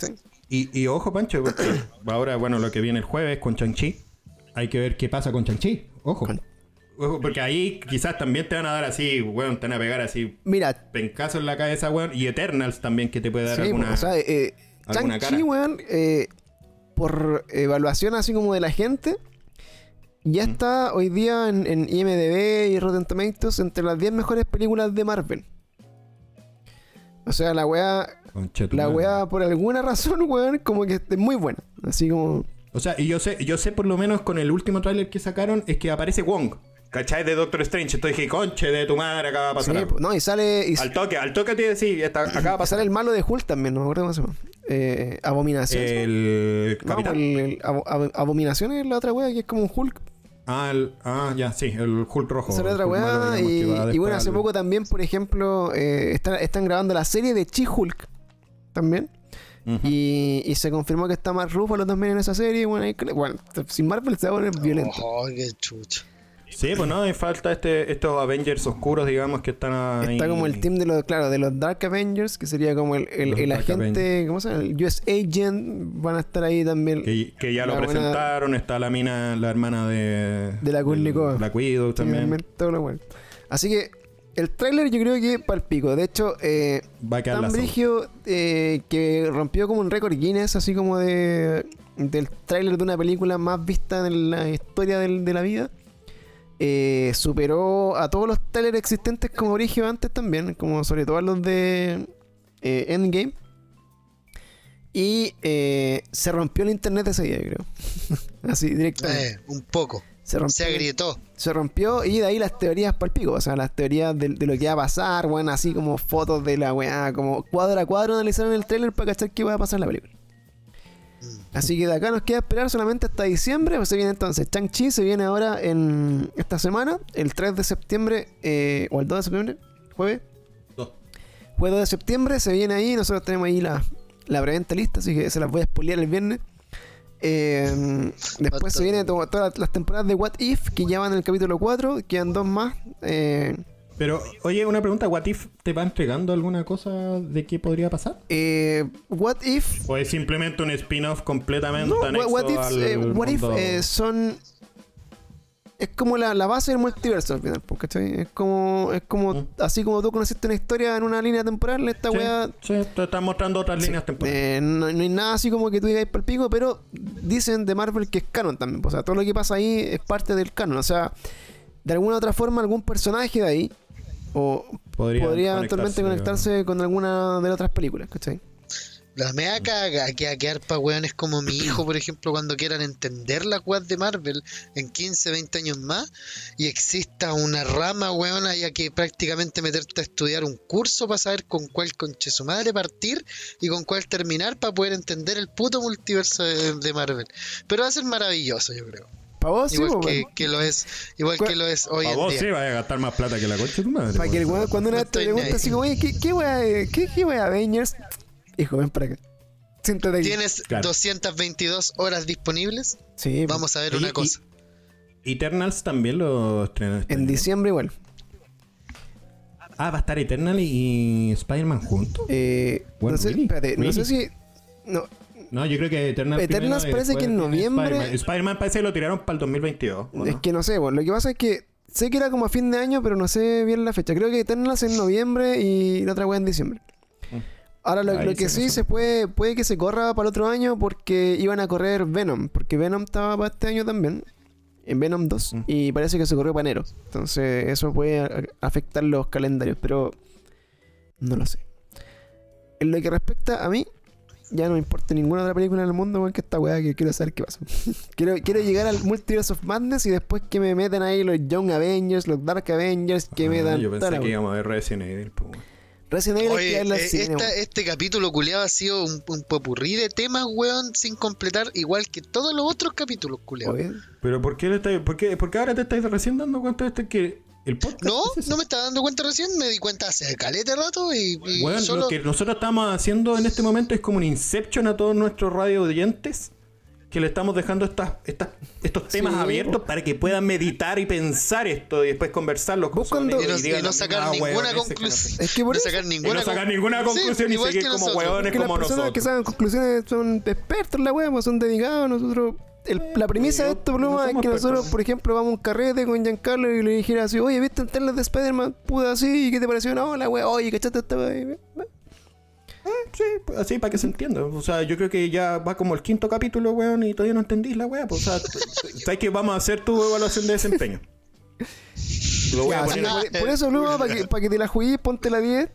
Y, y ojo, Pancho, porque ahora, bueno, lo que viene el jueves con Shang-Chi.
Hay que ver qué pasa con Chanchi. Ojo.
Con-
Ojo, Porque ahí quizás también te van a dar así, weón, te van a pegar así
Mira,
pencazo en la cabeza, weón. Y Eternals también que te puede dar
sí,
alguna...
o sea, eh,
alguna
Shang-Chi,
cara.
weón, eh, por evaluación así como de la gente, ya está hoy día en, en IMDB y Rotten Tomatoes entre las 10 mejores películas de Marvel. O sea, la weá, la weá por alguna razón, weón, como que es muy buena. Así como...
O sea, y yo sé, yo sé por lo menos con el último tráiler que sacaron es que aparece Wong. ¿Cachai? De Doctor Strange. Entonces dije, conche de tu madre, acá va a
Sí,
pasar algo.
no, y sale... Y,
Al toque, al toque te sí, está, acá va a
y
pasar
el malo de Hulk también, no me acuerdo cómo se llama. Eh, Abominación. ¿sí?
el
No,
capitán.
el, el Abominación es la otra wea que es como un Hulk.
Ah, el- ah, ya, sí, el Hulk rojo.
Esa es otra
digamos,
Y, bueno, hace poco también, por ejemplo, eh, está- están grabando la serie de She-Hulk. También. Y, y se confirmó que está Mark Ruffalo también en esa serie. Bueno, ahí- bueno sin Marvel se va a poner violento.
Oh, qué chucha.
Sí, pues no, y falta este, estos Avengers oscuros, digamos, que están ahí.
Está como el team de los, claro, de los Dark Avengers, que sería como el, el, agente, ¿cómo se llama? El US Agent, van a estar ahí también.
Que, que ya lo
buena-
presentaron, está la mina, la hermana de...
De la Kurnikova.
La Cuido también.
Todo lo bueno. Así que el tráiler yo creo que para el pico. De hecho, eh,
Va a
tan brigio eh, que rompió como un récord Guinness, así como de del tráiler de una película más vista en la historia del- de la vida. Eh, superó a todos los trailers existentes como origen antes también, como sobre todo a los de eh, Endgame. Y eh, se rompió el internet ese día, yo creo. Así, directamente.
Eh, un poco.
se rompió.
Se agrietó.
Se rompió y de ahí las teorías para el pico. O sea, las teorías de, de lo que va a pasar, bueno, así como fotos de la weá, como cuadro a cuadro analizaron el trailer para cachar qué va a pasar en la película. Así que de acá nos queda esperar solamente hasta diciembre. Pues se viene entonces Chang-Chi, se viene ahora en esta semana, el 3 de septiembre, eh, o el 2 de septiembre, jueves. Jueves 2 de septiembre, se viene ahí. Nosotros tenemos ahí la, la preventa lista, así que se las voy a spoilear el viernes. Eh, después se viene to- todas las temporadas de What If, que ya van en el capítulo 4, quedan dos más. Eh,
Pero, oye, una pregunta, ¿What If te va entregando alguna cosa de qué podría pasar?
eh, What If
¿O es simplemente un spin-off completamente
No,
anexo
What, what If,
al
eh, What If,
mundo?
eh, son. Es como la, la base del multiverso al final, po, ¿cachai? Es como, es como
Mm.
así como tú conociste una historia en una línea temporal, esta
Sí,
weá.
sí, te están mostrando otras líneas temporales.
eh, no, no hay nada así como que tú digas para el pico, pero dicen de Marvel que es canon también. O sea, todo lo que pasa ahí es parte del canon. O sea, de alguna u otra forma, algún personaje de ahí o
Podría
podría, eventualmente
conectarse,
conectarse con alguna de las otras películas, ¿cachai?
La mea caga que a quedar pa' weones como mi hijo, por ejemplo, cuando quieran entender la weas de Marvel en 15, 20 años más y exista una rama, weón, haya que prácticamente meterte a estudiar un curso para saber con cuál conche su madre partir y con cuál terminar para poder entender el puto multiverso de, de Marvel. Pero va a ser maravilloso, yo creo.
Para vos, sí,
Igual
po,
que, que lo es, igual
¿Cuál-
que lo es hoy
A
en
vos
día.
sí, vaya a gastar más plata que la concha de tu madre.
Para que el
weón.
cuando una te pregunta así como, oye, ¿qué, qué weá, eh, qué, qué weá Avengers? Hijo, ven para acá. Siéntate aquí.
Tienes
Claro.
222 horas disponibles.
Sí, po.
Vamos a ver
Oye,
una
y-
cosa.
Eternals también lo estrenan. este
en diciembre igual.
Ah, va a estar Eternal y Spider-Man juntos.
Eh,
Bueno,
no sé,
really,
espérate, no sé
really.
si... No,
No, yo creo que Eternals.
Eternals parece que en noviembre-
Spider-Man. Parece que lo tiraron para el 2022. ¿o
es que no sé, bueno, lo que pasa es que sé que era como a fin de año, pero no sé bien la fecha. Creo que Eternals en noviembre y la otra weá en diciembre.
Mm.
Ahora lo, que
sí,
se puede, puede que se corra para el otro año porque iban a correr Venom, porque Venom estaba para este año también, en Venom 2,
Mm.
y parece que se corrió para enero. Entonces eso puede afectar los calendarios, pero no lo sé. En lo que respecta a mí, ya no me importa ninguna otra película en el mundo, weón, que esta weá que quiero saber qué pasa. quiero, quiero llegar al Multiverse of Madness y después que me metan ahí los Young Avengers, los Dark Avengers, que me
Ah,
dan
Yo pensé
la
que
weá.
íbamos a ver Resident Evil. pues, weón.
Resident Evil
Oye,
al
eh,
cine,
esta- este capítulo culiado ha sido un, un popurrí de temas, weón, sin completar, igual que todos los otros capítulos, culiados.
Oye,
Pero ¿por qué, le estáis- por, qué, por qué ahora te estáis recién dando cuenta de este que el podcast?
No,
es
no me estaba dando cuenta recién, me di cuenta hace caleta rato y, y
Bueno,
solo...
lo que nosotros estamos haciendo en este momento es como un inception a todos nuestros radio oyentes que le estamos dejando estas, estas, estos temas
Sí,
abiertos para que puedan meditar y pensar esto y después conversarlo con
cuando-
y no, y no sacar
"Ah,
ninguna conclusión.
sé".
Es que por
no
eso-
sacar ninguna,
no sacar
con-
ninguna
Sí,
conclusión y
igual
seguir como
nosotros.
huevones
que las
como
personas que sacan conclusiones son expertos en la wea, pues, son dedicados. Nosotros, el- la premisa de esto,
no
Pluma, es que nosotros, por ejemplo, vamos a un carrete con Giancarlo y le dijera así, oye, ¿viste el trailer de Spider-Man? Puta así, ¿y qué te pareció? No, la wea, oye, ¿cachaste esta wea?
Sí, pues, así para que se entienda. O sea, yo creo que ya va como el quinto capítulo, weón, y todavía no entendís la weá. Pues, o sea, sabes que vamos a hacer tu evaluación de desempeño. Lo voy
Ya,
a poner.
por, por eso, Pluma, para que, pa' que te la juguís, ponte la 10.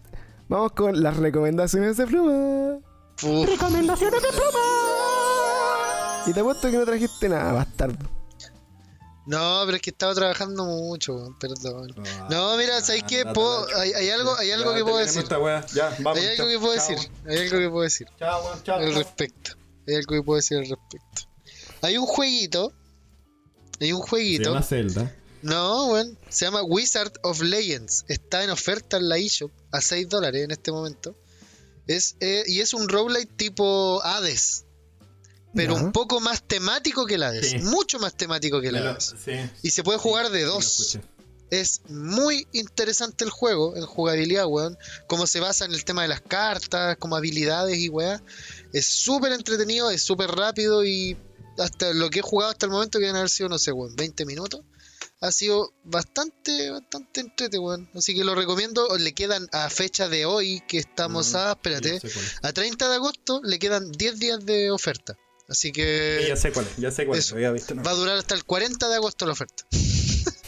Vamos con las recomendaciones de Pluma.
Uf,
Recomendaciones de Pluma. Y te apuesto que no trajiste nada, bastardo.
No, pero es que estaba trabajando mucho, weón, perdón.
Ah,
No, mira, ¿sabes qué? Puedo- hay, hay algo, hay algo
Ya
que puedo decir.
Ya, vamos.
Hay algo
chao,
que puedo
chao,
decir. Hay algo que puedo decir
Chao, weón, chao,
al respecto. Hay algo que puedo decir al respecto. Hay un jueguito. Hay un
Se
jueguito.
llama Zelda.
No, weón. Se llama Wizard of Legends. Está en oferta en la eShop a 6 dólares en este momento. Es, eh, y es un roguelite tipo Hades. Pero
Ya.
un poco más temático que el Hades.
Sí.
Mucho más temático que el
Me lo-
Hades.
Sí.
Y se puede jugar de dos. Es muy interesante el juego, en jugabilidad, weón. Cómo se basa en el tema de las cartas, como habilidades y weá. Es súper entretenido, es súper rápido y hasta lo que he jugado hasta el momento, que deben haber sido, no sé, weón, 20 minutos. Ha sido bastante, bastante entrete, weón. Así que lo recomiendo. Le quedan a fecha de hoy, que estamos
Mm,
a, espérate, a 30 de agosto, le quedan 10 días de oferta. Así
Sí,
que
Ya sé cuál es, ya sé cuál es.
eso.
Había visto, no.
va a durar hasta el 40 de agosto la oferta.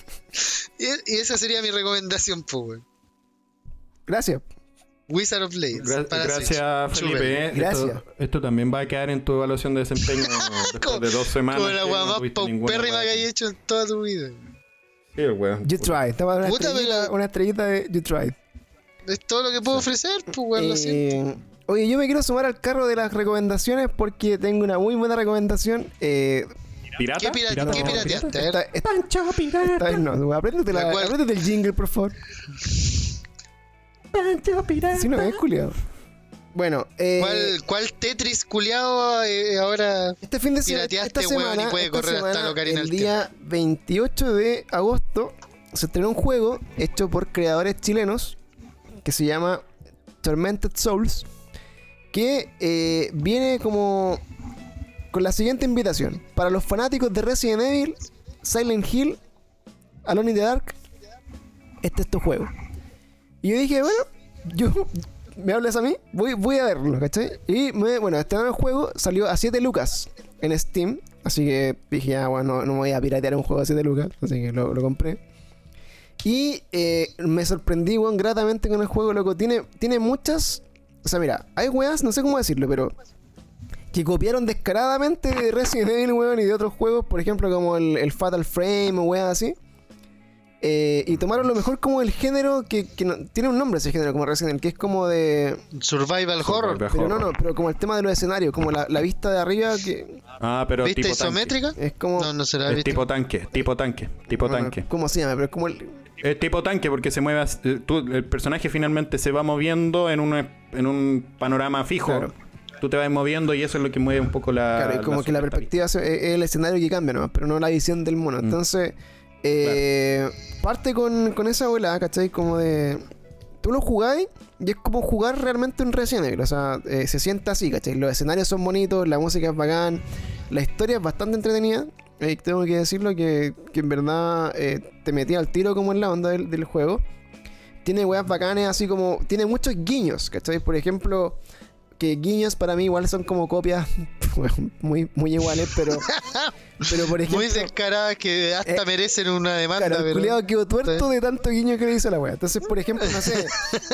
Y, y esa sería mi recomendación, pues.
Gracias.
Wizard of Blades.
Gra-
para
gracias,
Switch.
Felipe. Esto-
Gracias.
Esto, también va a quedar en tu evaluación de desempeño después de dos semanas.
Como la
ninguna
paupérrima que hay hecho en toda tu vida.
Sí, el weón.
You tried. Estaba una, estrellita,
pero-
una estrellita de You tried.
Es todo lo que puedo ofrecer, pues, weón, lo siento.
Oye, yo me quiero sumar al carro de las recomendaciones porque tengo una muy buena recomendación. Eh,
¿Pirata?
¿Qué, pira-
¿Pirata?
¿qué
¿Pirata?
pirateaste?
Esta,
Pancho
esta
pirata.
vez no, apréndete, el jingle, por favor.
Pancho pirata.
Si no es, culiado. Bueno, eh,
¿cuál, ¿Cuál Tetris culiado eh, ahora?
este fin de semana,
pirateaste,
esta
weón, y
semana,
puede
esta
correr hasta
semana,
el Ocarina
el día 28 de agosto, se estrenó un juego hecho por creadores chilenos que se llama Tormented Souls, que eh, viene como con la siguiente invitación. Para los fanáticos de Resident Evil, Silent Hill, Alone in the Dark, este es tu juego. Y yo dije, bueno, yo me hablas a mí, voy, a verlo, ¿cachai? Y me, bueno, este nuevo juego salió a 7 lucas en Steam. Así que dije, ah, bueno, no, me voy a piratear un juego a 7 lucas. Así que lo, compré. Y eh, me sorprendí, weón, gratamente con el juego, loco. Tiene, tiene muchas. O sea, mira, hay weas, no sé cómo decirlo, pero. Que copiaron descaradamente de Resident Evil, weón, y de otros juegos, por ejemplo, como el, el Fatal Frame o weas así. Eh, y tomaron lo mejor como el género que, que no- tiene un nombre ese género, como Resident Evil, que es como de.
Survival Horror.
Pero no, no, pero como el tema de los escenarios, como la, la vista de arriba, que
Ah, pero
¿Viste
tipo
isométrica?
es como.
No, no será.
Es tipo tanque, tipo tanque, tipo
no, no,
tanque.
¿Cómo se llama? Pero es como el.
Es tipo tanque porque se mueve. eh, tú- el personaje finalmente se va moviendo en un, en un panorama fijo.
Claro.
Tú te vas moviendo y eso es lo que mueve un poco la.
Claro, y como que la perspectiva se- es es el escenario que cambia nomás, pero no la visión del mono.
Mm.
Eh, parte con, con esa bola, ¿cachai? Como de. Tú lo jugáis y es como jugar realmente un Resident Evil. O sea, eh, se siente así, ¿cachai? Los escenarios son bonitos, la música es bacán, la historia es bastante entretenida. Eh, tengo que decirlo que, que en verdad eh, te metía al tiro como en la onda del, del juego. Tiene weas bacanes, así como. Tiene muchos guiños, ¿cachai? Por ejemplo, que guiños para mí igual son como copias muy, muy iguales, pero. pero por ejemplo.
Muy descaradas que hasta
Eh,
merecen una demanda.
Claro, el
pero-
culiado quedó tuerto de tanto guiño que le hizo la wea. Entonces, por ejemplo, no sé,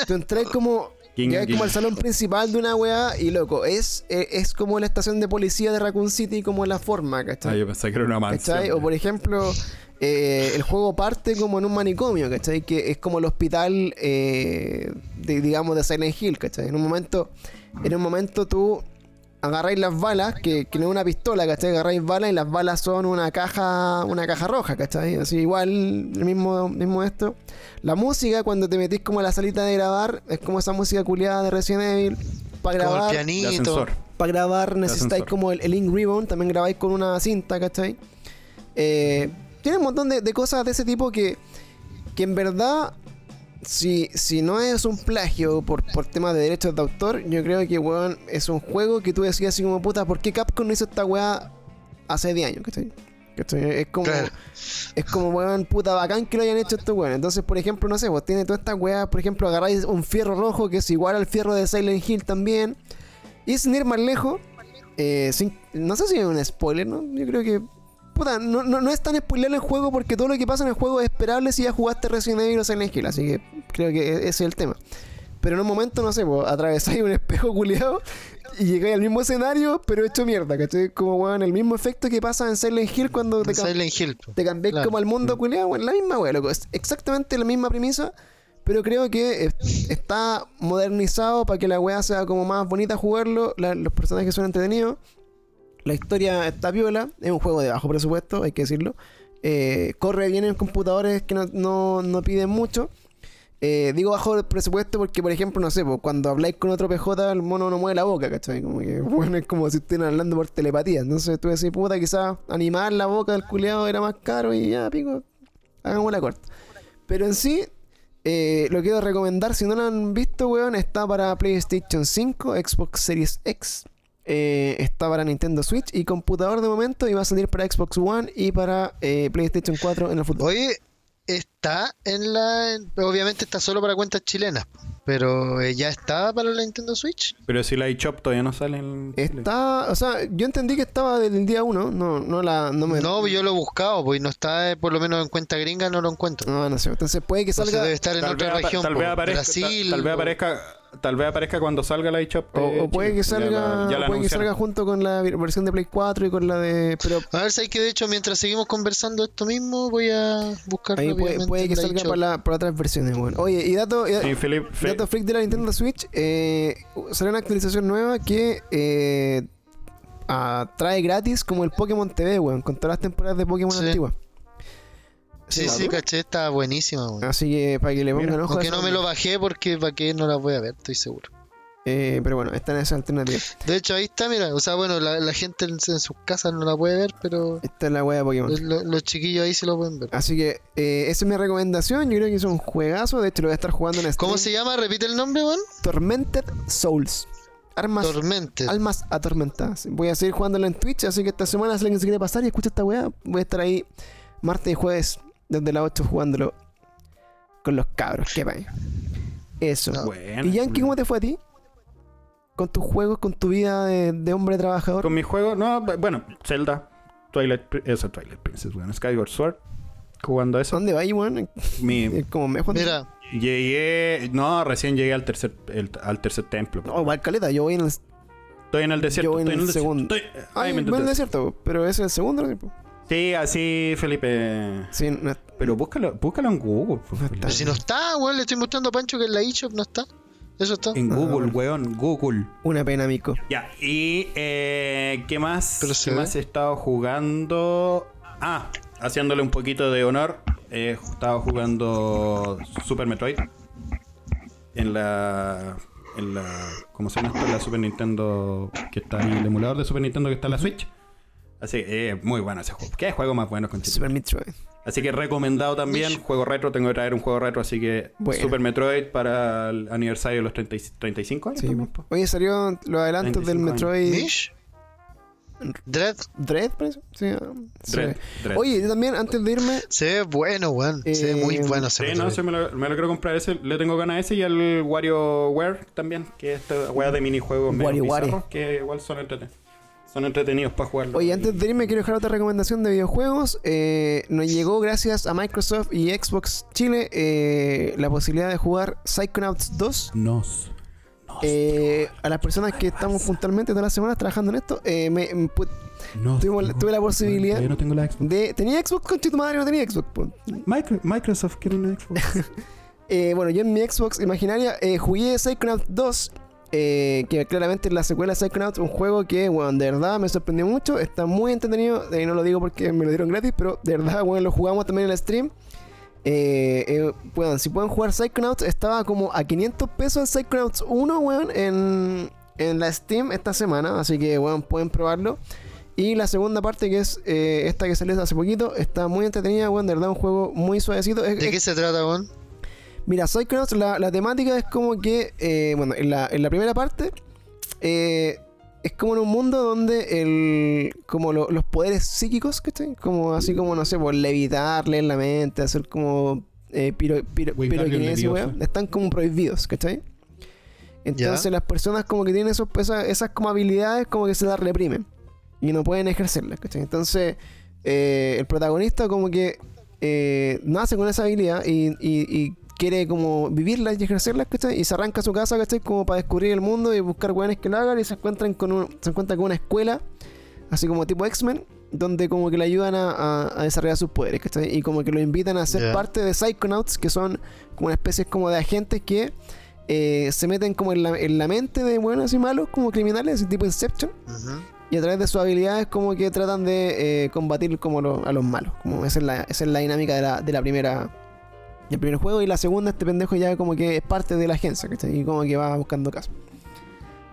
tú entras como. Llegas como al salón principal de una wea y loco, es, es, es como la estación de policía de Raccoon City, como la forma,
Ah,
¿cachai?
yo pensé que era una mansión.
¿Cachai? O por ejemplo, eh, el juego parte como en un manicomio, ¿cachai? Que es como el hospital, eh, de, digamos, de Silent Hill, ¿cachai? En un momento, en un momento tú agarráis las balas, que, que no es una pistola, ¿cachai? Agarráis balas y las balas son una caja, una caja roja, ¿cachai? Así igual, el mismo, mismo esto. La música, cuando te metís como a la salita de grabar, es como esa música culiada de Resident Evil. Para
Como el
grabar,
pianito.
para grabar necesitáis como el, el Ink Ribbon, también grabáis con una cinta, ¿cachai? Eh, tiene un montón de, de cosas de ese tipo que, que en verdad, si, si no es un plagio por, por temas de derechos de autor, yo creo que, weón, es un juego que tú decías así como, puta, ¿por qué Capcom no hizo esta weá hace 10 años, ¿cachai? ¿Cachai? Es como,
Claro.
es como, weón, puta bacán que lo hayan hecho estos weones. Entonces, por ejemplo, no sé, vos tiene todas estas weas, por ejemplo, agarráis un fierro rojo que es igual al fierro de Silent Hill también. Y sin ir más lejos, eh, sin- no sé si es un spoiler, ¿no? Yo creo que. Puta, no, no, no es tan spoiler el juego porque todo lo que pasa en el juego es esperable si ya jugaste Resident Evil o Silent Hill. Así que creo que e- ese es el tema. Pero en un momento, no sé, pues, atravesáis un espejo culiado y llegáis al mismo escenario, pero hecho mierda, ¿cachai? Como, weón, el mismo efecto que pasa en Silent Hill cuando te, cam-
Silent Hill.
te
Claro.
como al mundo culiado, weón, la misma weón, loco. Es exactamente la misma premisa, pero creo que es- está modernizado para que la weá sea como más bonita jugarlo, la- los personajes son entretenidos, la historia está viola, es un juego de bajo presupuesto, hay que decirlo. Eh, corre bien en computadores que no, no, no piden mucho. Eh, digo bajo presupuesto porque, por ejemplo, no sé, cuando habláis con otro PJ, el mono no mueve la boca, ¿cachai? Como que, bueno, es como si estuvieran hablando por telepatía. Entonces tú decís, puta, quizás animar la boca del culeado era más caro y ya, pico, hagamos la corta. Pero en sí, eh, lo quiero recomendar, si no lo han visto, weón, está para PlayStation 5, Xbox Series X, eh, está para Nintendo Switch y computador de momento y va a salir para Xbox One y para eh, PlayStation 4 en el futuro.
Oye, está en la. en- Obviamente está solo para cuentas chilenas. Pero eh, ya está para la Nintendo Switch.
Pero si la eShop todavía no sale en...
Está, o sea, yo entendí que estaba del día 1, no, no la, no me...
No, yo lo he buscado, pues no está, eh, por lo menos en cuenta gringa, no lo encuentro.
No, no sé, entonces puede que
Entonces
salga...
debe estar en
Tal
otra
vez,
región,
tal vez aparezca,
Brasil.
tal, tal vez
o-
aparezca, tal vez aparezca cuando salga la eShop.
O,
eh,
o puede que
Ya la-
salga,
ya la
o puede que salga junto con la versión de Play 4 y con la de... Pero
A ver, sabes que de hecho, mientras seguimos conversando esto mismo, voy a buscar
ahí puede, puede que
la
salga para, la- para otras versiones, bueno. Oye, y dato... y-
Sí,
Dato freak de la Nintendo Switch, eh, salió una actualización nueva que eh, trae gratis como el Pokémon TV, weón, con todas las temporadas de Pokémon
Sí.
antiguas.
Sí, sí, caché, está buenísima, weón.
Así que para que le pongan ojo
Aunque no me lo bajé porque para qué no la voy a ver, estoy seguro.
eh, Pero bueno, está en esa alternativa.
De hecho, ahí está, mira. O sea, bueno, la, la gente en, en sus casas no la puede ver, pero
Esta es la wea de Pokémon.
los, los- los chiquillos ahí se lo pueden ver.
Así que eh, esa es mi recomendación. Yo creo que es un juegazo. De hecho, lo voy a estar jugando en
¿Cómo se
stream.
llama? Repite el nombre, weón.
Tormented Souls. Armas, almas atormentadas. Voy a seguir jugándolo en Twitch. Así que esta semana, si alguien se quiere pasar y escucha esta wea, voy a estar ahí martes y jueves desde las 8 jugándolo con los cabros. Qué país. Eso.
No.
Buena,
¿Y Yankee, cómo te fue a ti? Con tus juegos, con tu vida de, de hombre trabajador.
Con mi juego, no, bueno, Zelda, Twilight, Pri- eso, Twilight Princess, bueno, Skyward Sword, jugando eso.
¿Dónde vais, weón?
Mi,
Es como me Juan.
Mira,
llegué, no, recién llegué al tercer, el- al tercer templo.
No, igual caleta. Yo voy en el.
Estoy en el desierto,
yo voy en
estoy en
el segundo.
Estoy-
Ah,
ay, me
en el desierto, pero es el segundo. ¿no?
Sí, así, Felipe.
Sí, no,
Pero búscalo, búscalo en Google.
pero si no está, weón, le estoy mostrando a Pancho que en la eShop no está. Eso está.
En
Ah,
Google,
bueno.
weón, Google.
una pena, mico.
Ya, y eh, ¿qué más?
Pero
¿Qué
ve.
más he estado jugando? Ah, haciéndole un poquito de honor. He estado jugando Super Metroid. En la. En la. ¿Cómo se llama esto? En la Super Nintendo. Que está ahí, el emulador de Super Nintendo que está en la Switch. Así que eh, muy bueno ese juego. ¿Qué juego más bueno con
Super Metroid.
Así que recomendado también.
Mish.
Juego retro. Tengo que traer un juego retro. Así que
Bueno.
Super Metroid para el aniversario de los 30 y- 35 años.
Sí.
también.
Oye, salió los adelantos del
25
Metroid
Mish. Dread.
Dread, parece. Sí, se
Dread,
ve.
Dread.
Oye, yo también, antes de irme,
Se ve bueno, weón. Se ve muy
Eh,
bueno.
Sí,
ese
no, sí, me lo, me lo quiero comprar ese. Le tengo ganas a ese y al WarioWare también, que es esta weá de minijuegos medio
WarioWare.
bizarros que igual son, entreten- son entretenidos para jugarlo.
oye, antes de irme quiero dejar otra recomendación de videojuegos. Eh, nos llegó gracias a Microsoft y Xbox Chile eh, la posibilidad de jugar Psychonauts 2.
Nos. Nos.
Eh, a las personas que estamos puntualmente todas las semanas trabajando en esto, eh, me- me pu-
nos.
tuve la- tuve la posibilidad-
Yo no tengo la Xbox.
de, tenía Xbox con tu madre, no tenía Xbox.
Micro- Microsoft quiere una Xbox.
Eh, bueno, yo en mi Xbox imaginaria eh, jugué Psychonauts 2, eh, que claramente es la secuela de Psychonauts, un juego que, bueno, de verdad me sorprendió mucho, está muy entretenido, eh, no lo digo porque me lo dieron gratis, pero de verdad, bueno, lo jugamos también en el stream. Eh, eh, bueno, si pueden jugar Psychonauts, estaba como a 500 pesos el Psychonauts 1, weón, en, en la Steam esta semana, así que, bueno, pueden probarlo. Y la segunda parte, que es eh, esta que salió hace poquito, está muy entretenida, weón, de verdad, un juego muy suavecito. Es-
¿De
es-
qué se trata, weón?
Mira, Psychonauts, la, la temática es como que, eh, bueno, en la, en la primera parte, eh, es como en un mundo donde el, como lo- los poderes psíquicos, ¿cachai? Como así como, no sé, por levitar, leer la mente, hacer como eh, piro, piro, piroquinesis, weón, están como prohibidos, ¿cachai? Entonces las personas como que tienen esos, esas, esas como habilidades como que se las reprimen y no pueden ejercerlas, ¿cachai? Entonces eh, el protagonista como que eh, nace con esa habilidad y, y- y quiere como vivirlas y ejercerlas, ¿cachai? Y se arranca a su casa, ¿cachai? Como para descubrir el mundo y buscar weones que lo hagan y se encuentran con un- se encuentra con una escuela, así como tipo X-Men, donde como que le ayudan a, a- a desarrollar sus poderes, ¿cachai? Y como que lo invitan a ser parte de Psychonauts, que son como una especie como de agentes que eh, se meten como en la, en la mente de buenos y malos, como criminales, tipo Inception.
Ujú.
Y a través de sus habilidades como que tratan de eh, combatir como lo- a los malos. Como esa es la, esa es la dinámica de la, de la primera del primer juego. Y la segunda, este pendejo ya como que es parte de la agencia, ¿cachai? Y como que va buscando casos.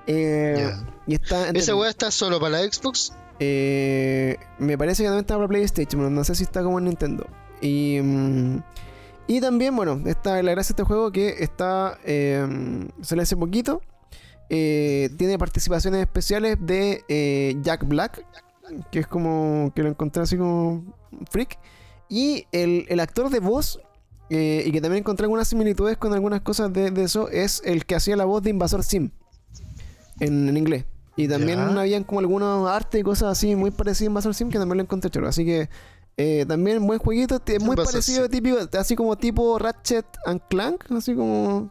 Eh. Y está
¿Esa weá está solo para la Xbox?
eh, me parece que también está para PlayStation, pero no sé si está como en Nintendo. Y, mm, y también, bueno, está la gracia de este juego que está eh, sale hace poquito. Eh, tiene participaciones especiales de Jack Black, que es como que lo encontré así como freak. Y el, el actor de voz eh, y que también encontré algunas similitudes con algunas cosas de, de eso, es el que hacía la voz de Invasor Sim en, en inglés. Y también
Ya.
habían como algunos artes y cosas así muy parecidas a Invasor Sim que también lo encontré chulo. Así que eh, también buen jueguito, t- muy
Invasor
parecido,
Sim.
típico, así como tipo Ratchet and Clank, así como,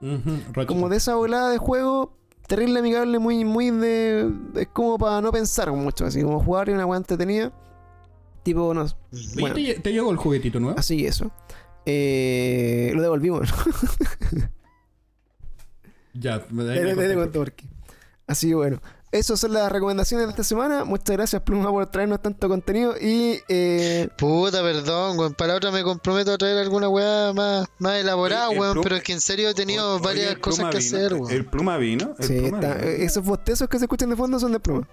Ratchet.
como de esa volada de juego. Terrible amigable, muy, muy de. Es como para no pensar mucho, así como jugar y una weá entretenida. Tipo, no. Bueno,
¿te, te llegó el juguetito nuevo?
así que eso. Eh, lo devolvimos.
Ya, me da.
Así que bueno. Esas son las recomendaciones de esta semana. Muchas gracias, Pluma, por traernos tanto contenido. Y eh,
Puta, perdón, weón. Para otra me comprometo a traer alguna weá más, más elaborada, weón.
Pluma-
Pero es que en serio he tenido
Oye,
varias cosas que
vino.
hacer, weón.
El pluma vino. El
sí,
pluma
está-
vino.
esos bostezos que se escuchan de fondo son de Pluma.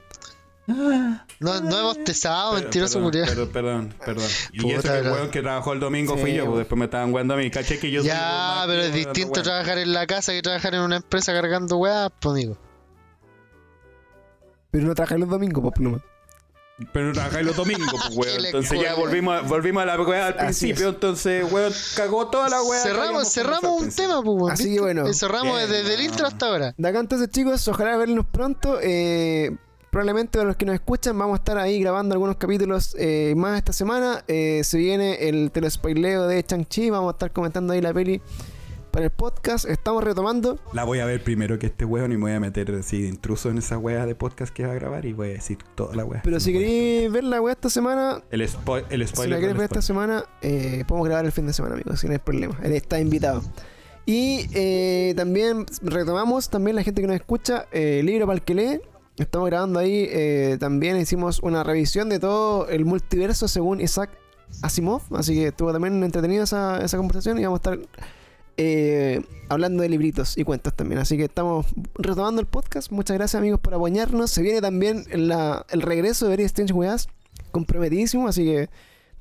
No, no hemos testado,
Pero-
mentiroso
perdón,
culiao.
Perdón, perdón, perdón. Y
Puta,
eso que el weón que trabajó el domingo
Sí,
fui yo, pues después me estaban guando a mí. Caché que yo soy
Ya,
más
pero es distinto trabajar en la casa que trabajar en una empresa cargando weá, pues amigo.
Pero no trabaja los domingos, pues Pluma.
Pero trabajáis los domingos, pues, weón. Entonces ya volvimos a, volvimos a la weá al principio.
es.
Entonces, weón, cagó toda la weá.
cerramos cerramos un tema, pues, weón.
Así que bueno.
Cerramos desde el intro hasta ahora.
De acá entonces, chicos, ojalá vernos pronto. Eh, probablemente para los que nos escuchan, vamos a estar ahí grabando algunos capítulos eh, más esta semana. Eh, se viene el telespoileo de Chang-Chi. Vamos a estar comentando ahí la peli para el podcast. Estamos retomando.
La voy a ver primero que este weón y me voy a meter así intruso en esa weá de podcast que va a grabar y voy a decir toda la weá.
Pero si queréis ver la weá esta semana,
El, spo- el
si
spoiler.
la quieres
del
ver esta semana, eh, podemos grabar el fin de semana, amigos, si no hay problema. Él está invitado. Y eh, también retomamos, también la gente que nos escucha, eh, Libro para el que lee. Estamos grabando ahí, eh, también hicimos una revisión de todo el multiverso según Isaac Asimov. Así que estuvo también entretenida esa, esa conversación y vamos a estar eh, hablando de libritos y cuentos también. Así que estamos retomando el podcast. Muchas gracias amigos por apoyarnos. Se viene también la- el regreso de Very Strange Weas, comprometidísimo. Así que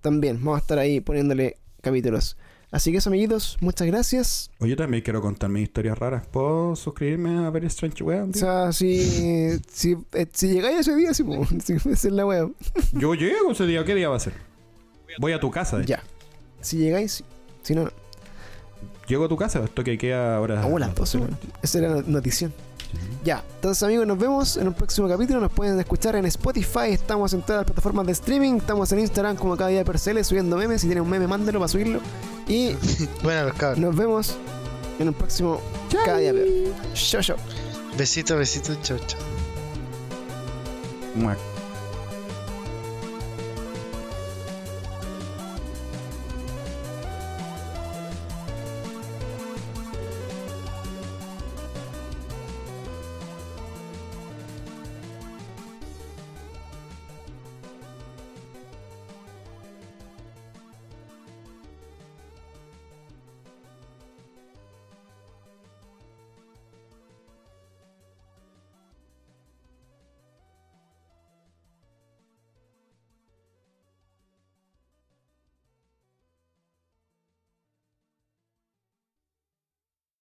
también vamos a estar ahí poniéndole capítulos. Así que eso, amiguitos, muchas gracias.
Oye, yo también quiero contar mis historias raras. ¿Puedo suscribirme a Very Strange Weón?
O sea, si, si, eh, si llegáis ese día, sí, si esa es la wea.
Yo llego ese día. ¿Qué día va a ser? Voy a tu casa. de hecho.
Ya. Si llegáis. Si no, no.
Llego a tu casa. Esto que queda ahora.
Ah, las 12, weón. Esa era la notición. Ya, entonces amigos, nos vemos en un próximo capítulo. Nos pueden escuchar en Spotify. Estamos en todas las plataformas de streaming. Estamos en Instagram como cada día Percele subiendo memes. Si tienen un meme, mándelo para subirlo. Y
Bueno, los cabros.
nos vemos en un próximo cada día peor. Chao, chao.
Besito, besito, chau, chau.
Muac.